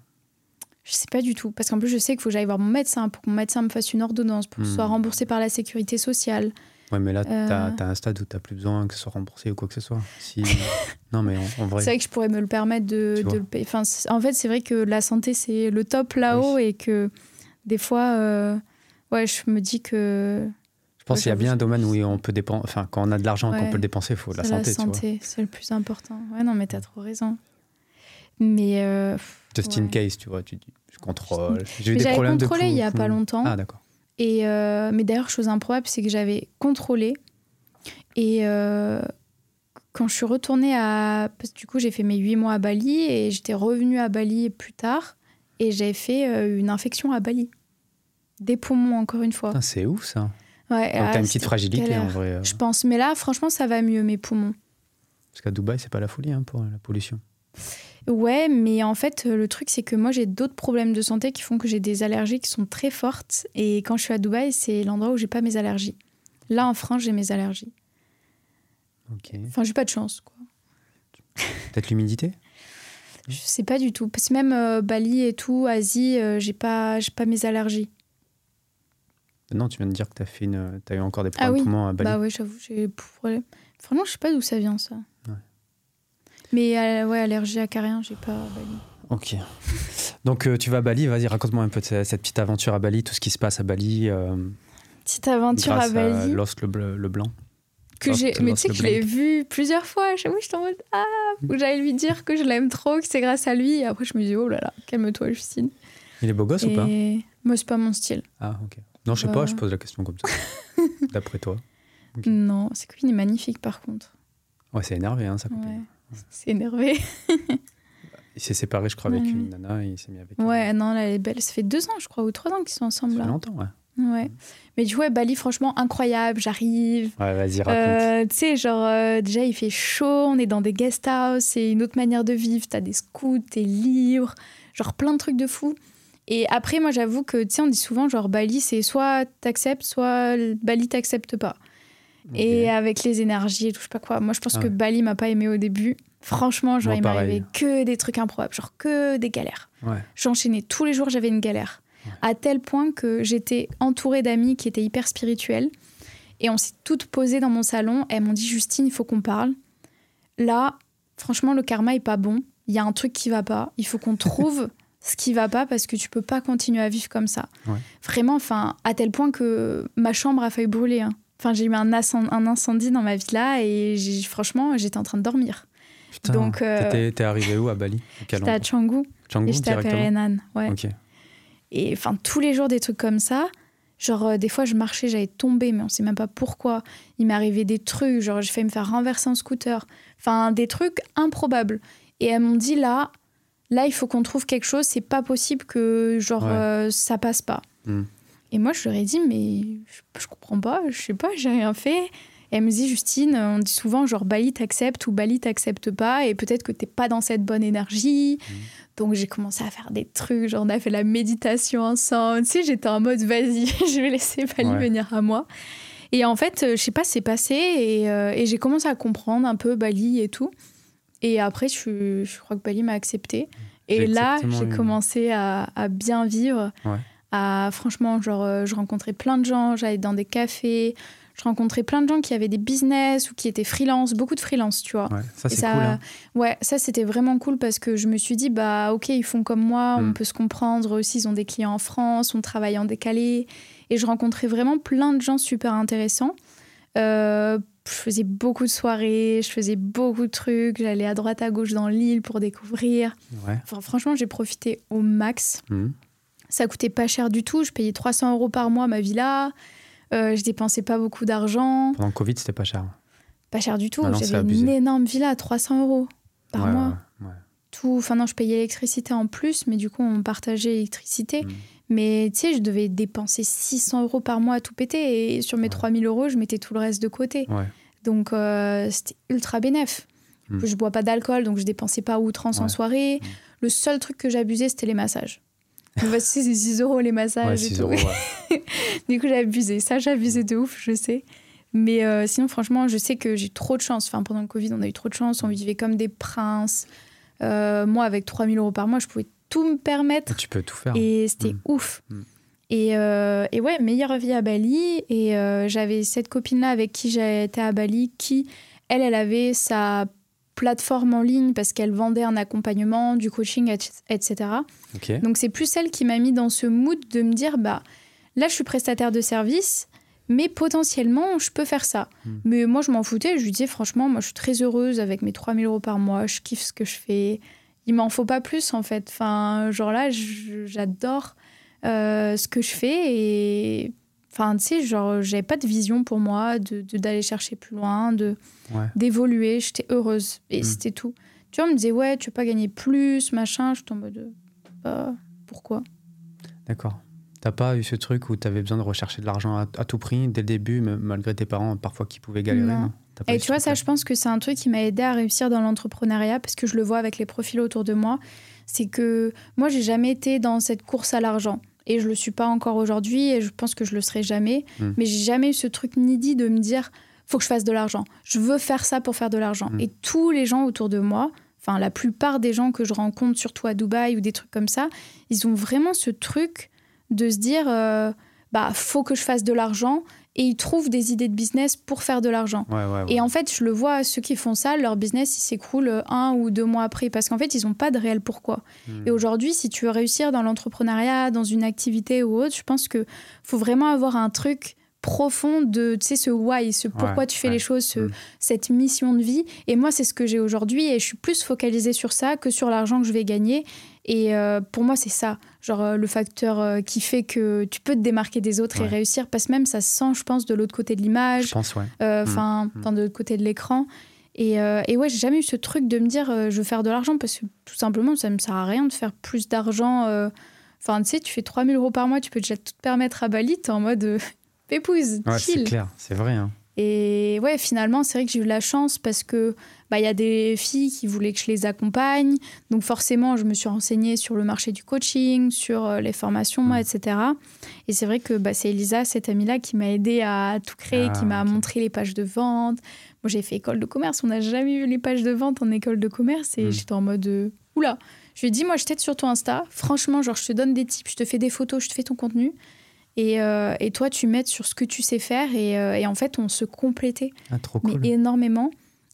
A: Je sais pas du tout. Parce qu'en plus, je sais qu'il faut que j'aille voir mon médecin pour que mon médecin me fasse une ordonnance, pour que ce soit
B: Mm.
A: remboursé par la sécurité sociale.
B: Ouais, mais là, t'as
A: Euh.
B: as un stade où t'as plus besoin que ce soit remboursé ou quoi que ce soit. Si... non, mais en, en vrai.
A: C'est vrai que je pourrais me le permettre de,
B: Tu
A: le payer. Enfin, en fait, c'est vrai que la santé, c'est le top là-haut et que des fois, euh, ouais, je me dis que
B: Je pense
A: Ouais,
B: qu'il y a bien un domaine où on peut dépenser. Enfin, quand on a de l'argent et qu'on
A: Ouais.
B: peut le dépenser, il faut la santé,
A: la
B: tu
A: santé, c'est le plus important. Ouais, non, mais t'as trop raison. Mais euh,
B: Just in case, tu vois. Tu dis, je contrôle. J'ai eu des problèmes de
A: contrôlé il y a pas longtemps.
B: Ah, d'accord.
A: Et euh, mais d'ailleurs, chose improbable, c'est que j'avais contrôlé. Et euh, quand je suis retournée à. Parce que du coup, j'ai fait mes huit mois à Bali et j'étais revenue à Bali plus tard. Et j'avais fait euh, une infection à Bali. Des poumons, encore une fois.
B: Putain, C'est ouf, ça.
A: Ouais,
B: Donc,
A: ah,
B: t'as une
A: c'était
B: petite fragilité,
A: galère.
B: en vrai.
A: Je pense. Mais là, franchement, ça va mieux, mes poumons.
B: Parce qu'à Dubaï, c'est pas la folie hein, pour la pollution.
A: Ouais, mais en fait, euh, le truc, c'est que moi, j'ai d'autres problèmes de santé qui font que j'ai des allergies qui sont très fortes. Et quand je suis à Dubaï, c'est l'endroit où j'ai pas mes allergies. Là, en France, j'ai mes allergies.
B: Ok.
A: Enfin, j'ai pas de chance, quoi.
B: Peut-être l'humidité?
A: Je sais pas du tout. Parce que même euh, Bali et tout, Asie, euh, j'ai pas, j'ai pas mes allergies.
B: Non, tu viens de dire que fait une... as eu encore des
A: Ah
B: problèmes
A: oui.
B: poumons à Bali.
A: Bah ouais, j'avoue, j'ai des problèmes. Franchement, je sais pas d'où ça vient, ça. Mais euh, ouais, allergie à carien, j'ai pas à Bali.
B: Ok. Donc euh, tu vas à Bali, vas-y, raconte-moi un peu de cette, petite aventure à Bali, tout ce qui se passe à Bali. euh,
A: Petite aventure
B: grâce
A: à Bali.
B: Lost le, bleu- le blanc.
A: que
B: Lost-
A: j'ai mais tu sais que je l'ai vu plusieurs fois j'avoue j'étais en mode ah où j'allais lui dire que je l'aime trop que c'est grâce à lui et après je me dis oh là là calme-toi Justine
B: Il est beau gosse ou pas?
A: Et moi c'est pas mon style
B: Ah, ok. Non, je sais
A: Bah.
B: pas, je pose la question comme ça. D'après toi. Ok.
A: non c'est qu'il est magnifique par contre
B: Ouais, c'est énervé, hein, sa copine.
A: ouais c'est énervé
B: Il s'est séparé, je crois, avec
A: Ouais.
B: une nana et il s'est mis avec
A: ouais non là, elle est belle ça fait deux ans je crois ou trois ans qu'ils sont
B: Ça
A: ensemble
B: fait
A: là
B: longtemps, ouais.
A: ouais mais du coup ouais, Bali franchement incroyable j'arrive
B: Ouais, vas-y, raconte.
A: Euh, tu sais, genre, euh, déjà, il fait chaud, on est dans des guest house, c'est une autre manière de vivre, t'as des scouts, t'es libre, genre plein de trucs de fou. Et après, moi, j'avoue que, tu sais, on dit souvent, genre, Bali, c'est soit t'acceptes, soit Bali t'accepte pas. Et avec les énergies et tout, je sais pas quoi. Moi, je pense
B: Ah
A: que. Bali m'a pas aimé au début. Franchement, genre,
B: Moi,
A: il m'arrivait que des trucs improbables, genre que des galères.
B: Ouais.
A: J'enchaînais tous les jours, j'avais une galère.
B: Ouais.
A: À tel point que j'étais entourée d'amis qui étaient hyper spirituels. Et on s'est toutes posées dans mon salon. Elles m'ont dit Justine, il faut qu'on parle. Là, franchement, le karma est pas bon. Il y a un truc qui va pas. Il faut qu'on trouve ce qui va pas parce que tu peux pas continuer à vivre comme ça.
B: Ouais.
A: Vraiment, enfin, à tel point que ma chambre a failli brûler. hein. Enfin, j'ai eu un, incen- un incendie dans ma villa et franchement, j'étais en train de dormir.
B: Putain,
A: Donc, euh,
B: t'es arrivé où à Bali?
A: J'étais à Canggu
B: Canggu
A: et j'étais à. Ouais. Et enfin, tous les jours, des trucs comme ça. Genre, euh, des fois, je marchais, j'allais tomber, mais on sait même pas pourquoi. Il m'est arrivé des trucs, genre, j'ai failli me faire renverser un scooter. Enfin, des trucs improbables. Et elles m'ont dit, là, là, il faut qu'on trouve quelque chose. C'est pas possible que, genre,
B: Ouais.
A: euh, ça passe pas.
B: Hmm.
A: Et moi, je leur ai dit, mais je, je comprends pas, je sais pas, j'ai rien fait. Et elle me dit, Justine, on dit souvent, genre, Bali t'accepte ou Bali t'accepte pas, et peut-être que t'es pas dans cette bonne énergie.
B: Hmm.
A: Donc, j'ai commencé à faire des trucs, genre, on a fait la méditation ensemble. Tu sais, j'étais en mode, vas-y, je vais laisser Bali
B: Ouais.
A: venir à moi. Et en fait, euh, je sais pas, c'est passé, et, euh, et j'ai commencé à comprendre un peu Bali et tout. Et après, je, je crois que Bali m'a accepté. Et là, j'ai commencé à, à bien vivre.
B: Ouais.
A: À, franchement, genre, euh, je rencontrais plein de gens, j'allais dans des cafés, je rencontrais plein de gens qui avaient des business ou qui étaient freelance, beaucoup de freelance, tu vois.
B: Ouais, ça, c'est cool. hein.
A: Ouais, ça c'était vraiment cool parce que je me suis dit, bah ok, ils font comme moi, on
B: Mm.
A: peut se comprendre aussi, ils ont des clients en France, on travaille en décalé. Et je rencontrais vraiment plein de gens super intéressants. Euh, je faisais beaucoup de soirées, je faisais beaucoup de trucs, j'allais à droite à gauche dans l'île pour découvrir.
B: Ouais.
A: Enfin, franchement, j'ai profité au max.
B: Mhm.
A: Ça coûtait pas cher du tout. Je payais 300 euros par mois ma villa. Euh, je dépensais pas beaucoup d'argent.
B: Pendant le Covid, c'était pas cher.
A: Pas cher du tout. J'avais une énorme villa à 300 euros par
B: Ouais,
A: mois.
B: ouais, ouais.
A: Tout. Enfin, non, je payais l'électricité en plus, mais du coup, on partageait l'électricité.
B: Mm.
A: Mais tu sais, je devais dépenser 600 euros par mois à tout péter. Et sur mes
B: Ouais.
A: 3000 euros, je mettais tout le reste de côté. Donc, euh, c'était ultra bénéf.
B: Mm.
A: Je bois pas d'alcool, donc je dépensais pas outrance en soirée.
B: Mm.
A: Le seul truc que j'abusais, c'était les massages. Bah, c'est 6 euros les massages
B: Ouais,
A: et
B: 6
A: tout.
B: euros. ouais.
A: Du coup, j'ai abusé. Ça, j'ai abusé de ouf, je sais. Mais euh, sinon, franchement, je sais que j'ai trop de chance. Enfin, pendant le Covid, on a eu trop de chance. On vivait comme des princes. Euh, moi, avec 3000 euros par mois, je pouvais tout me permettre.
B: Tu peux tout faire.
A: Et c'était
B: Mm.
A: ouf.
B: Mm.
A: Et, euh, et ouais, meilleure vie à Bali. Et euh, j'avais cette copine-là avec qui j'étais à Bali, qui, elle, elle avait sa plateforme en ligne parce qu'elle vendait un accompagnement, du coaching, et- etc.
B: Ok.
A: Donc c'est plus elle qui m'a mis dans ce mood de me dire, bah là, je suis prestataire de service. Mais potentiellement, je peux faire ça.
B: Mm.
A: Mais moi, je m'en foutais. Je lui disais, franchement, moi, je suis très heureuse avec mes 3000 euros par mois. Je kiffe ce que je fais. Il m'en faut pas plus, en fait. Enfin, genre là, j'adore euh, ce que je fais. Et enfin, tu sais, genre, j'avais pas de vision pour moi de de- d'aller chercher plus loin, de
B: Ouais.
A: d'évoluer. J'étais heureuse. Et
B: Mm.
A: c'était tout. Tu vois, on me disait, ouais, tu veux pas gagner plus, machin. Je en mode, bah, pourquoi?
B: D'accord. T'as pas eu ce truc où t'avais besoin de rechercher de l'argent à, à tout prix dès le début, malgré tes parents, parfois qui pouvaient galérer
A: Non. Et tu vois, ça, je pense que c'est un truc qui m'a aidé à réussir dans l'entrepreneuriat parce que je le vois avec les profils autour de moi. C'est que moi, j'ai jamais été dans cette course à l'argent. Et je le suis pas encore aujourd'hui et je pense que je le serai jamais.
B: Mm.
A: Mais j'ai jamais eu ce truc needy de me dire faut que je fasse de l'argent. Je veux faire ça pour faire de l'argent.
B: Mm.
A: Et tous les gens autour de moi, enfin la plupart des gens que je rencontre, surtout à Dubaï ou des trucs comme ça, ils ont vraiment ce truc de se dire euh, bah faut que je fasse de l'argent et ils trouvent des idées de business pour faire de l'argent.
B: Ouais, ouais, ouais.
A: Et en fait, je le vois, ceux qui font ça, leur business, il s'écroule euh, un ou deux mois après parce qu'en fait, ils n'ont pas de réel pourquoi.
B: Hmm.
A: Et aujourd'hui, si tu veux réussir dans l'entrepreneuriat, dans une activité ou autre, je pense que faut vraiment avoir un truc profond de, tu sais, ce why, ce pourquoi
B: Ouais,
A: tu fais
B: ouais.
A: les choses, ce-
B: Mm.
A: cette mission de vie. Et moi, c'est ce que j'ai aujourd'hui et je suis plus focalisée sur ça que sur l'argent que je vais gagner. Et euh, pour moi, c'est ça, genre euh, le facteur euh, qui fait que tu peux te démarquer des autres et
B: Ouais.
A: réussir, parce que même ça se sent, je pense, de l'autre côté de l'image
B: ouais. Mm.
A: enfin,
B: Mm.
A: enfin, de l'autre côté de l'écran. Et, euh, et ouais, j'ai jamais eu ce truc de me dire euh, je veux faire de l'argent parce que tout simplement, ça me sert à rien de faire plus d'argent. euh. Enfin, tu sais, tu fais 3000 euros par mois, tu peux déjà tout te permettre à Bali, t'es en mode pépouze,
B: Ouais, c'est clair, c'est vrai. Hein.
A: Et ouais, finalement, c'est vrai que j'ai eu de la chance parce que bah, y a des filles qui voulaient que je les accompagne. Donc forcément, je me suis renseignée sur le marché du coaching, sur euh, les formations,
B: Mm.
A: etc. Et c'est vrai que bah, c'est Elisa, cette amie-là, qui m'a aidée à tout créer,
B: Ah,
A: qui m'a montré les pages de vente. Moi, j'ai fait école de commerce. On n'a jamais vu les pages de vente en école de commerce. Et
B: Mm.
A: j'étais en mode... euh, Oula Je lui ai dit, moi, je t'aide sur ton Insta. Franchement, genre, je te donne des tips, je te fais des photos, je te fais ton contenu. Et, euh, et toi, tu m'aides sur ce que tu sais faire. Et, euh, et en fait, on se complétait
B: Ah, trop
A: mais
B: cool.
A: énormément.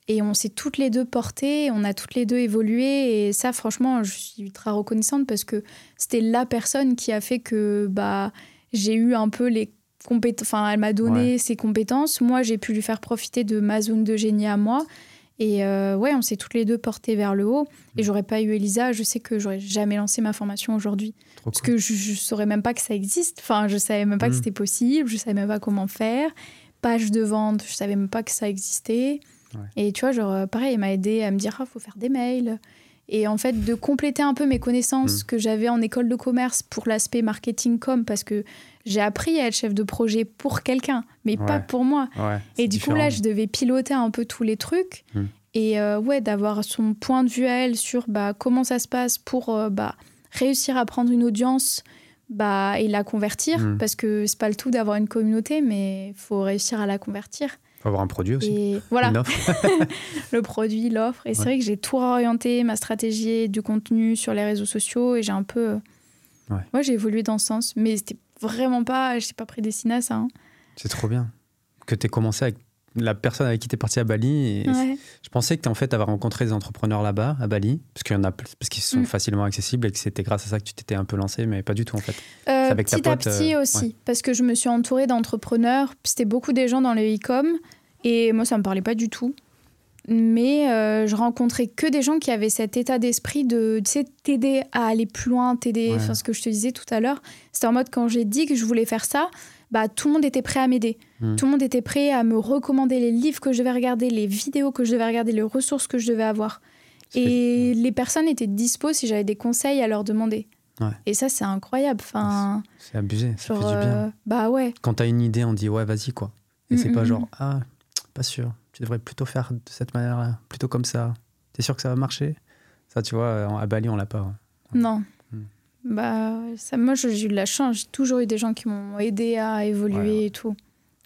A: Et on s'est toutes les deux portées, on a toutes les deux évolué. Et ça, franchement, je suis ultra reconnaissante parce que c'était la personne qui a fait que bah, j'ai eu un peu les compétences. Enfin, elle m'a donné ses compétences. Moi, j'ai pu lui faire profiter de ma zone de génie à moi. Et euh, ouais, on s'est toutes les deux portées vers le haut. Et j'aurais pas eu Elisa, je sais que j'aurais jamais lancé ma formation aujourd'hui. Parce
B: cool.
A: que je, je saurais même pas que ça existe. Enfin, je savais même pas que
B: Mm.
A: c'était possible. Je savais même pas comment faire. Page de vente, je savais même pas que ça existait.
B: Ouais.
A: Et tu vois, genre, euh, pareil, elle m'a aidé à me dire, ah, faut faire des mails. Et en fait, de compléter un peu mes connaissances
B: Mm.
A: que j'avais en école de commerce pour l'aspect marketing com, parce que j'ai appris à être chef de projet pour quelqu'un, mais pas pour moi.
B: Ouais,
A: Et du coup, là, je devais piloter un peu tous les trucs.
B: Mm.
A: Et euh, ouais, d'avoir son point de vue à elle sur bah, comment ça se passe pour euh, bah, réussir à prendre une audience bah, et la convertir.
B: Mm.
A: Parce que c'est pas le tout d'avoir une communauté, mais il faut réussir à la convertir.
B: Faut avoir un produit aussi.
A: Et voilà,
B: Une offre.
A: le produit, l'offre. Et c'est vrai que j'ai tout réorienté, ma stratégie du contenu sur les réseaux sociaux. Et j'ai un peu. euh,
B: Ouais.
A: Ouais, j'ai évolué dans ce sens. Mais c'était vraiment pas. Je pas prédestiné à ça. hein.
B: C'est trop bien. Que tu aies commencé avec la personne avec qui tu es parti à Bali. Et
A: Ouais.
B: Je pensais que tu en fait avais rencontré des entrepreneurs là-bas, à Bali, parce qu'il y en a parce qu'ils sont
A: Mm.
B: facilement accessibles et que c'était grâce à ça que tu t'étais un peu lancé, mais pas du tout en fait.
A: Euh,
B: avec ta
A: petit à petit
B: euh,
A: aussi,
B: ouais.
A: parce que je me suis entourée d'entrepreneurs. C'était beaucoup des gens dans le e-com et moi, ça me parlait pas du tout. Mais euh, je rencontrais que des gens qui avaient cet état d'esprit de tu sais, t'aider à aller plus loin, t'aider,
B: Ouais.
A: enfin ce que je te disais tout à l'heure. C'était en mode quand j'ai dit que je voulais faire ça, bah tout le monde était prêt à m'aider.
B: Mm.
A: Tout le monde était prêt à me recommander les livres que je devais regarder, les vidéos que je devais regarder, les ressources que je devais avoir. Et les personnes étaient dispo si j'avais des conseils à leur demander.
B: Ouais.
A: Et ça, c'est incroyable. Enfin,
B: C'est abusé, ça
A: genre,
B: fait du bien.
A: euh, bah ouais.
B: Quand t'as une idée, on dit ouais, vas-y quoi. Et c'est
A: Mm,
B: pas
A: mm,
B: genre ah, pas sûr, tu devrais plutôt faire de cette manière-là, plutôt comme ça. T'es sûr que ça va marcher? Ça, tu vois, à Bali, on l'a pas. ouais.
A: Non.
B: Mm.
A: Bah, ça, moi, j'ai eu de la chance. J'ai toujours eu des gens qui m'ont aidé à évoluer
B: Ouais, ouais.
A: et tout.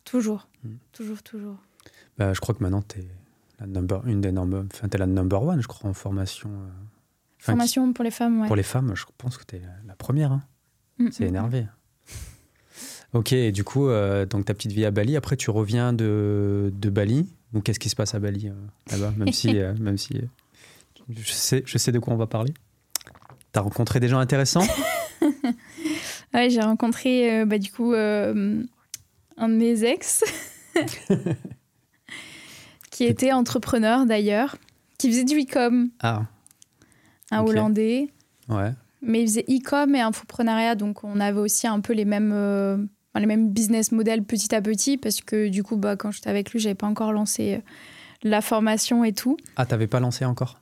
A: Toujours.
B: Mm.
A: Toujours, toujours.
B: Bah, je crois que maintenant, t'es la number, une des number, enfin, la number one, je crois, en formation. euh, qui-
A: Formation pour les femmes, ouais.
B: Pour les femmes, je pense que t'es la première. hein.
A: Mm,
B: C'est
A: mm.
B: énervé. Ok, et du coup, euh, donc ta petite vie à Bali. Après, tu reviens de, de Bali. Donc, qu'est-ce qui se passe à Bali euh, là-bas Même si, euh, même si euh, je, sais, je sais de quoi on va parler. T'as rencontré des gens intéressants?
A: Ouais, j'ai rencontré, bah, du coup, un de mes ex, qui était entrepreneur d'ailleurs, qui faisait du e-com,
B: Ah,
A: un. Hollandais.
B: ouais.
A: Mais il faisait e-com et infoprenariat, donc on avait aussi un peu les mêmes, euh, enfin, les mêmes business models petit à petit, parce que du coup, bah, quand j'étais avec lui, j'avais pas encore lancé euh, la formation et tout.
B: Ah, t'avais pas lancé encore?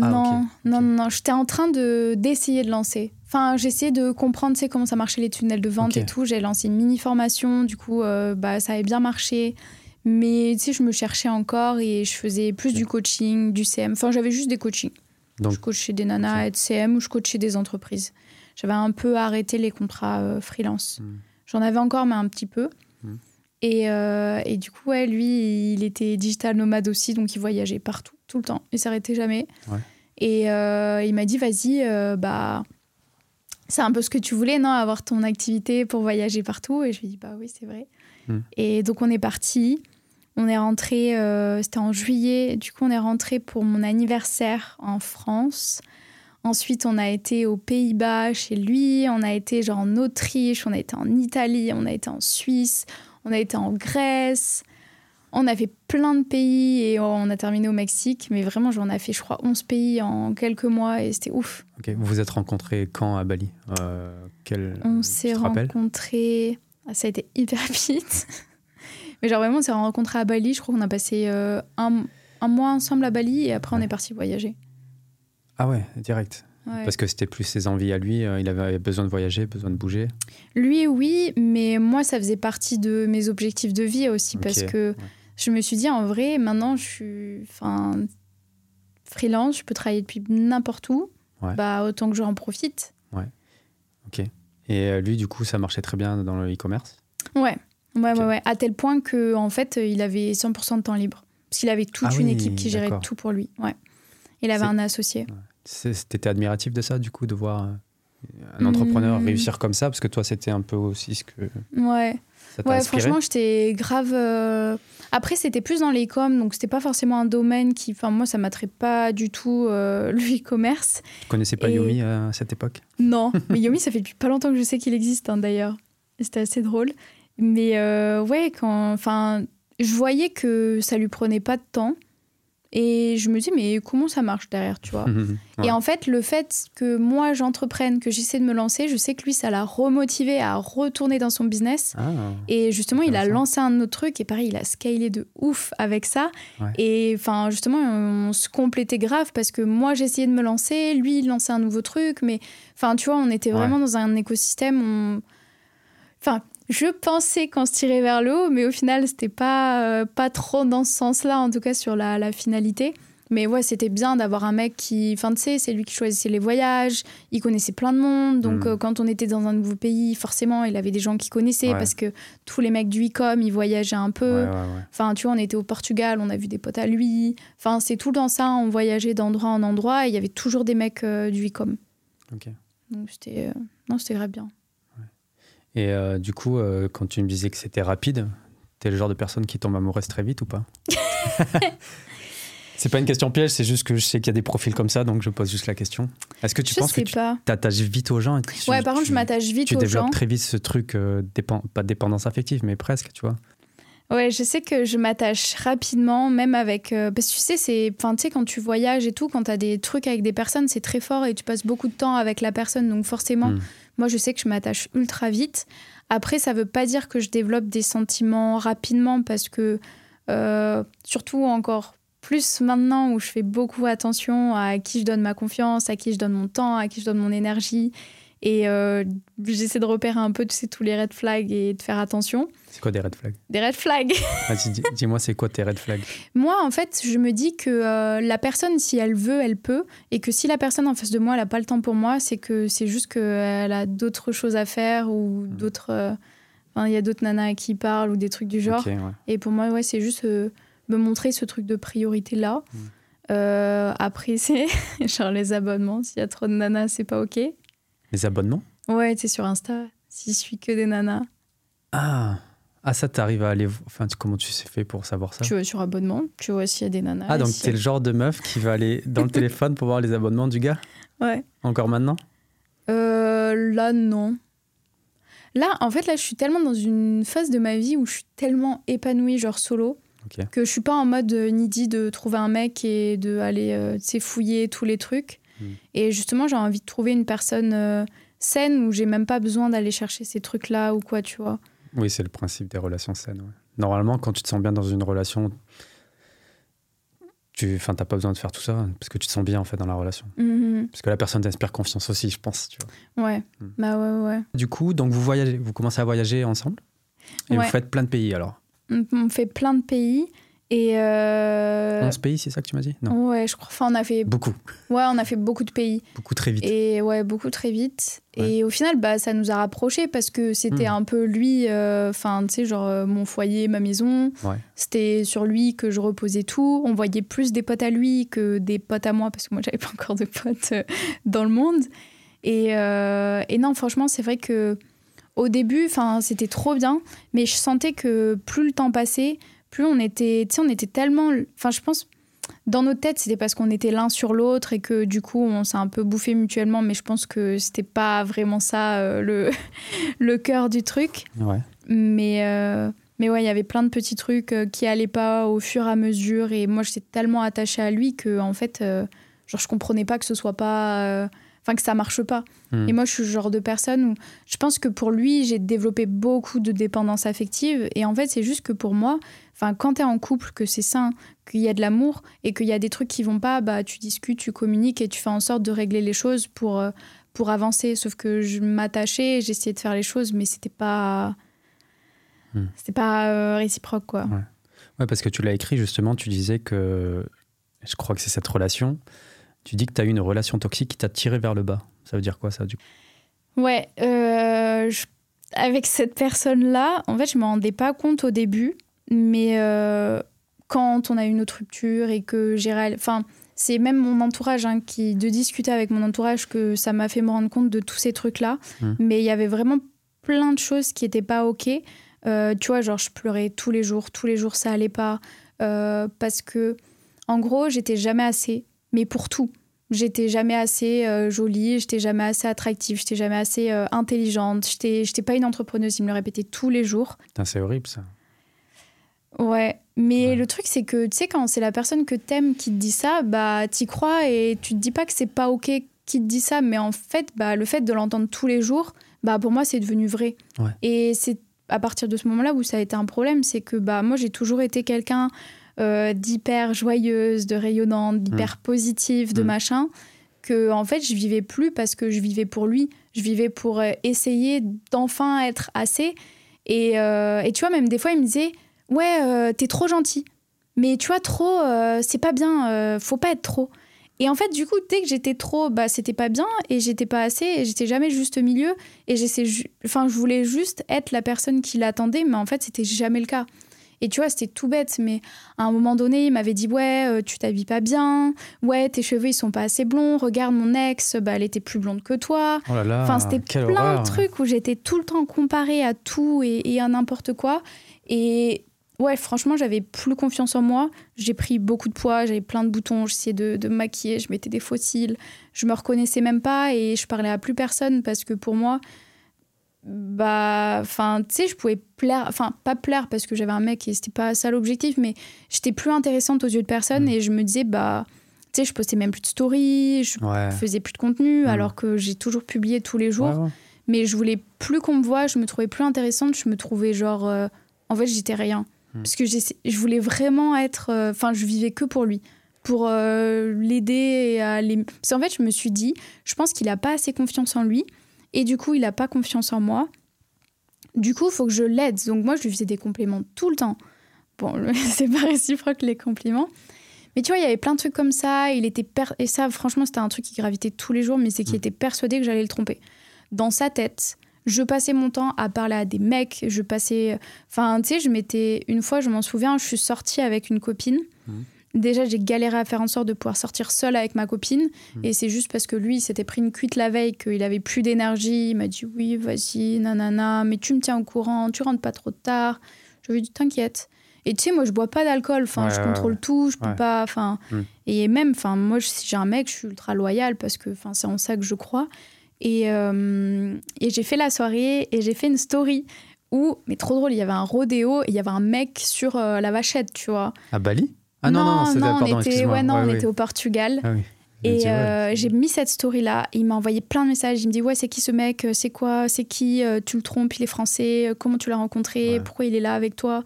B: Ah,
A: non, non, non, non, j'étais en train de d'essayer de lancer. Enfin, j'essayais de comprendre, tu sais, comment ça marchait les tunnels de vente et tout. J'ai lancé une mini formation, du coup, euh, bah, ça avait bien marché. Mais tu sais, je me cherchais encore et je faisais plus du coaching, du CM. Enfin, j'avais juste des coachings.
B: Donc,
A: je coachais des nanas et de CM ou je coachais des entreprises. J'avais un peu arrêté les contrats euh, freelance.
B: Hmm.
A: J'en avais encore, mais un petit peu.
B: Hmm.
A: Et, euh, et du coup, ouais, lui, il était digital nomade aussi, donc il voyageait partout, tout le temps. Il s'arrêtait jamais.
B: Ouais.
A: Et euh, il m'a dit, vas-y, euh, bah, c'est un peu ce que tu voulais, non Avoir ton activité pour voyager partout? Et je lui ai dit, bah oui, c'est vrai.
B: Hmm.
A: Et donc, on est parti. On est rentré, c'était en juillet. Du coup, on est rentré pour mon anniversaire en France. Ensuite, on a été aux Pays-Bas chez lui. On a été genre en Autriche. On a été en Italie. On a été en Suisse. On a été en Grèce. On a fait plein de pays et on a terminé au Mexique. Mais vraiment, on a fait, je crois, 11 pays en quelques mois et c'était ouf.
B: ok. Vous vous êtes rencontrés quand à Bali? Euh, quel...
A: On s'est rencontrés. Ah, ça a été hyper vite. Mais genre, vraiment, on s'est rencontrés à Bali. Je crois qu'on a passé euh, un, un mois ensemble à Bali et après, on est parti voyager.
B: Ah ouais, direct.
A: Ouais.
B: Parce que c'était plus ses envies à lui. euh, il avait besoin de voyager, besoin de bouger.
A: Lui, oui, mais moi, ça faisait partie de mes objectifs de vie aussi
B: Ok,
A: parce que
B: ouais.
A: je me suis dit, en vrai, maintenant, je suis enfin, freelance, je peux travailler depuis n'importe où.
B: Ouais.
A: Bah, autant que j'en profite.
B: Et euh, lui, du coup, ça marchait très bien dans le e-commerce?
A: Ouais, ouais,
B: Ok.
A: ouais, ouais. À tel point que en fait, il avait 100% de temps libre. Parce qu'il avait toute
B: Ah
A: une
B: oui,
A: équipe qui gérait tout pour lui. Ouais. Il avait un associé.
B: T'étais admiratif de ça, du coup, de voir euh, un entrepreneur
A: Hmm.
B: réussir comme ça? Parce que toi, c'était un peu aussi ce que
A: Ouais.
B: ça
A: Ouais,
B: inspiré?
A: franchement, j'étais grave. euh, Après, c'était plus dans l'e-com, donc c'était pas forcément un domaine qui. Enfin, moi, ça m'attrait pas du tout euh, le e-commerce.
B: Tu connaissais pas
A: Et-
B: Yomi euh, à cette époque?
A: Non, mais Yomi, ça fait depuis pas longtemps que je sais qu'il existe, hein, d'ailleurs. C'était assez drôle. Mais ouais, quand. Enfin, je voyais que ça lui prenait pas de temps. Et je me dis, mais comment ça marche derrière, tu vois?
B: Ouais.
A: Et en fait, le fait que moi j'entreprenne, que j'essaie de me lancer, je sais que lui, ça l'a remotivé à retourner dans son business.
B: Ah,
A: Et justement, il a lancé un autre truc et pareil, il a scalé de ouf avec ça.
B: Ouais.
A: Et enfin, justement, on se complétait grave parce que moi, j'essayais de me lancer, lui, il lançait un nouveau truc. Mais enfin, tu vois, on était
B: Ouais.
A: vraiment dans un écosystème. on- Enfin, je pensais qu'on se tirait vers le haut, mais au final, c'était pas, euh, pas trop dans ce sens-là, en tout cas sur la, la finalité. Mais ouais, c'était bien d'avoir un mec qui, enfin, tu sais, c'est lui qui choisissait les voyages, il connaissait plein de monde, donc
B: Mm.
A: euh, quand on était dans un nouveau pays, forcément, il avait des gens qui connaissaient,
B: Ouais.
A: parce que tous les mecs du e-com, ils voyageaient un peu.
B: ouais, ouais, ouais.
A: Enfin, tu vois, on était au Portugal, on a vu des potes à lui. Enfin, c'est tout dans ça, on voyageait d'endroit en endroit, et il y avait toujours des mecs euh, du e-com.
B: Ok.
A: Donc c'était, euh, non, c'était grave bien.
B: Et euh, du coup, euh, quand tu me disais que c'était rapide, t'es le genre de personne qui tombe amoureuse très vite ou pas C'est pas une question piège, c'est juste que je sais qu'il y a des profils comme ça, donc je pose juste la question. Est-ce que tu
A: je
B: penses que tu t'attaches vite aux gens et tu-
A: ouais, par contre,
B: tu-
A: je m'attache vite
B: Tu
A: aux
B: développes
A: gens.
B: très vite ce truc, euh, dépend, pas de dépendance affective, mais presque, tu vois.
A: Ouais, je sais que je m'attache rapidement, même avec. euh, parce que tu sais, c'est. Tu sais, quand tu voyages et tout, quand tu as des trucs avec des personnes, c'est très fort et tu passes beaucoup de temps avec la personne. Donc, forcément,
B: Mm.
A: Moi, je sais que je m'attache ultra vite. Après, ça veut pas dire que je développe des sentiments rapidement parce que, euh, surtout encore plus maintenant où je fais beaucoup attention à qui je donne ma confiance, à qui je donne mon temps, à qui je donne mon énergie. Et euh, j'essaie de repérer un peu tu sais, tous les red flags et de faire attention.
B: C'est quoi des red flags?
A: Des red flags
B: Vas-y, dis-moi, c'est quoi tes red flags?
A: Moi, en fait, je me dis que euh, la personne, si elle veut, elle peut. Et que si la personne en face de moi, elle n'a pas le temps pour moi, c'est que c'est juste qu'elle a d'autres choses à faire ou d'autres. euh, Enfin, il y a d'autres nanas qui parlent ou des trucs du genre.
B: Ouais.
A: Et pour moi, ouais, c'est juste me montrer ce truc de priorité-là.
B: Mm.
A: Euh, après, c'est genre les abonnements. S'il y a trop de nanas, c'est pas OK.
B: Les abonnements
A: Ouais, tu sais, sur Insta, si je suis que des nanas,
B: Ah Ah, ça, t'arrives à aller. Enfin, comment tu sais fait pour savoir ça?
A: Tu vois sur abonnement, tu vois s'il y a des nanas.
B: Ah, donc
A: s'il y
B: t'es
A: a-
B: le genre de meuf qui va aller dans le téléphone pour voir les abonnements du gars?
A: Ouais.
B: Encore maintenant?
A: Euh, là, non. Là, en fait, là, je suis tellement dans une phase de ma vie où je suis tellement épanouie, genre solo, que je suis pas en mode euh, needy de trouver un mec et de aller, euh, tu sais, fouiller tous les trucs.
B: Mm.
A: Et justement, j'ai envie de trouver une personne euh, saine où j'ai même pas besoin d'aller chercher ces trucs-là ou quoi, tu vois.
B: Oui, c'est le principe des relations saines. ouais. Normalement, quand tu te sens bien dans une relation, tu enfin, t'as pas besoin de faire tout ça parce que tu te sens bien en fait dans la relation.
A: Mhm.
B: Parce que la personne t'inspire confiance aussi, je pense. Tu vois.
A: Ouais,
B: Mm.
A: bah ouais, ouais.
B: Du coup, donc vous voyagez, vous commencez à voyager ensemble? Et
A: Ouais.
B: vous faites plein de pays alors?
A: On, on fait plein de pays et. euh,
B: 11 pays, c'est ça que tu m'as dit? Non.
A: Ouais, je crois. Enfin, on a fait.
B: Beaucoup,
A: Ouais, on a fait beaucoup de pays.
B: beaucoup très vite.
A: Et ouais, beaucoup très vite.
B: Ouais.
A: Et au final, bah, ça nous a rapprochés parce que c'était
B: Hmm.
A: un peu lui, euh, enfin, tu sais, genre euh, mon foyer, ma maison.
B: Ouais.
A: C'était sur lui que je reposais tout. On voyait plus des potes à lui que des potes à moi parce que moi, j'avais pas encore de potes euh, dans le monde. Et, et non, franchement, c'est vrai que au début, enfin, c'était trop bien, mais je sentais que plus le temps passait, plus on était, tu sais, on était tellement, enfin, je pense, dans nos têtes, c'était parce qu'on était l'un sur l'autre et que du coup, on s'est un peu bouffé mutuellement, mais je pense que c'était pas vraiment ça euh, le, le cœur du truc.
B: Ouais.
A: Mais, euh, mais ouais, il y avait plein de petits trucs euh, qui allaient pas au fur et à mesure. Et moi, j'étais tellement attachée à lui que, en fait, euh, genre, je comprenais pas que ce soit pas. Enfin, que ça marche pas.
B: Hmm.
A: Et moi, je suis le genre de personne où je pense que pour lui, j'ai développé beaucoup de dépendance affective. Et en fait, c'est juste que pour moi, enfin, quand t'es en couple, que c'est sain, qu'il y a de l'amour et qu'il y a des trucs qui vont pas, bah, tu discutes, tu communiques et tu fais en sorte de régler les choses pour, euh, pour avancer. Sauf que je m'attachais, j'essayais de faire les choses, mais c'était pas.
B: Hmm.
A: C'était pas euh, réciproque, quoi.
B: Ouais, parce que tu l'as écrit justement, tu disais que, je crois que c'est cette relation, tu dis que tu as eu une relation toxique qui t'a tiré vers le bas. Ça veut dire quoi ça du coup?
A: Ouais, euh, je- avec cette personne-là, en fait, je me rendais pas compte au début, mais euh, quand on a eu notre rupture et que j'ai Enfin, c'est même mon entourage hein, qui, de discuter avec mon entourage, que ça m'a fait me rendre compte de tous ces trucs-là.
B: Mhm.
A: Mais il y avait vraiment plein de choses qui étaient pas OK. Euh, tu vois, genre, je pleurais tous les jours, tous les jours, ça allait pas. Parce que, en gros, j'étais jamais assez, mais pour tout. J'étais jamais assez euh, jolie, j'étais jamais assez attractive, j'étais jamais assez euh, intelligente, j'étais j'étais pas une entrepreneuse, il me le répétait tous les jours.
B: Putain, C'est horrible ça.
A: Ouais, mais
B: Ouais.
A: le truc c'est que tu sais quand c'est la personne que t'aimes qui te dit ça, bah t'y crois et tu te dis pas que c'est pas ok qui te dit ça, mais en fait bah le fait de l'entendre tous les jours, bah pour moi c'est devenu vrai.
B: Ouais.
A: Et c'est à partir de ce moment-là où ça a été un problème, c'est que bah moi j'ai toujours été quelqu'un euh, d'hyper joyeuse, de rayonnante, d'hyper positive, de
B: Mm.
A: machin, que en fait je vivais plus parce que je vivais pour lui, je vivais pour euh, essayer d'enfin être assez. Et, euh, et tu vois même des fois il me disait ouais, euh, t'es trop gentil. Mais tu vois, trop, c'est pas bien, faut pas être trop. Et en fait, du coup, dès que j'étais trop, bah, c'était pas bien et j'étais pas assez et j'étais jamais juste au milieu. Et j'essaie, enfin, je voulais juste être la personne qui l'attendait, mais en fait, c'était jamais le cas. Et tu vois, c'était tout bête, mais à un moment donné, il m'avait dit Ouais, euh, tu t'habilles pas bien, ouais, tes cheveux ils sont pas assez blonds, regarde mon ex, bah, elle était plus blonde que toi.
B: Oh là là,
A: Enfin, c'était plein
B: horreur.
A: de trucs où j'étais tout le temps comparée à tout et, et à n'importe quoi. Et ouais, franchement, j'avais plus confiance en moi. J'ai pris beaucoup de poids, j'avais plein de boutons, j'essayais de, de me maquiller, je mettais des fossiles. Je me reconnaissais même pas et je parlais à plus personne parce que pour moi, bah, enfin, tu sais, je pouvais plaire, enfin, pas plaire parce que j'avais un mec et c'était pas ça l'objectif, mais j'étais plus intéressante aux yeux de personne et je me disais, bah, tu sais, je postais même plus de stories, je faisais plus de contenu alors que j'ai toujours publié tous les jours. Mais je voulais plus qu'on me voie, je me trouvais plus intéressante, je me trouvais genre. euh, en fait, j'étais rien.
B: Hmm.
A: Parce que je voulais vraiment être. euh, Enfin, je vivais que pour lui. Pour euh, l'aider à les. Parce qu'en fait, je me suis dit, je pense qu'il a pas assez confiance en lui. Et du coup, il a pas confiance en moi. Du coup, il faut que je l'aide. Donc, moi, je lui faisais des compliments tout le temps. Bon, c'est pas réciproque les compliments. Mais tu vois, il y avait plein de trucs comme ça. Il était per- Et ça, franchement, c'était un truc qui gravitait tous les jours, mais c'est qu'il
B: Mm.
A: était persuadé que j'allais le tromper. Dans sa tête, je passais mon temps à parler à des mecs. Je passais. Enfin, tu sais, je m'étais. Une fois, je m'en souviens, je suis sortie avec une copine.
B: Mm.
A: Déjà, j'ai galéré à faire en sorte de pouvoir sortir seule avec ma copine.
B: Mm.
A: Et c'est juste parce que lui, il s'était pris une cuite la veille, qu'il avait plus d'énergie. Il m'a dit oui, vas-y, nanana, mais tu me tiens au courant, tu rentres pas trop tard. Je lui ai dit t'inquiète. Et tu sais, moi, je bois pas d'alcool. Enfin,
B: Ouais,
A: je contrôle
B: ouais.
A: tout. Je peux pas. Enfin,
B: Mm.
A: et même, enfin, moi, si j'ai un mec, je suis ultra loyale parce que, enfin, c'est en ça que je crois. Et, euh, et j'ai fait la soirée et j'ai fait une story où, mais trop drôle, il y avait un rodéo et il y avait un mec sur euh, la vachette, tu vois.
B: À Bali? Ah non, non, non,
A: on était, ouais, non,
B: Ouais,
A: on était au Portugal.
B: Ah oui.
A: Et euh, j'ai mis cette story là. Il m'a envoyé plein de messages. Il me dit Ouais, c'est qui ce mec? Euh, C'est quoi? C'est qui? Euh, Tu le trompes? Il est français? Comment tu l'as rencontré?
B: Ouais.
A: Pourquoi il est là avec toi?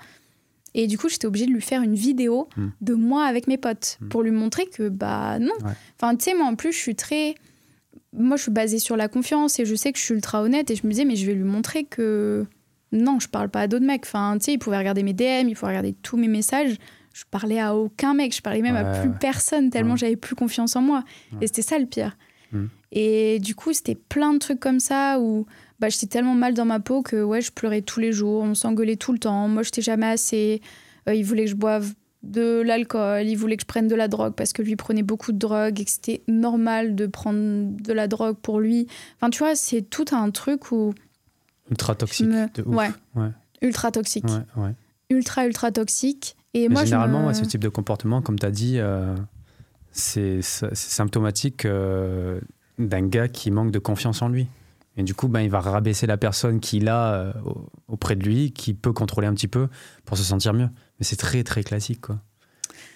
A: Et du coup, j'étais obligée de lui faire une vidéo
B: Hmm.
A: de moi avec mes potes
B: Hmm.
A: pour lui montrer que, bah non.
B: Ouais.
A: Enfin, tu sais, moi en plus, je suis très. Moi, je suis basée sur la confiance et je sais que je suis ultra honnête. Et je me disais Mais je vais lui montrer que. Non, je parle pas à d'autres mecs. Enfin, tu sais, il pouvait regarder mes DM, il pouvait regarder tous mes messages. Je parlais à aucun mec, je parlais même à plus
B: ouais.
A: personne tellement j'avais plus confiance en moi. Et c'était ça le pire.
B: Mm.
A: Et du coup, c'était plein de trucs comme ça où bah, j'étais tellement mal dans ma peau que ouais, je pleurais tous les jours, on s'engueulait tout le temps. Moi, j'étais jamais assez. Euh, il voulait que je boive de l'alcool, il voulait que je prenne de la drogue parce que lui prenait beaucoup de drogue et que c'était normal de prendre de la drogue pour lui. Enfin, tu vois, c'est tout un truc où
B: Ultra toxique.
A: me-
B: de ouf.
A: ouais.
B: ouais.
A: ultra toxique,
B: ouais, ouais.
A: ultra ultra toxique. Et
B: Mais
A: moi, je
B: généralement,
A: me-
B: ouais, ce type de comportement, comme tu as dit, euh, c'est symptomatique euh, d'un gars qui manque de confiance en lui. Et du coup, ben, il va rabaisser la personne qu'il a euh, au- auprès de lui, qui peut contrôler un petit peu pour se sentir mieux. Mais c'est très, très classique. Quoi.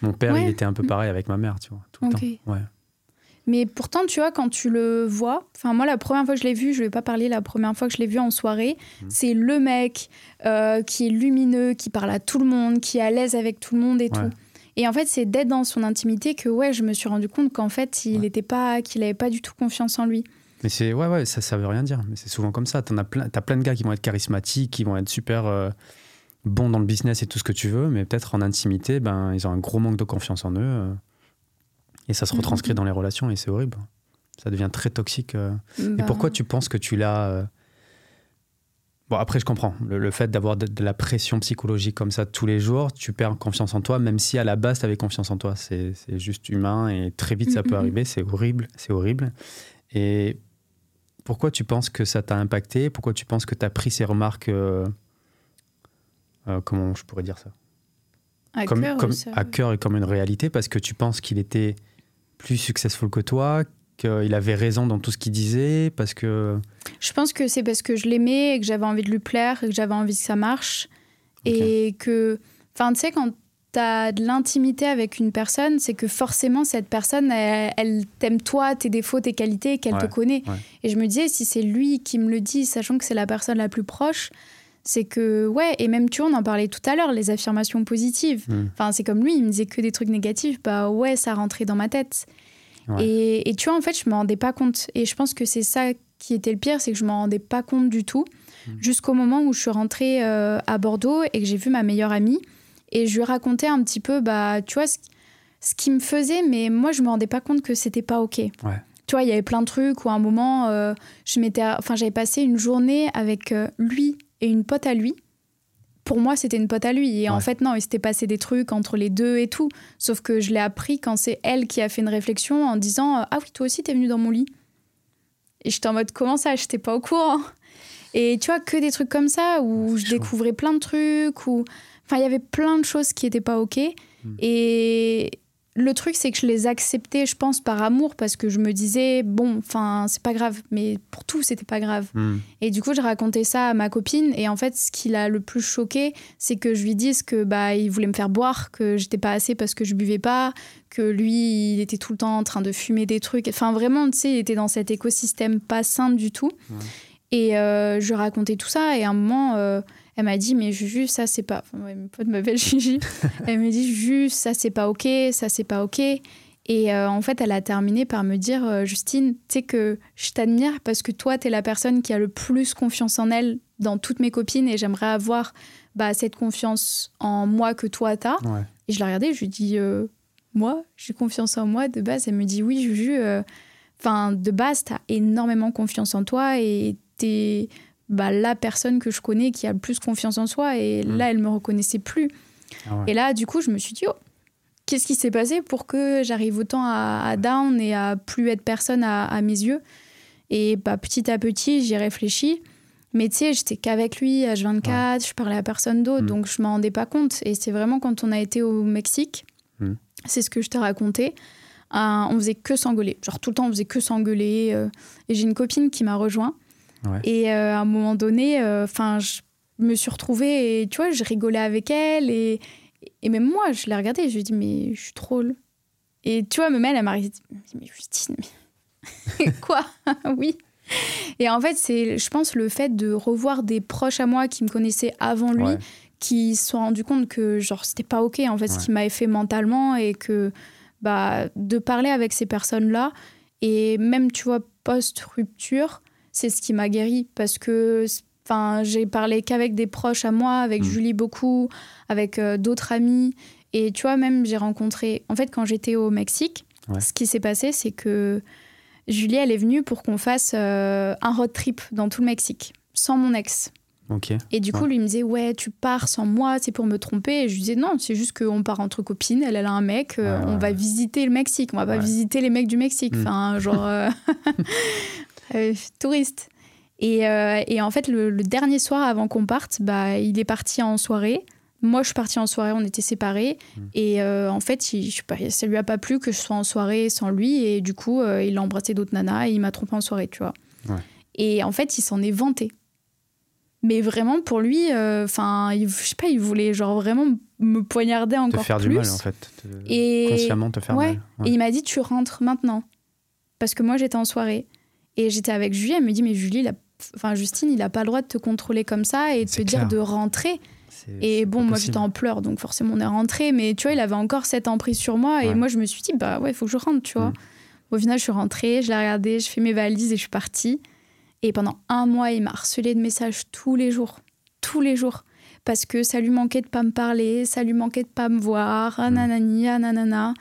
B: Mon père,
A: Ouais.
B: il était un peu pareil avec ma mère, tu vois, tout le temps. Ouais.
A: Mais pourtant, tu vois, quand tu le vois, enfin moi la première fois que je l'ai vu, je vais pas parler la première fois que je l'ai vu en soirée,
B: Mhm.
A: c'est le mec euh, qui est lumineux, qui parle à tout le monde, qui est à l'aise avec tout le monde et
B: Ouais.
A: tout. Et en fait, c'est d'être dans son intimité que ouais, je me suis rendu compte qu'en fait, il
B: Ouais.
A: était pas, qu'il avait pas du tout confiance en lui.
B: Mais c'est ouais ouais ça ça veut rien dire mais c'est souvent comme ça t'en as plein t'as plein de gars qui vont être charismatiques qui vont être super euh, bons dans le business et tout ce que tu veux mais peut-être en intimité ben ils ont un gros manque de confiance en eux euh, et ça se retranscrit dans les relations et c'est horrible. Ça devient très toxique euh. et
A: Bah,
B: pourquoi tu penses que tu l'as euh, bon après je comprends. Le, le fait d'avoir de, de la pression psychologique comme ça tous les jours tu perds confiance en toi même si à la base tu avais confiance en toi. C'est juste humain et très vite ça peut arriver. C'est horrible c'est horrible. Et pourquoi tu penses que ça t'a impacté? Pourquoi tu penses que tu as pris ces remarques euh, euh, Comment je pourrais dire ça?
A: À
B: comme,
A: cœur,
B: comme-
A: ça-
B: À cœur et comme une réalité Parce que tu penses qu'il était plus successful que toi Qu'il avait raison dans tout ce qu'il disait Parce que.
A: Je pense que c'est parce que je l'aimais et que j'avais envie de lui plaire et que j'avais envie que ça marche. Et que, enfin, tu sais, quand t'as de l'intimité avec une personne, c'est que forcément, cette personne, elle, elle t'aime toi, tes défauts, tes qualités, qu'elle te connaît.
B: ouais.
A: Et je me disais, si c'est lui qui me le dit, sachant que c'est la personne la plus proche, c'est que, ouais, et même tu vois, on en parlait tout à l'heure, les affirmations positives.
B: Hmm.
A: Enfin, c'est comme lui, il me disait que des trucs négatifs, bah ouais, ça rentrait dans ma tête.
B: Ouais.
A: Et, et tu vois, en fait, je me rendais pas compte. Et je pense que c'est ça qui était le pire, c'est que je me rendais pas compte du tout.
B: Mm.
A: Jusqu'au moment où je suis rentrée euh, à Bordeaux et que j'ai vu ma meilleure amie. Et je lui racontais un petit peu, bah, tu vois, ce, ce qui me faisait, mais moi, je me rendais pas compte que c'était pas OK.
B: Ouais.
A: Tu vois, il y avait plein de trucs où à un moment, euh, je m'étais, enfin, j'avais passé une journée avec euh, lui et une pote à lui. Pour moi, c'était une pote à lui. Et en fait, non, il s'était passé des trucs entre les deux et tout. Sauf que je l'ai appris quand c'est elle qui a fait une réflexion en disant Ah oui, toi aussi, t'es venu dans mon lit. Et j'étais en mode Comment ça? J'étais pas au courant. Et tu vois, que des trucs comme ça où
B: Ouais,
A: je
B: chaud.
A: découvrais plein de trucs. Où... Enfin, il y avait plein de choses qui étaient pas OK.
B: Mm.
A: Et le truc, c'est que je les acceptais, je pense, par amour, parce que je me disais, bon, enfin, c'est pas grave. Mais pour tout, c'était pas grave.
B: Hmm.
A: Et du coup, je racontais ça à ma copine. Et en fait, ce qui l'a le plus choqué, c'est que je lui dise que bah, il voulait me faire boire, que j'étais pas assez parce que je buvais pas, que lui, il était tout le temps en train de fumer des trucs. Enfin, vraiment, tu sais, il était dans cet écosystème pas sain du tout. Et euh, je racontais tout ça. Et à un moment, euh, elle m'a dit, mais Juju, ça, c'est pas. Enfin, ouais, mes potes m'appellent Gigi. elle me dit, Juju, ça, c'est pas OK, ça, c'est pas OK. Et euh, en fait, elle a terminé par me dire, euh, Justine, tu sais que je t'admire parce que toi, t'es la personne qui a le plus confiance en elle dans toutes mes copines et j'aimerais avoir bah, cette confiance en moi que toi, t'as.
B: Ouais.
A: Et je la regardais, je lui dis, euh, moi, j'ai confiance en moi de base. Elle me dit, oui, Juju, euh, enfin, de base, t'as énormément confiance en toi et t'es bah, la personne que je connais qui a le plus confiance en soi. Et
B: Mm.
A: là, elle me reconnaissait plus.
B: Ah ouais.
A: Et là, du coup, je me suis dit, oh, qu'est-ce qui s'est passé pour que j'arrive autant à, à down et à plus être personne à, à mes yeux? Et bah, petit à petit, j'y réfléchis. Mais tu sais, j'étais qu'avec lui, H24, je parlais à personne d'autre,
B: Mm.
A: donc je m'en rendais pas compte. Et c'est vraiment quand on a été au Mexique,
B: Mm.
A: c'est ce que je t'ai raconté, euh, on faisait que s'engueuler. Genre tout le temps, on faisait que s'engueuler. euh, et j'ai une copine qui m'a rejoint.
B: Ouais.
A: Et euh, à un moment donné, enfin, je me suis retrouvée et tu vois, je rigolais avec elle. Et, et même moi, je l'ai regardée et je lui ai dit, mais je suis drôle. Et tu vois, même elle, elle m'a dit, mais Justine, mais quoi? Oui. Et en fait, c'est, je pense, le fait de revoir des proches à moi qui me connaissaient avant lui,
B: Ouais.
A: qui se sont rendus compte que genre c'était pas ok en fait ce
B: Ouais.
A: qui m'avait fait mentalement et que bah de parler avec ces personnes là et même tu vois post rupture c'est ce qui m'a guéri parce que enfin j'ai parlé qu'avec des proches à moi avec
B: Mm.
A: Julie beaucoup avec euh, d'autres amis et tu vois même j'ai rencontré en fait quand j'étais au Mexique
B: Ouais.
A: ce qui s'est passé c'est que Julie elle est venue pour qu'on fasse euh, un road trip dans tout le Mexique sans mon ex
B: Ok.
A: et du coup,
B: Ouais.
A: lui me disait Ouais, tu pars sans moi, c'est pour me tromper. Et je lui disais Non, c'est juste qu'on part entre copines. Elle, elle a un mec, euh,
B: Ouais,
A: on
B: ouais,
A: va visiter le Mexique. On va pas visiter les mecs du Mexique.
B: Mm.
A: Enfin, genre. euh, touriste. Et, euh, et en fait, le, le dernier soir avant qu'on parte, bah, il est parti en soirée. Moi, je suis partie en soirée, on était séparés.
B: Mm.
A: Et euh, en fait, il, je sais pas, ça lui a pas plu que je sois en soirée sans lui. Et du coup, euh, il a embrassé d'autres nanas et il m'a trompé en soirée, tu vois.
B: Ouais.
A: Et en fait, il s'en est vanté. Mais vraiment, pour lui, euh, enfin, il je sais pas, il voulait genre vraiment me poignarder
B: Te
A: encore
B: faire
A: plus.
B: du mal, en fait. Te-
A: Et-
B: Consciemment te faire
A: ouais.
B: mal.
A: Et il m'a dit, tu rentres maintenant. Parce que moi, j'étais en soirée. Et j'étais avec Julie. Elle me dit, mais Julie, il a- enfin, Justine, il a pas le droit de te contrôler comme ça et de te dire de rentrer. Et bon, moi, j'étais en pleurs, donc forcément, on est rentré. Mais tu vois, il avait encore cette emprise sur moi. Et moi, je me suis dit, bah ouais, il faut que je rentre, tu vois.
B: Mm.
A: Au final, je suis rentrée, je l'ai regardé, je fais mes valises et je suis partie. Et pendant un mois, il m'a harcelé de messages tous les jours. Tous les jours. Parce que ça lui manquait de pas me parler, ça lui manquait de pas me voir,
B: Mm.
A: nanani, ah nanana.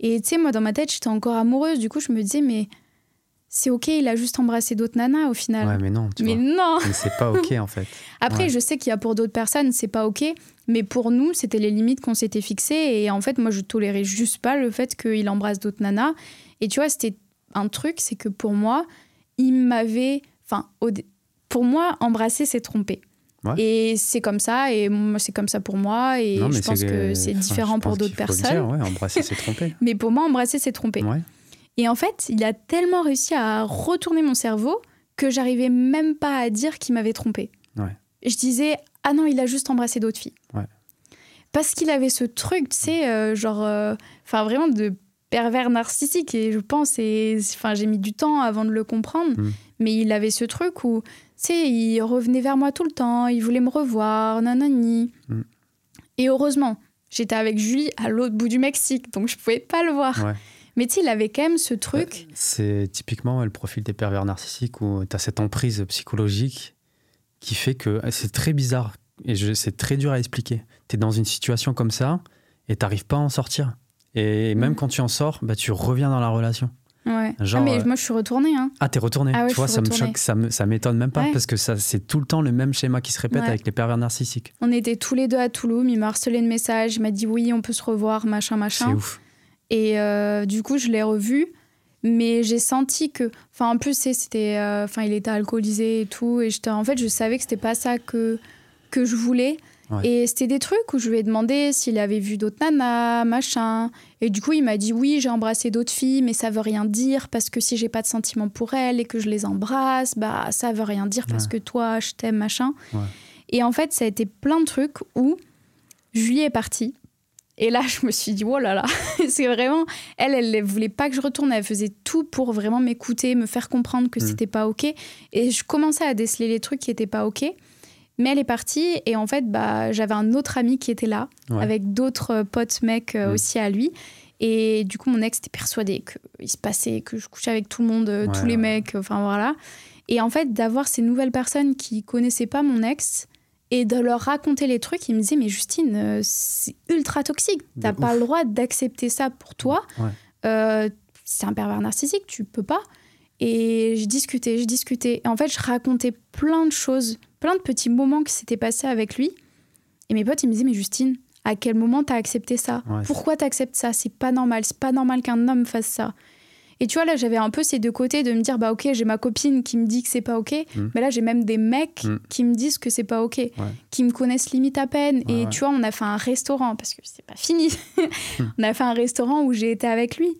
A: Et tu sais, moi, dans ma tête, j'étais encore amoureuse. Du coup, je me disais, mais c'est ok, il a juste embrassé d'autres nanas au final.
B: Ouais, mais non, tu
A: mais
B: vois.
A: non
B: Mais c'est pas ok, en fait.
A: après,
B: Ouais.
A: je sais qu'il y a pour d'autres personnes, c'est pas ok, mais pour nous, c'était les limites qu'on s'était fixées. Et en fait, moi, je tolérais juste pas le fait qu'il embrasse d'autres nanas. Et tu vois, c'était un truc, c'est que pour moi, il m'avait. Enfin, pour moi, embrasser, c'est tromper.
B: Ouais.
A: Et c'est comme ça, et c'est comme ça pour moi, et
B: Non,
A: je pense que c'est différent pour d'autres personnes.
B: dire, ouais, embrasser, c'est tromper.
A: Mais pour moi, embrasser, c'est tromper.
B: Ouais.
A: Et en fait, il a tellement réussi à retourner mon cerveau que j'arrivais même pas à dire qu'il m'avait trompé.
B: Ouais.
A: Je disais ah non, il a juste embrassé d'autres filles.
B: Ouais.
A: Parce qu'il avait ce truc, tu sais, euh, genre, euh, enfin vraiment de pervers narcissique. Et je pense, et enfin j'ai mis du temps avant de le comprendre,
B: Mm.
A: mais il avait ce truc où, tu sais, il revenait vers moi tout le temps, il voulait me revoir, nanani.
B: Mm.
A: Et heureusement, j'étais avec Julie à l'autre bout du Mexique, donc je pouvais pas le voir.
B: Ouais.
A: Mais tu sais, il avait quand même ce truc.
B: C'est typiquement le profil des pervers narcissiques où tu as cette emprise psychologique qui fait que c'est très bizarre et c'est très dur à expliquer. Tu es dans une situation comme ça et t'arrives pas à en sortir. Et même
A: Mm.
B: quand tu en sors, bah, tu reviens dans la relation.
A: Ouais.
B: Genre,
A: ah, mais
B: euh,
A: moi, je suis retournée. Hein.
B: Ah, t'es retourné.
A: Ah ouais,
B: tu vois, ça me
A: retournée.
B: choque, ça me- ça m'étonne même pas
A: Ouais.
B: parce que ça, c'est tout le temps le même schéma qui se répète avec les pervers narcissiques.
A: On était tous les deux à Toulouse. Il m'a harcelé de messages. Il m'a dit oui, on peut se revoir, machin,
B: C'est
A: machin.
B: ouf.
A: Et euh, du coup, je l'ai revu. Mais j'ai senti que. Enfin, en plus, c'était. euh, Enfin, il était alcoolisé et tout. Et j'étais. En fait, je savais que c'était pas ça que, que je voulais. Et c'était des trucs où je lui ai demandé s'il avait vu d'autres nanas, machin. Et du coup, il m'a dit oui, j'ai embrassé d'autres filles, mais ça veut rien dire parce que si j'ai pas de sentiments pour elles et que je les embrasse, bah ça veut rien dire parce que toi, je t'aime, machin. Et en fait, ça a été plein de trucs où Julie est partie. Et là, je me suis dit, oh là là, c'est vraiment. Elle, elle ne voulait pas que je retourne. Elle faisait tout pour vraiment m'écouter, me faire comprendre que mm. c'était pas OK. Et je commençais à déceler les trucs qui étaient pas OK. Mais elle est partie et en fait, bah, j'avais un autre ami qui était là, avec d'autres euh, potes mecs euh, mm. aussi à lui. Et du coup, mon ex était persuadé qu'il se passait, que je couchais avec tout le monde, euh, tous les mecs, enfin voilà. Et en fait, d'avoir ces nouvelles personnes qui connaissaient pas mon ex et de leur raconter les trucs, ils me disaient Mais Justine, c'est ultra toxique, t'as pas le droit d'accepter ça pour toi. c'est un pervers narcissique, tu peux pas. Et je discutais, je discutais. Et en fait, je racontais plein de choses plein de petits moments qui s'étaient passés avec lui. Et mes potes, ils me disaient, mais Justine, à quel moment t'as accepté ça? Pourquoi t'acceptes ça? C'est pas normal. C'est pas normal qu'un homme fasse ça. Et tu vois, là, j'avais un peu ces deux côtés de me dire, bah ok, j'ai ma copine qui me dit que c'est pas ok, hmm. mais là, j'ai même des mecs hmm. qui me disent que c'est pas ok, qui me connaissent limite à peine. et tu vois, on a fait un restaurant, parce que c'est pas fini. Hmm. on a fait un restaurant où j'ai été avec lui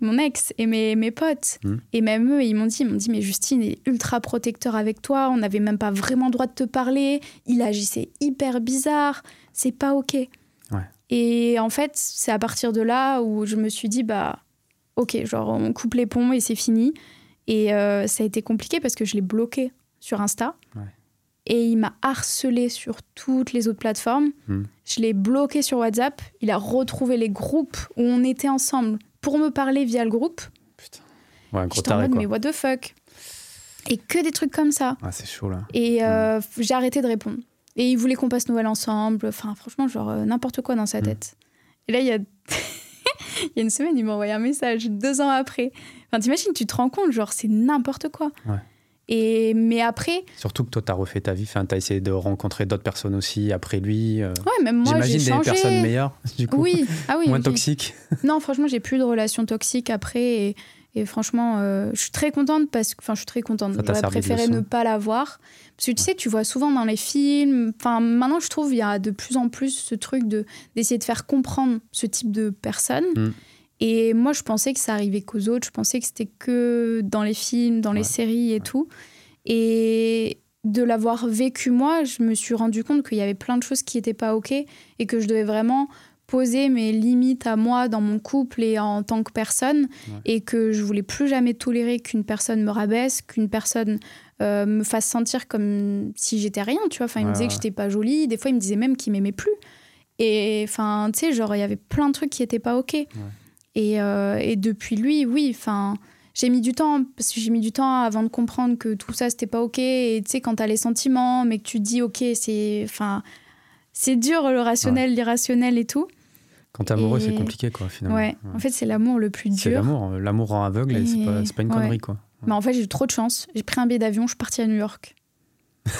A: mon ex et mes, mes potes. Et même eux, ils m'ont dit, ils m'ont dit, mais Justine est ultra protecteur avec toi, on n'avait même pas vraiment droit de te parler, il agissait hyper bizarre, c'est pas ok. Et en fait, c'est à partir de là où je me suis dit, bah, ok, genre on coupe les ponts et c'est fini. Et euh, ça a été compliqué parce que je l'ai bloqué sur Insta. Et il m'a harcelé sur toutes les autres plateformes. Hmm. Je l'ai bloqué sur WhatsApp. Il a retrouvé les groupes où on était ensemble pour me parler via le groupe. Putain. Ouais, J'étais en mode, mais what the fuck? Et que des trucs comme ça.
B: Ah, c'est chaud là.
A: Et euh, mm. j'ai arrêté de répondre. Et il voulait qu'on passe Noël ensemble. Enfin, franchement, genre euh, n'importe quoi dans sa mm. tête. Et là, il y a. il y a une semaine, il m'a envoyé un message deux ans après. Enfin, t'imagines, tu te rends compte, genre, c'est n'importe quoi. Ouais. Et, mais après.
B: Surtout que toi, tu as refait ta vie, enfin, tu as essayé de rencontrer d'autres personnes aussi après lui.
A: Euh. Ouais, même moi,
B: j'ai
A: J'imagine
B: des personnes meilleures, du coup.
A: Oui, ah oui.
B: Moins toxiques.
A: Non, franchement, j'ai plus de relations toxiques après. Et, et franchement, euh, je suis très contente parce que. Enfin, je suis très contente. J'aurais préféré ne pas l'avoir. Parce que tu sais, tu vois souvent dans les films. Enfin, maintenant, je trouve il y a de plus en plus ce truc de d'essayer de faire comprendre ce type de personnes. Mm. Et moi, je pensais que ça arrivait qu'aux autres. Je pensais que c'était que dans les films, dans les séries et tout. Et de l'avoir vécu moi, je me suis rendu compte qu'il y avait plein de choses qui n'étaient pas OK et que je devais vraiment poser mes limites à moi dans mon couple et en tant que personne et que je voulais plus jamais tolérer qu'une personne me rabaisse, qu'une personne euh, me fasse sentir comme si j'étais rien, tu vois. Enfin, il me disait que j'étais pas jolie, des fois il me disait même qu'il m'aimait plus. Et enfin, tu sais, genre il y avait plein de trucs qui étaient pas OK. Et, euh, et, depuis lui, oui, enfin, j'ai mis du temps, parce que j'ai mis du temps avant de comprendre que tout ça, c'était pas OK. Et tu sais, quand t'as les sentiments, mais que tu dis OK, c'est. Enfin, c'est dur le rationnel, l'irrationnel et tout.
B: Quand t'es amoureux, c'est compliqué, quoi, finalement.
A: Ouais. en fait, c'est l'amour le plus dur.
B: C'est l'amour. L'amour rend aveugle et, c'est pas, pas, une connerie, quoi.
A: Mais en fait, j'ai eu trop de chance. J'ai pris un billet d'avion, je suis partie à New York.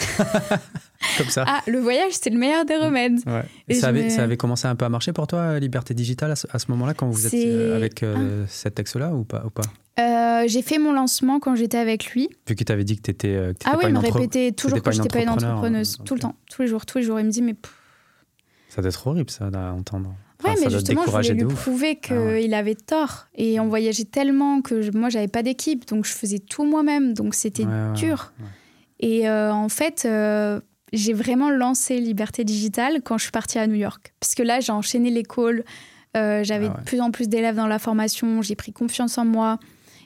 B: Comme ça.
A: Ah, le voyage, c'était le meilleur des remèdes.
B: Et, ça, avait, ça, avait, commencé un peu à marcher pour toi, Liberté Digitale, à ce, moment-là, quand vous êtes euh, avec euh, ah. cet ex-là ou pas, ou pas?
A: Euh, J'ai fait mon lancement quand j'étais avec lui.
B: Vu qu'il t'avait dit que t'étais. Euh,
A: ah oui,
B: il
A: me répétait toujours que j'étais pas une entrepreneuse. Tout le temps, tous les jours, tous les jours. Il me dit, mais.
B: Ça doit être horrible, ça, d'entendre.
A: ouais, mais justement, je voulais lui prouver qu'il ah avait tort. Et on voyageait tellement que je, moi, j'avais pas d'équipe, donc je faisais tout moi-même. Donc c'était dur. Et euh, en fait, euh, j'ai vraiment lancé Liberté Digitale quand je suis partie à New York. Parce que là, j'ai enchaîné l'école, euh, j'avais ah de plus en plus d'élèves dans la formation, j'ai pris confiance en moi.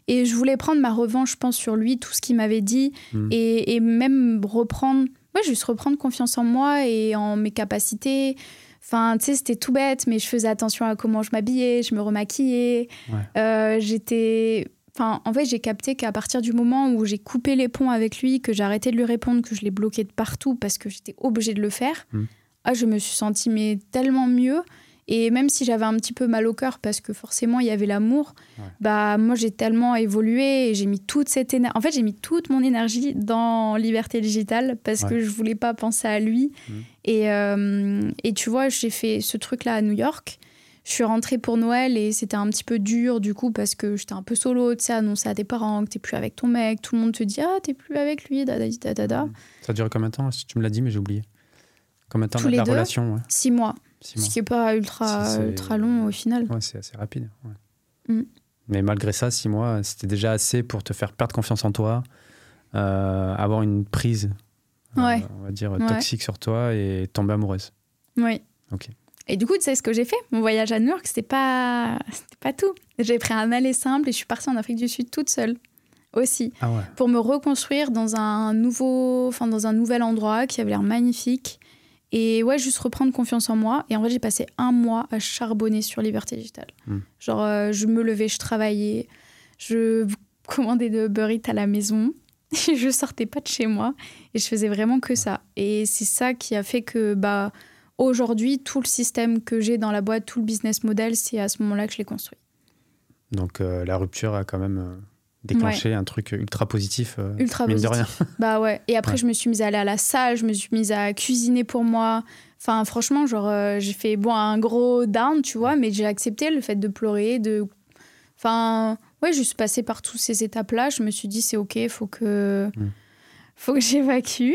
A: Et je voulais prendre ma revanche, je pense, sur lui, tout ce qu'il m'avait dit, hmm. et, même reprendre, ouais, juste reprendre confiance en moi et en mes capacités. Enfin, tu sais, c'était tout bête, mais je faisais attention à comment je m'habillais, je me remaquillais. J'étais Enfin, en fait, j'ai capté qu'à partir du moment où j'ai coupé les ponts avec lui, que j'ai arrêté de lui répondre, que je l'ai bloqué de partout parce que j'étais obligée de le faire, hmm. ah, je me suis sentie mais tellement mieux. Et même si j'avais un petit peu mal au cœur parce que forcément il y avait l'amour, bah moi j'ai tellement évolué et j'ai mis toute cette énergie. En fait, j'ai mis toute mon énergie dans Liberté Digitale parce que je voulais pas penser à lui. Hmm. Et, euh, et tu vois, j'ai fait ce truc-là à New York je suis rentrée pour Noël et c'était un petit peu dur du coup parce que j'étais un peu solo, tu sais, annoncer à tes parents que t'es plus avec ton mec, tout le monde te dit ah t'es plus avec lui, da da da da.
B: Ça a duré combien de temps? Tu me l'as dit mais j'ai oublié. Combien de temps
A: Tous les
B: la
A: deux
B: relation ouais.
A: Six mois. Ce qui n'est pas ultra, long au final.
B: Ouais, c'est assez rapide. ouais.
A: Mm.
B: Mais malgré ça, six mois, c'était déjà assez pour te faire perdre confiance en toi, euh, avoir une prise, euh, on va dire, toxique sur toi et tomber amoureuse.
A: Oui.
B: Ok.
A: Et du coup, tu sais ce que j'ai fait? Mon voyage à New York, c'était pas, c'était pas tout. J'ai pris un aller simple et je suis partie en Afrique du Sud toute seule aussi
B: Ah ouais.
A: pour me reconstruire dans un nouveau, enfin dans un nouvel endroit qui avait l'air magnifique. Et ouais, juste reprendre confiance en moi. Et en vrai, j'ai passé un mois à charbonner sur Liberté Digitale.
B: Hmm.
A: Genre, euh, je me levais, je travaillais, je commandais de Uber Eats à la maison. je sortais pas de chez moi et je faisais vraiment que ça. Et c'est ça qui a fait que bah aujourd'hui tout le système que j'ai dans la boîte, tout le business model, c'est à ce moment-là que je l'ai construit.
B: Donc euh, la rupture a quand même déclenché un truc ultra positif, euh,
A: Ultra
B: mine de rien.
A: Bah ouais. Et après
B: Ouais.
A: je me suis mise à aller à la salle, je me suis mise à cuisiner pour moi. Enfin franchement genre euh, j'ai fait bon un gros down tu vois, mais j'ai accepté le fait de pleurer, de enfin ouais juste passer par toutes ces étapes-là. Je me suis dit c'est ok, faut que
B: Mm.
A: faut que j'évacue.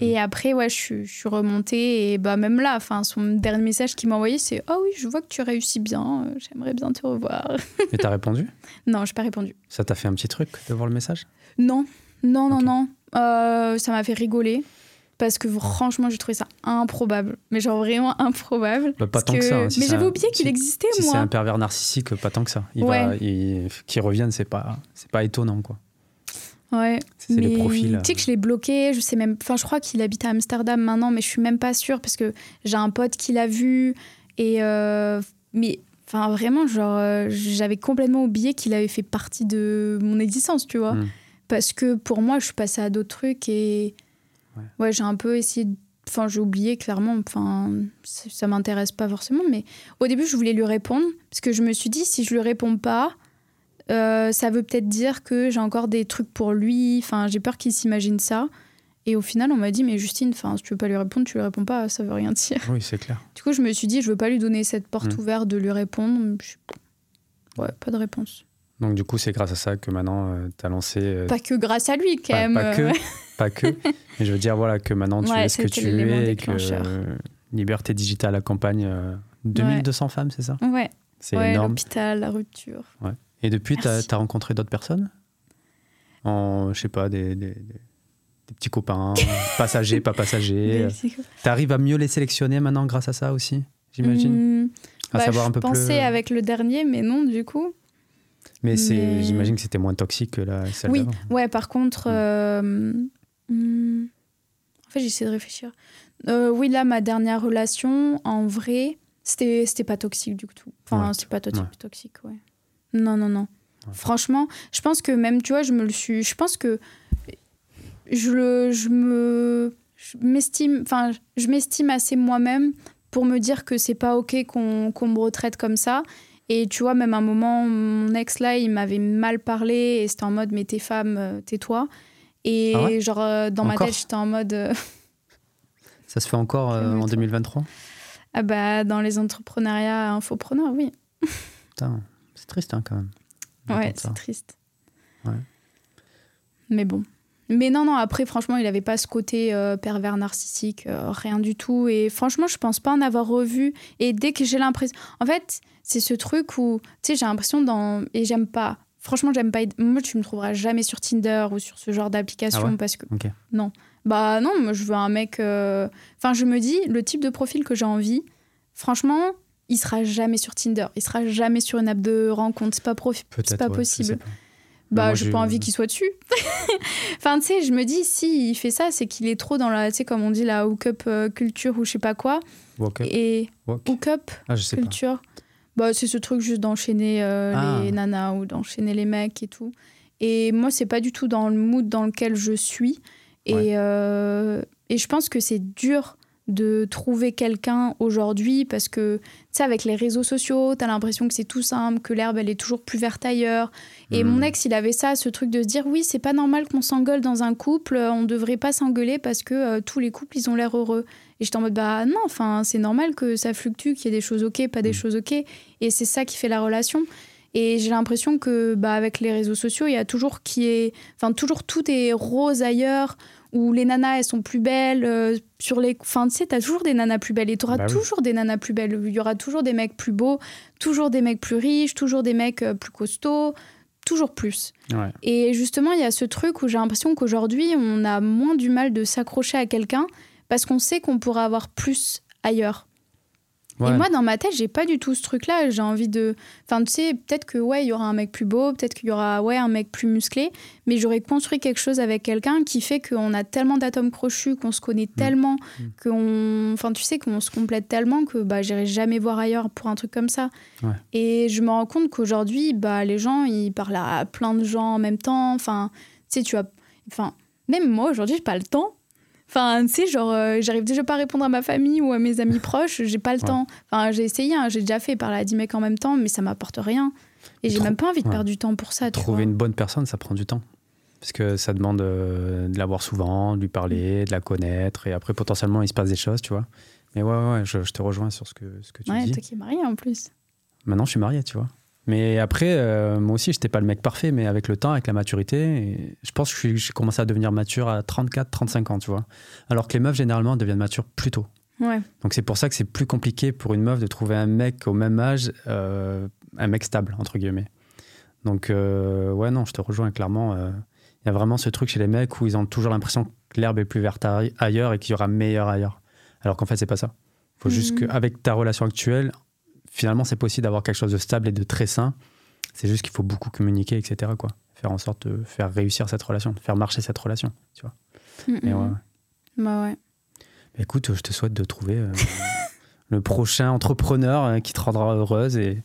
A: Et après, ouais, je, suis- je suis remontée et bah même là, enfin, son dernier message qu'il m'a envoyé, c'est ah oui, je vois que tu réussis bien, euh, j'aimerais bien te revoir.
B: Et t'as répondu?
A: Non, j'ai pas répondu.
B: Ça t'a fait un petit truc de voir le message?
A: Non, non, non, non. Euh, ça m'a fait rigoler parce que franchement, j'ai trouvé ça improbable. Mais genre vraiment improbable.
B: Bah, Pas tant que, ça. hein. Si
A: mais j'avais oublié qu'il
B: si-
A: existait,
B: Si c'est
A: moi.
B: un pervers narcissique, pas tant que ça. Il
A: Ouais.
B: va, il- qu'il revienne, c'est pas, c'est pas étonnant quoi.
A: Ouais.
B: C'est les
A: Mais
B: profils.
A: Tu sais que je l'ai bloqué, je sais même. Enfin, je crois qu'il habite à Amsterdam maintenant, mais je suis même pas sûre parce que j'ai un pote qui l'a vu. Et. euh, Mais. Enfin, vraiment, genre, euh, j'avais complètement oublié qu'il avait fait partie de mon existence, tu vois.
B: Mm.
A: Parce que pour moi, je suis passée à d'autres trucs et.
B: Ouais.
A: Ouais, j'ai un peu essayé. de- Enfin, j'ai oublié clairement. Enfin, ça ça m'intéresse pas forcément. Mais au début, je voulais lui répondre parce que je me suis dit, si je lui réponds pas, euh, ça veut peut-être dire que j'ai encore des trucs pour lui. Enfin, j'ai peur qu'il s'imagine ça. Et au final, on m'a dit, mais Justine, enfin, si tu veux pas lui répondre, tu lui réponds pas, ça veut rien dire.
B: Oui, c'est clair.
A: Du coup, je me suis dit, je veux pas lui donner cette porte
B: Mm.
A: ouverte de lui répondre. Je- Ouais, pas de réponse.
B: Donc du coup, c'est grâce à ça que maintenant tu as lancé. euh,
A: Pas que grâce à lui, quand
B: pas,
A: même.
B: pas que,
A: euh,
B: pas que. Mais je veux dire voilà que maintenant tu
A: Ouais,
B: es ce que tu es et que euh, Liberté Digitale accompagne euh, 2200 femmes, c'est ça?
A: Ouais,
B: C'est
A: ouais
B: énorme.
A: l'hôpital, la rupture.
B: Et depuis, tu as, rencontré d'autres personnes? En, je sais pas, des, des- des- des petits copains, passagers, pas passagers. Tu arrives à mieux les sélectionner maintenant grâce à ça aussi, j'imagine?
A: Hmm,
B: À
A: bah,
B: savoir un peu
A: pensais
B: plus.
A: avec le dernier, mais non, du coup.
B: Mais,
A: mais-
B: j'imagine que c'était moins toxique que la, celle
A: Oui, ouais, par contre.
B: Mm.
A: euh, hmm, en fait, j'essaie de réfléchir. Euh, oui, là, ma dernière relation, en vrai, c'était c'était pas toxique du tout. Enfin,
B: Ouais.
A: c'est pas toxique,
B: Ouais.
A: toxique, ouais. Non, non, non.
B: Ouais.
A: Franchement, je pense que même, tu vois, je me le suis. Je pense que je, le, je me. Je m'estime. Enfin, je m'estime assez moi-même pour me dire que c'est pas OK qu'on qu'on me retraite comme ça. Et tu vois, même à un moment, mon ex là, il m'avait mal parlé et c'était en mode, mais t'es femme, euh, tais-toi. Et
B: Ah ouais?
A: genre, euh, dans
B: Encore?
A: ma tête, j'étais en mode, euh,
B: Ça se fait encore euh, en
A: Calme-toi.
B: 2023
A: ah bah, dans les entrepreneuriats infopreneurs, oui.
B: Putain, c'est triste hein, quand même.
A: Ouais, c'est triste.
B: Ouais.
A: Mais bon. Mais non, non, après, franchement, il avait pas ce côté euh, pervers narcissique, euh, rien du tout. Et franchement, je pense pas en avoir revu. Et dès que j'ai l'impression. En fait, c'est ce truc où, tu sais, j'ai l'impression dans. Et j'aime pas. Franchement, j'aime pas. Moi, tu me trouveras jamais sur Tinder ou sur ce genre d'application
B: Ah ouais
A: parce que.
B: Ok.
A: Bah non, moi, je veux un mec. euh, Enfin, je me dis, le type de profil que j'ai envie, franchement, il sera jamais sur Tinder. Il sera jamais sur une app de rencontre. C'est pas, profi- c'est pas
B: ouais,
A: possible.
B: pas.
A: Bah,
B: moi,
A: j'ai pas envie qu'il soit dessus. enfin, tu sais, je me dis, si il fait ça, c'est qu'il est trop dans la, tu sais, comme on dit, la hook-up euh, culture ou je sais pas quoi.
B: Walk up,
A: Et
B: walk.
A: hook-up
B: Ah, je sais pas.
A: culture, bah, c'est ce truc juste d'enchaîner euh,
B: Ah.
A: les nanas ou d'enchaîner les mecs et tout. Et moi, c'est pas du tout dans le mood dans lequel je suis. Et,
B: Ouais.
A: euh, et je pense que c'est dur de trouver quelqu'un aujourd'hui parce que, tu sais, avec les réseaux sociaux, t'as l'impression que c'est tout simple, que l'herbe, elle est toujours plus verte ailleurs. Et
B: Hmm.
A: mon ex, il avait ça, ce truc de se dire oui, c'est pas normal qu'on s'engueule dans un couple, euh, on devrait pas s'engueuler parce que euh, tous les couples, ils ont l'air heureux. Et j'étais en mode bah non, enfin, c'est normal que ça fluctue, qu'il y ait des choses ok, pas des
B: Mm.
A: choses ok. Et c'est ça qui fait la relation. Et j'ai l'impression que bah, avec les réseaux sociaux, il y a toujours qui est, enfin toujours tout est rose ailleurs, où les nanas, elles sont plus belles. euh, sur les... Enfin, tu sais, t'as toujours des nanas plus belles. Et t'auras
B: Bah oui.
A: toujours des nanas plus belles. Il y aura toujours des mecs plus beaux, toujours des mecs plus riches, toujours des mecs euh, plus costauds, toujours plus.
B: Ouais.
A: Et justement, il y a ce truc où j'ai l'impression qu'aujourd'hui, on a moins du mal de s'accrocher à quelqu'un parce qu'on sait qu'on pourra avoir plus ailleurs.
B: Ouais.
A: Et moi, dans ma tête, j'ai pas du tout ce truc-là. J'ai envie de. Enfin, tu sais, peut-être que, ouais, il y aura un mec plus beau, peut-être qu'il y aura, ouais, un mec plus musclé, mais j'aurais construit quelque chose avec quelqu'un qui fait qu'on a tellement d'atomes crochus, qu'on se connaît tellement,
B: Mm.
A: qu'on. Enfin, tu sais, qu'on se complète tellement que, bah, j'irai jamais voir ailleurs pour un truc comme ça.
B: Ouais.
A: Et je me rends compte qu'aujourd'hui, bah, les gens, ils parlent à plein de gens en même temps. Enfin, tu sais, tu as. Enfin, même moi, aujourd'hui, j'ai pas le temps. Enfin, tu sais, genre, euh, j'arrive déjà pas à répondre à ma famille ou à mes amis proches, j'ai pas le
B: Ouais.
A: temps. Enfin, j'ai essayé, hein, j'ai déjà fait parler à 10 mecs en même temps, mais ça m'apporte rien. Et j'ai même pas envie de
B: ouais.
A: perdre du temps pour ça,
B: Trouver
A: vois.
B: une bonne personne, ça prend du temps. Parce que ça demande euh, de la voir souvent, de lui parler, de la connaître, et après potentiellement il se passe des choses, tu vois. Mais ouais, ouais, ouais, je, je te rejoins sur ce que, ce que tu
A: Ouais,
B: dis.
A: toi qui es marié en plus.
B: Maintenant, je suis marié, tu vois. Mais après, euh, moi aussi, je n'étais pas le mec parfait, mais avec le temps, avec la maturité, je pense que j'ai commencé à devenir mature à 34, 35 ans, tu vois. Alors que les meufs, généralement, deviennent matures plus tôt.
A: Ouais.
B: Donc c'est pour ça que c'est plus compliqué pour une meuf de trouver un mec au même âge, euh, un mec stable, entre guillemets. Donc, euh, ouais, non, je te rejoins clairement. Il y a vraiment ce truc chez les mecs où ils ont toujours l'impression que l'herbe est plus verte aille- ailleurs et qu'il y aura meilleur ailleurs. Alors qu'en fait, c'est pas ça. faut juste
A: Mhm.
B: qu'avec ta relation actuelle, finalement, c'est possible d'avoir quelque chose de stable et de très sain. C'est juste qu'il faut beaucoup communiquer, etc. Quoi. Faire en sorte de faire réussir cette relation, de faire marcher cette relation. Tu vois. Mais ouais, ouais.
A: Bah ouais.
B: Écoute, je te souhaite de trouver euh, le prochain entrepreneur euh, qui te rendra heureuse et,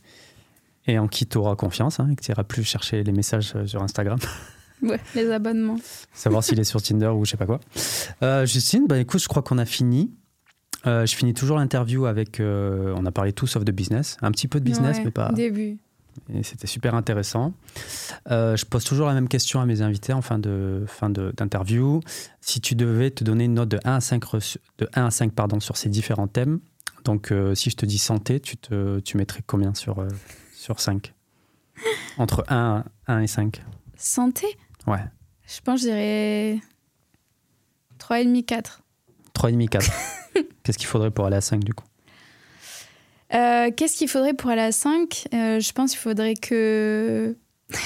B: et en qui tu auras confiance hein, et que tu iras plus chercher les messages euh, sur Instagram,
A: Ouais, les abonnements.
B: savoir s'il est sur Tinder ou je sais pas quoi. Euh, Justine, bah, écoute, je crois qu'on a fini. Euh, je finis toujours l'interview avec. euh, on a parlé tout sauf de business. Un petit peu de business,
A: Ouais,
B: mais pas.
A: Début.
B: Et c'était super intéressant. Euh, je pose toujours la même question à mes invités en fin de fin de- d'interview. Si tu devais te donner une note de 1 à 5, reçu- de 1 à 5 pardon, sur ces différents thèmes, donc euh, si je te dis santé, tu, te, tu mettrais combien sur, euh, sur 5 Entre 1, 1 et 5
A: Santé?
B: Ouais.
A: Je pense que je dirais 3,5, 4.
B: 3,5, 4. Qu'est-ce qu'il faudrait pour aller à 5 du coup?
A: Euh, Qu'est-ce qu'il faudrait pour aller à 5 Euh, Je pense qu'il faudrait que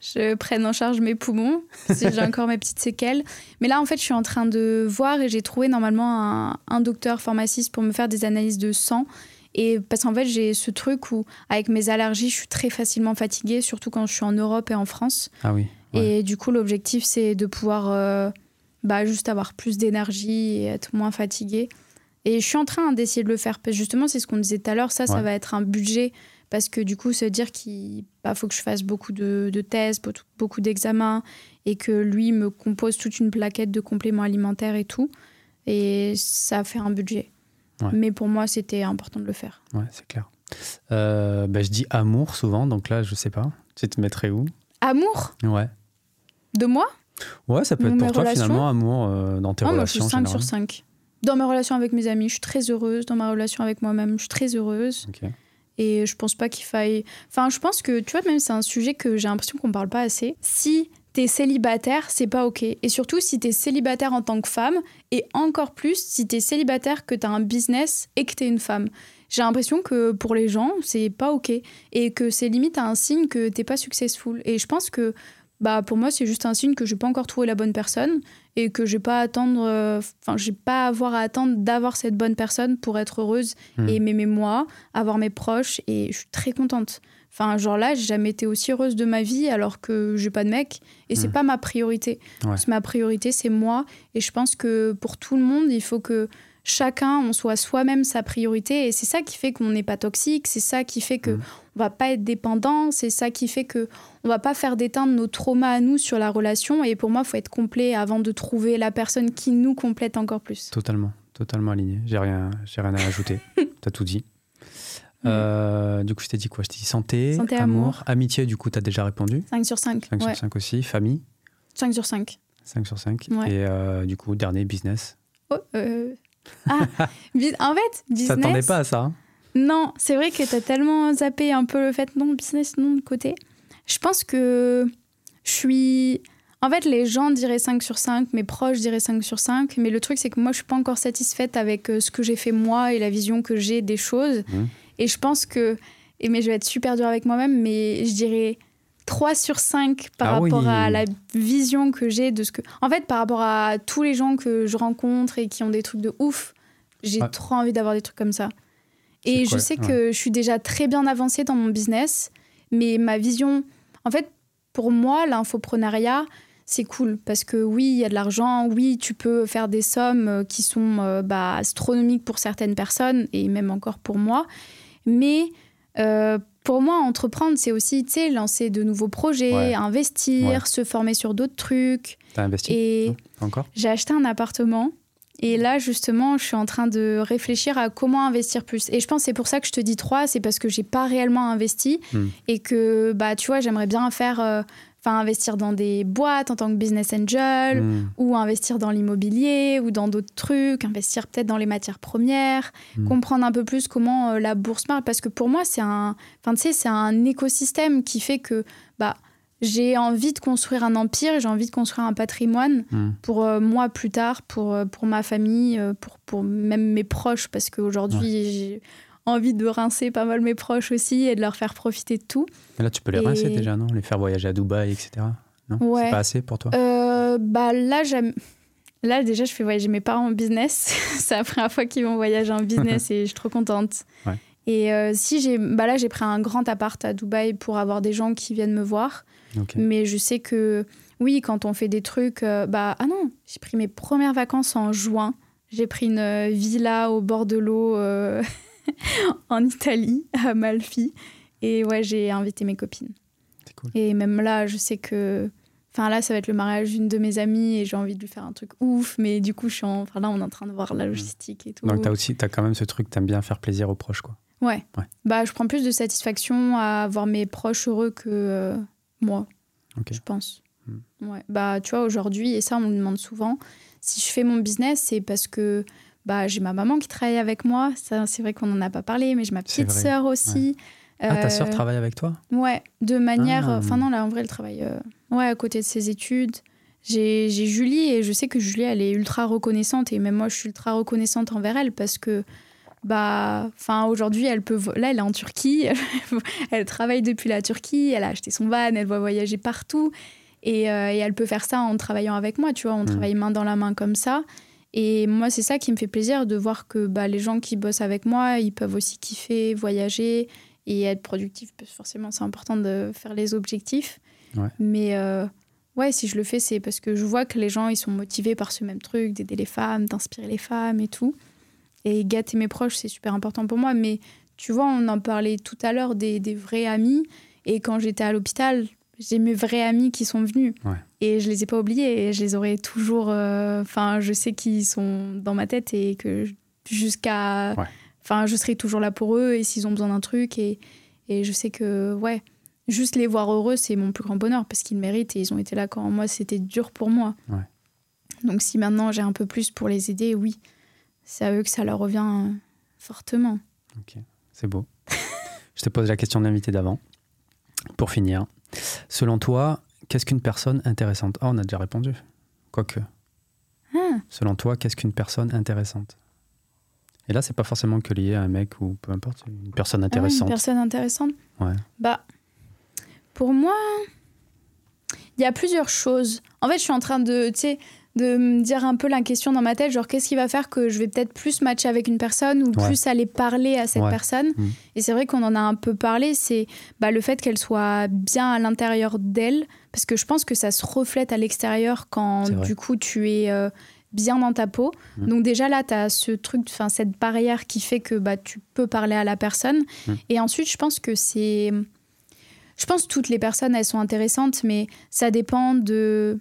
A: je prenne en charge mes poumons, si j'ai encore mes petites séquelles. Mais là, en fait, je suis en train de voir et j'ai trouvé normalement un, un docteur pharmaciste pour me faire des analyses de sang. Et parce qu'en fait, j'ai ce truc où, avec mes allergies, je suis très facilement fatiguée, surtout quand je suis en Europe et en France.
B: Ah oui.
A: Et du coup, l'objectif, c'est de pouvoir euh, bah, juste avoir plus d'énergie et être moins fatiguée. Et je suis en train d'essayer de le faire. Parce que justement, c'est ce qu'on disait tout à l'heure. Ça, ça va être un budget. Parce que du coup, se dire qu'il bah, faut que je fasse beaucoup de, de tests, beaucoup- beaucoup d'examens, et que lui me compose toute une plaquette de compléments alimentaires et tout. Et ça fait un budget.
B: Ouais.
A: Mais pour moi, c'était important de le faire.
B: Ouais, c'est clair. Euh, bah, je dis amour souvent, donc là, je sais pas. Tu te mettrais où?
A: Amour?
B: Ouais.
A: de moi?
B: Ouais, ça peut
A: Dans
B: être pour toi
A: relations
B: finalement, amour euh, dans tes
A: Ah, moi, je suis
B: relations.
A: 5 sur
B: généralement.
A: 5. Dans mes relations avec mes amis, je suis très heureuse. Dans ma relation avec moi-même, je suis très heureuse. Et je pense pas qu'il faille. Enfin, je pense que, tu vois, même c'est un sujet que j'ai l'impression qu'on parle pas assez. Si t'es célibataire, c'est pas ok. Et surtout si t'es célibataire en tant que femme, et encore plus si t'es célibataire, que t'as un business et que t'es une femme. J'ai l'impression que pour les gens, c'est pas ok. Et que c'est limite un signe que t'es pas successful. Et je pense que, bah, pour moi, c'est juste un signe que j'ai pas encore trouvé la bonne personne et que j'ai pas à attendre. euh, Enfin, j'ai pas à avoir à attendre d'avoir cette bonne personne pour être heureuse
B: Hmm.
A: et m'aimer moi, avoir mes proches. Et je suis très contente. Enfin, genre là, j'ai jamais été aussi heureuse de ma vie alors que j'ai pas de mec. Et c'est
B: Hmm.
A: pas ma priorité.
B: Ouais.
A: Parce que ma priorité, c'est moi. Et je pense que pour tout le monde, il faut que chacun, on soit soi-même sa priorité. Et c'est ça qui fait qu'on n'est pas toxique. C'est ça qui fait que
B: Mhm.
A: on va pas être dépendant. C'est ça qui fait que on va pas faire d'éteindre nos traumas à nous sur la relation. Et pour moi, il faut être complet avant de trouver la personne qui nous complète encore plus.
B: Totalement, totalement aligné. J'ai rien, j'ai rien à ajouter. T'as tout dit. Euh, du coup, je t'ai dit quoi? Je t'ai dit santé,
A: Santé,
B: amour,
A: amour.
B: amitié, du coup, t'as déjà répondu.
A: 5 sur 5.
B: 5
A: Ouais.
B: sur 5 aussi. Famille,
A: 5 sur 5.
B: 5 sur 5.
A: Ouais.
B: Et euh, du coup, dernier, business.
A: Oh, euh, Ah, en fait, business.
B: T'attendais pas à ça hein
A: Non, c'est vrai que t'as tellement zappé un peu le fait non business, non de côté. Je pense que je suis. En fait, les gens diraient 5 sur 5, mes proches diraient 5 sur 5, mais le truc, c'est que moi, je suis pas encore satisfaite avec euh, ce que j'ai fait moi et la vision que j'ai des choses.
B: Mmh.
A: Et je pense que. Et mais je vais être super dure avec moi-même, mais je dirais 3 sur 5 par
B: Ah
A: rapport
B: oui.
A: à la vision que j'ai de ce que. En fait, par rapport à tous les gens que je rencontre et qui ont des trucs de ouf, j'ai
B: Ouais.
A: trop envie d'avoir des trucs comme ça. Et je sais que je suis déjà très bien avancée dans mon business, mais ma vision. En fait, pour moi, l'infoprenariat, c'est cool parce que oui, il y a de l'argent, oui, tu peux faire des sommes euh, qui sont euh, bah, astronomiques pour certaines personnes et même encore pour moi. Mais euh, pour moi, entreprendre, c'est aussi, tu sais, lancer de nouveaux projets,
B: Ouais.
A: investir,
B: Ouais.
A: se former sur d'autres trucs.
B: T'as investi
A: Et
B: Non Encore?
A: j'ai acheté un appartement. Et là, justement, je suis en train de réfléchir à comment investir plus. Et je pense que c'est pour ça que je te dis 3, c'est parce que j'ai pas réellement investi
B: Hmm.
A: et que, bah, tu vois, j'aimerais bien faire, euh, enfin, investir dans des boîtes en tant que business angel
B: Mmh.
A: ou investir dans l'immobilier ou dans d'autres trucs, investir peut-être dans les matières premières,
B: Hmm.
A: comprendre un peu plus comment euh, la bourse marche. Parce que pour moi, c'est un, enfin, tu sais, c'est un écosystème qui fait que, bah, j'ai envie de construire un empire, j'ai envie de construire un patrimoine
B: Mmh.
A: pour euh, moi plus tard, pour, euh, pour ma famille, pour, pour même mes proches, parce qu'aujourd'hui, j'ai envie de rincer pas mal mes proches aussi et de leur faire profiter de tout.
B: Là, tu peux les
A: Et-
B: rincer déjà, non? Les faire voyager à Dubaï, etc. Non?
A: Ouais.
B: C'est pas assez pour toi?
A: Euh, bah là, j'aime. Là, déjà, je fais voyager mes parents en business. c'est la première fois qu'ils vont voyager en business et je suis trop contente.
B: Ouais.
A: Et euh, si j'ai. Bah là, j'ai pris un grand appart à Dubaï pour avoir des gens qui viennent me voir. Mais je sais que, oui, quand on fait des trucs. euh, bah, ah non, j'ai pris mes premières vacances en juin. J'ai pris une villa au bord de l'eau euh, en Italie, à Malfi. Et ouais, j'ai invité mes copines.
B: C'est cool.
A: Et même là, je sais que. Enfin, là, ça va être le mariage d'une de mes amies et j'ai envie de lui faire un truc ouf. Mais du coup, je suis en... enfin, là, on est en train de voir la logistique et tout.
B: Donc, t'as aussi, t'as quand même ce truc, t'aimes bien faire plaisir aux proches, quoi.
A: Ouais.
B: Ouais.
A: Bah, je prends plus de satisfaction à voir mes proches heureux que euh, moi,
B: Ok.
A: je pense.
B: Hmm.
A: Ouais. Bah, tu vois, aujourd'hui, et ça, on me demande souvent, si je fais mon business, c'est parce que bah, j'ai ma maman qui travaille avec moi. Ça, c'est vrai qu'on n'en a pas parlé, mais j'ai ma petite sœur aussi.
B: Ah, ta
A: Euh,
B: sœur travaille avec toi?
A: Ouais, de manière.
B: Ah.
A: Enfin, non, là, en vrai, elle travaille euh, ouais, à côté de ses études. J'ai j'ai Julie et je sais que Julie, elle est ultra reconnaissante et même moi, je suis ultra reconnaissante envers elle parce que, bah, enfin, aujourd'hui, elle peut. Là, elle est en Turquie, elle travaille depuis la Turquie, elle a acheté son van, elle va voyager partout et, euh, et elle peut faire ça en travaillant avec moi, tu vois, on
B: Mm.
A: travaille main dans la main comme ça. Et moi, c'est ça qui me fait plaisir de voir que bah, les gens qui bossent avec moi, ils peuvent aussi kiffer, voyager et être productifs. Parce que forcément, c'est important de faire les objectifs.
B: Ouais.
A: Mais euh, ouais, si je le fais, c'est parce que je vois que les gens, ils sont motivés par ce même truc, d'aider les femmes, d'inspirer les femmes et tout. Et gâter mes proches, c'est super important pour moi. Mais tu vois, on en parlait tout à l'heure des, des vrais amis. Et quand j'étais à l'hôpital, j'ai mes vrais amis qui sont venus.
B: Ouais.
A: Et je les ai pas oubliés. Et je les aurai toujours. euh, Enfin, je sais qu'ils sont dans ma tête et que jusqu'à.
B: Ouais.
A: Enfin, je serai toujours là pour eux et s'ils ont besoin d'un truc. Et, et je sais que, ouais, juste les voir heureux, c'est mon plus grand bonheur parce qu'ils méritent et ils ont été là quand moi, c'était dur pour moi.
B: Ouais.
A: Donc, si maintenant j'ai un peu plus pour les aider, oui, c'est à eux que ça leur revient fortement.
B: Ok, c'est beau. Je te pose la question de l'invité d'avant. Pour finir, selon toi, qu'est-ce qu'une personne intéressante? Ah, on a déjà répondu. Quoique.
A: Ah.
B: Selon toi, qu'est-ce qu'une personne intéressante? Et là, c'est pas forcément que lié à un mec ou peu importe, une personne
A: Ah,
B: intéressante.
A: une personne intéressante?
B: Ouais.
A: Bah, pour moi, il y a plusieurs choses. En fait, je suis en train de, tu sais, de me dire un peu la question dans ma tête, genre qu'est-ce qui va faire que je vais peut-être plus matcher avec une personne ou
B: Ouais.
A: plus aller parler à cette
B: Ouais.
A: personne.
B: Mm.
A: Et c'est vrai qu'on en a un peu parlé, c'est bah, le fait qu'elle soit bien à l'intérieur d'elle, parce que je pense que ça se reflète à l'extérieur quand du coup tu es euh, bien dans ta peau.
B: Mm.
A: Donc déjà là, tu as ce truc, enfin cette barrière qui fait que bah, tu peux parler à la personne.
B: Mm.
A: Et ensuite, je pense que c'est... Je pense que toutes les personnes, elles sont intéressantes, mais ça dépend de,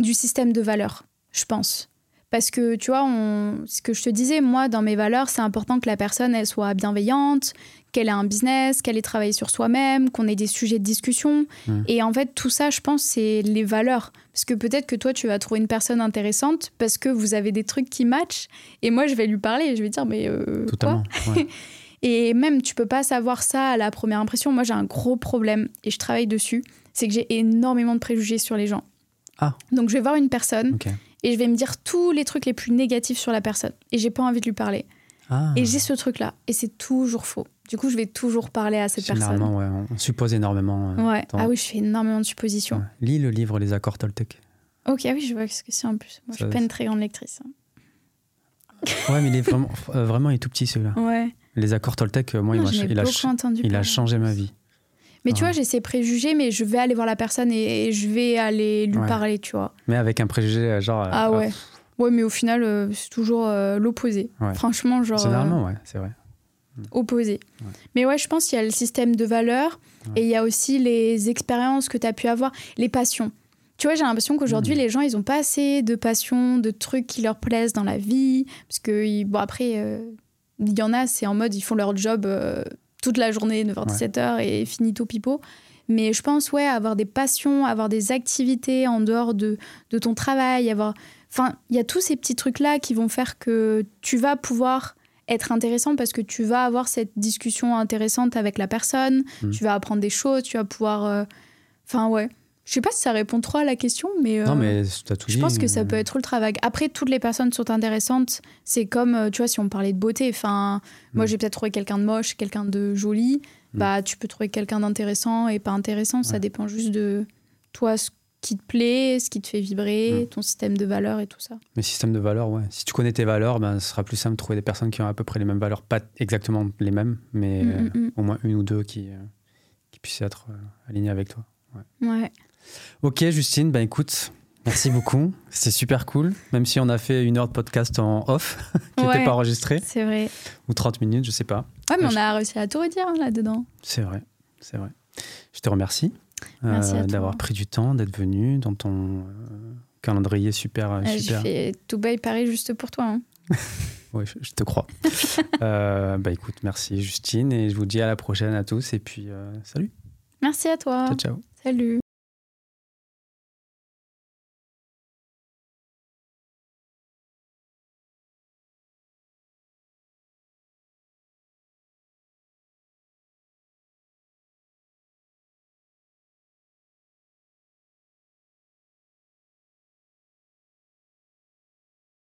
A: du système de valeurs, je pense. Parce que, tu vois, on, ce que je te disais, moi, dans mes valeurs, c'est important que la personne, elle soit bienveillante, qu'elle ait un business, qu'elle ait travaillé sur soi-même, qu'on ait des sujets de discussion. Et en fait, tout ça, je pense, c'est les valeurs. Parce que peut-être que toi, tu vas trouver une personne intéressante parce que vous avez des trucs qui matchent. Et moi, je vais lui parler et je vais dire, mais euh, quoi
B: ouais.
A: et même, tu peux pas savoir ça à la première impression. Moi, j'ai un gros problème et je travaille dessus. C'est que j'ai énormément de préjugés sur les gens.
B: Ah.
A: Donc je vais voir une personne et je vais me dire tous les trucs les plus négatifs sur la personne. Et j'ai pas envie de lui parler.
B: Ah.
A: Et j'ai ce truc-là. Et c'est toujours faux. Du coup, je vais toujours parler à cette personne.
B: Ouais, on suppose énormément. euh,
A: Ouais. Ah oui, je fais énormément de suppositions.
B: ouais. Lis le livre Les accords Toltec.
A: Ok, ah oui, je vois ce que c'est en plus. Moi, je
B: Ça-
A: suis pas une très grande lectrice. hein.
B: Ouais, mais il est vraiment, euh, vraiment il est tout petit celui-là.
A: Ouais.
B: Les accords Toltec, euh, moi, il,
A: Non,
B: a, il changé ma vie.
A: Mais tu
B: Ah.
A: vois, j'ai ces préjugés, mais je vais aller voir la personne et, et je vais aller lui
B: Ouais.
A: parler, tu vois.
B: Mais avec un préjugé, euh, genre. euh,
A: Ah ouais. Ouais, mais au final, euh, c'est toujours euh, l'opposé.
B: Ouais.
A: Franchement, genre.
B: Généralement, ouais, c'est vrai.
A: opposé.
B: Ouais.
A: Mais ouais, je pense qu'il y a le système de valeurs et il y a aussi les expériences que tu as pu avoir, les passions. Tu vois, j'ai l'impression qu'aujourd'hui,
B: Mhm.
A: les gens, ils ont pas assez de passion, de trucs qui leur plaisent dans la vie. Parce que, bon, après, il y en a, c'est en mode, ils font leur job toute la journée, 9h-17h et finito pipo. Mais je pense, ouais, avoir des passions, avoir des activités en dehors de, de ton travail, avoir. Enfin, il y a tous ces petits trucs-là qui vont faire que tu vas pouvoir être intéressant parce que tu vas avoir cette discussion intéressante avec la personne,
B: Mm.
A: tu vas apprendre des choses, tu vas pouvoir. euh, Enfin, ouais. Je sais pas si ça répond trop à la question, mais. euh,
B: Non, mais t'as tout
A: Je
B: dit.
A: pense que ça peut être ultra vague. Après, toutes les personnes sont intéressantes. C'est comme, euh, tu vois, si on parlait de beauté. Enfin, moi,
B: Mm.
A: j'ai peut-être trouvé quelqu'un de moche, quelqu'un de joli.
B: Mm.
A: Bah, tu peux trouver quelqu'un d'intéressant et pas intéressant. Ça dépend juste de toi, ce qui te plaît, ce qui te fait vibrer,
B: Mm.
A: ton système de valeurs et tout ça.
B: Mais système de valeurs, ouais. Si tu connais tes valeurs, ben, ce sera plus simple de trouver des personnes qui ont à peu près les mêmes valeurs. Pas exactement les mêmes, mais euh, au moins une ou deux qui, euh, qui puissent être euh, alignées avec toi.
A: Ouais.
B: Ok, Justine, ben écoute, merci beaucoup. C'était super cool. Même si on a fait une heure de podcast en off, qui n'était
A: Ouais.
B: pas enregistré,
A: C'est vrai.
B: ou 30 minutes, je sais pas.
A: Ouais, mais
B: Ouais,
A: on a réussi à tout redire hein, là-dedans.
B: C'est vrai, c'est vrai. Je te remercie euh, d'avoir pris du temps, d'être venu dans ton euh, calendrier super.
A: Euh, J'ai
B: super.
A: fait tout bail pareil juste pour toi. hein.
B: Oui, je, te crois. Euh, bah écoute, merci Justine et je vous dis à la prochaine à tous et puis euh, salut.
A: Merci à toi.
B: Ciao ciao.
A: Salut.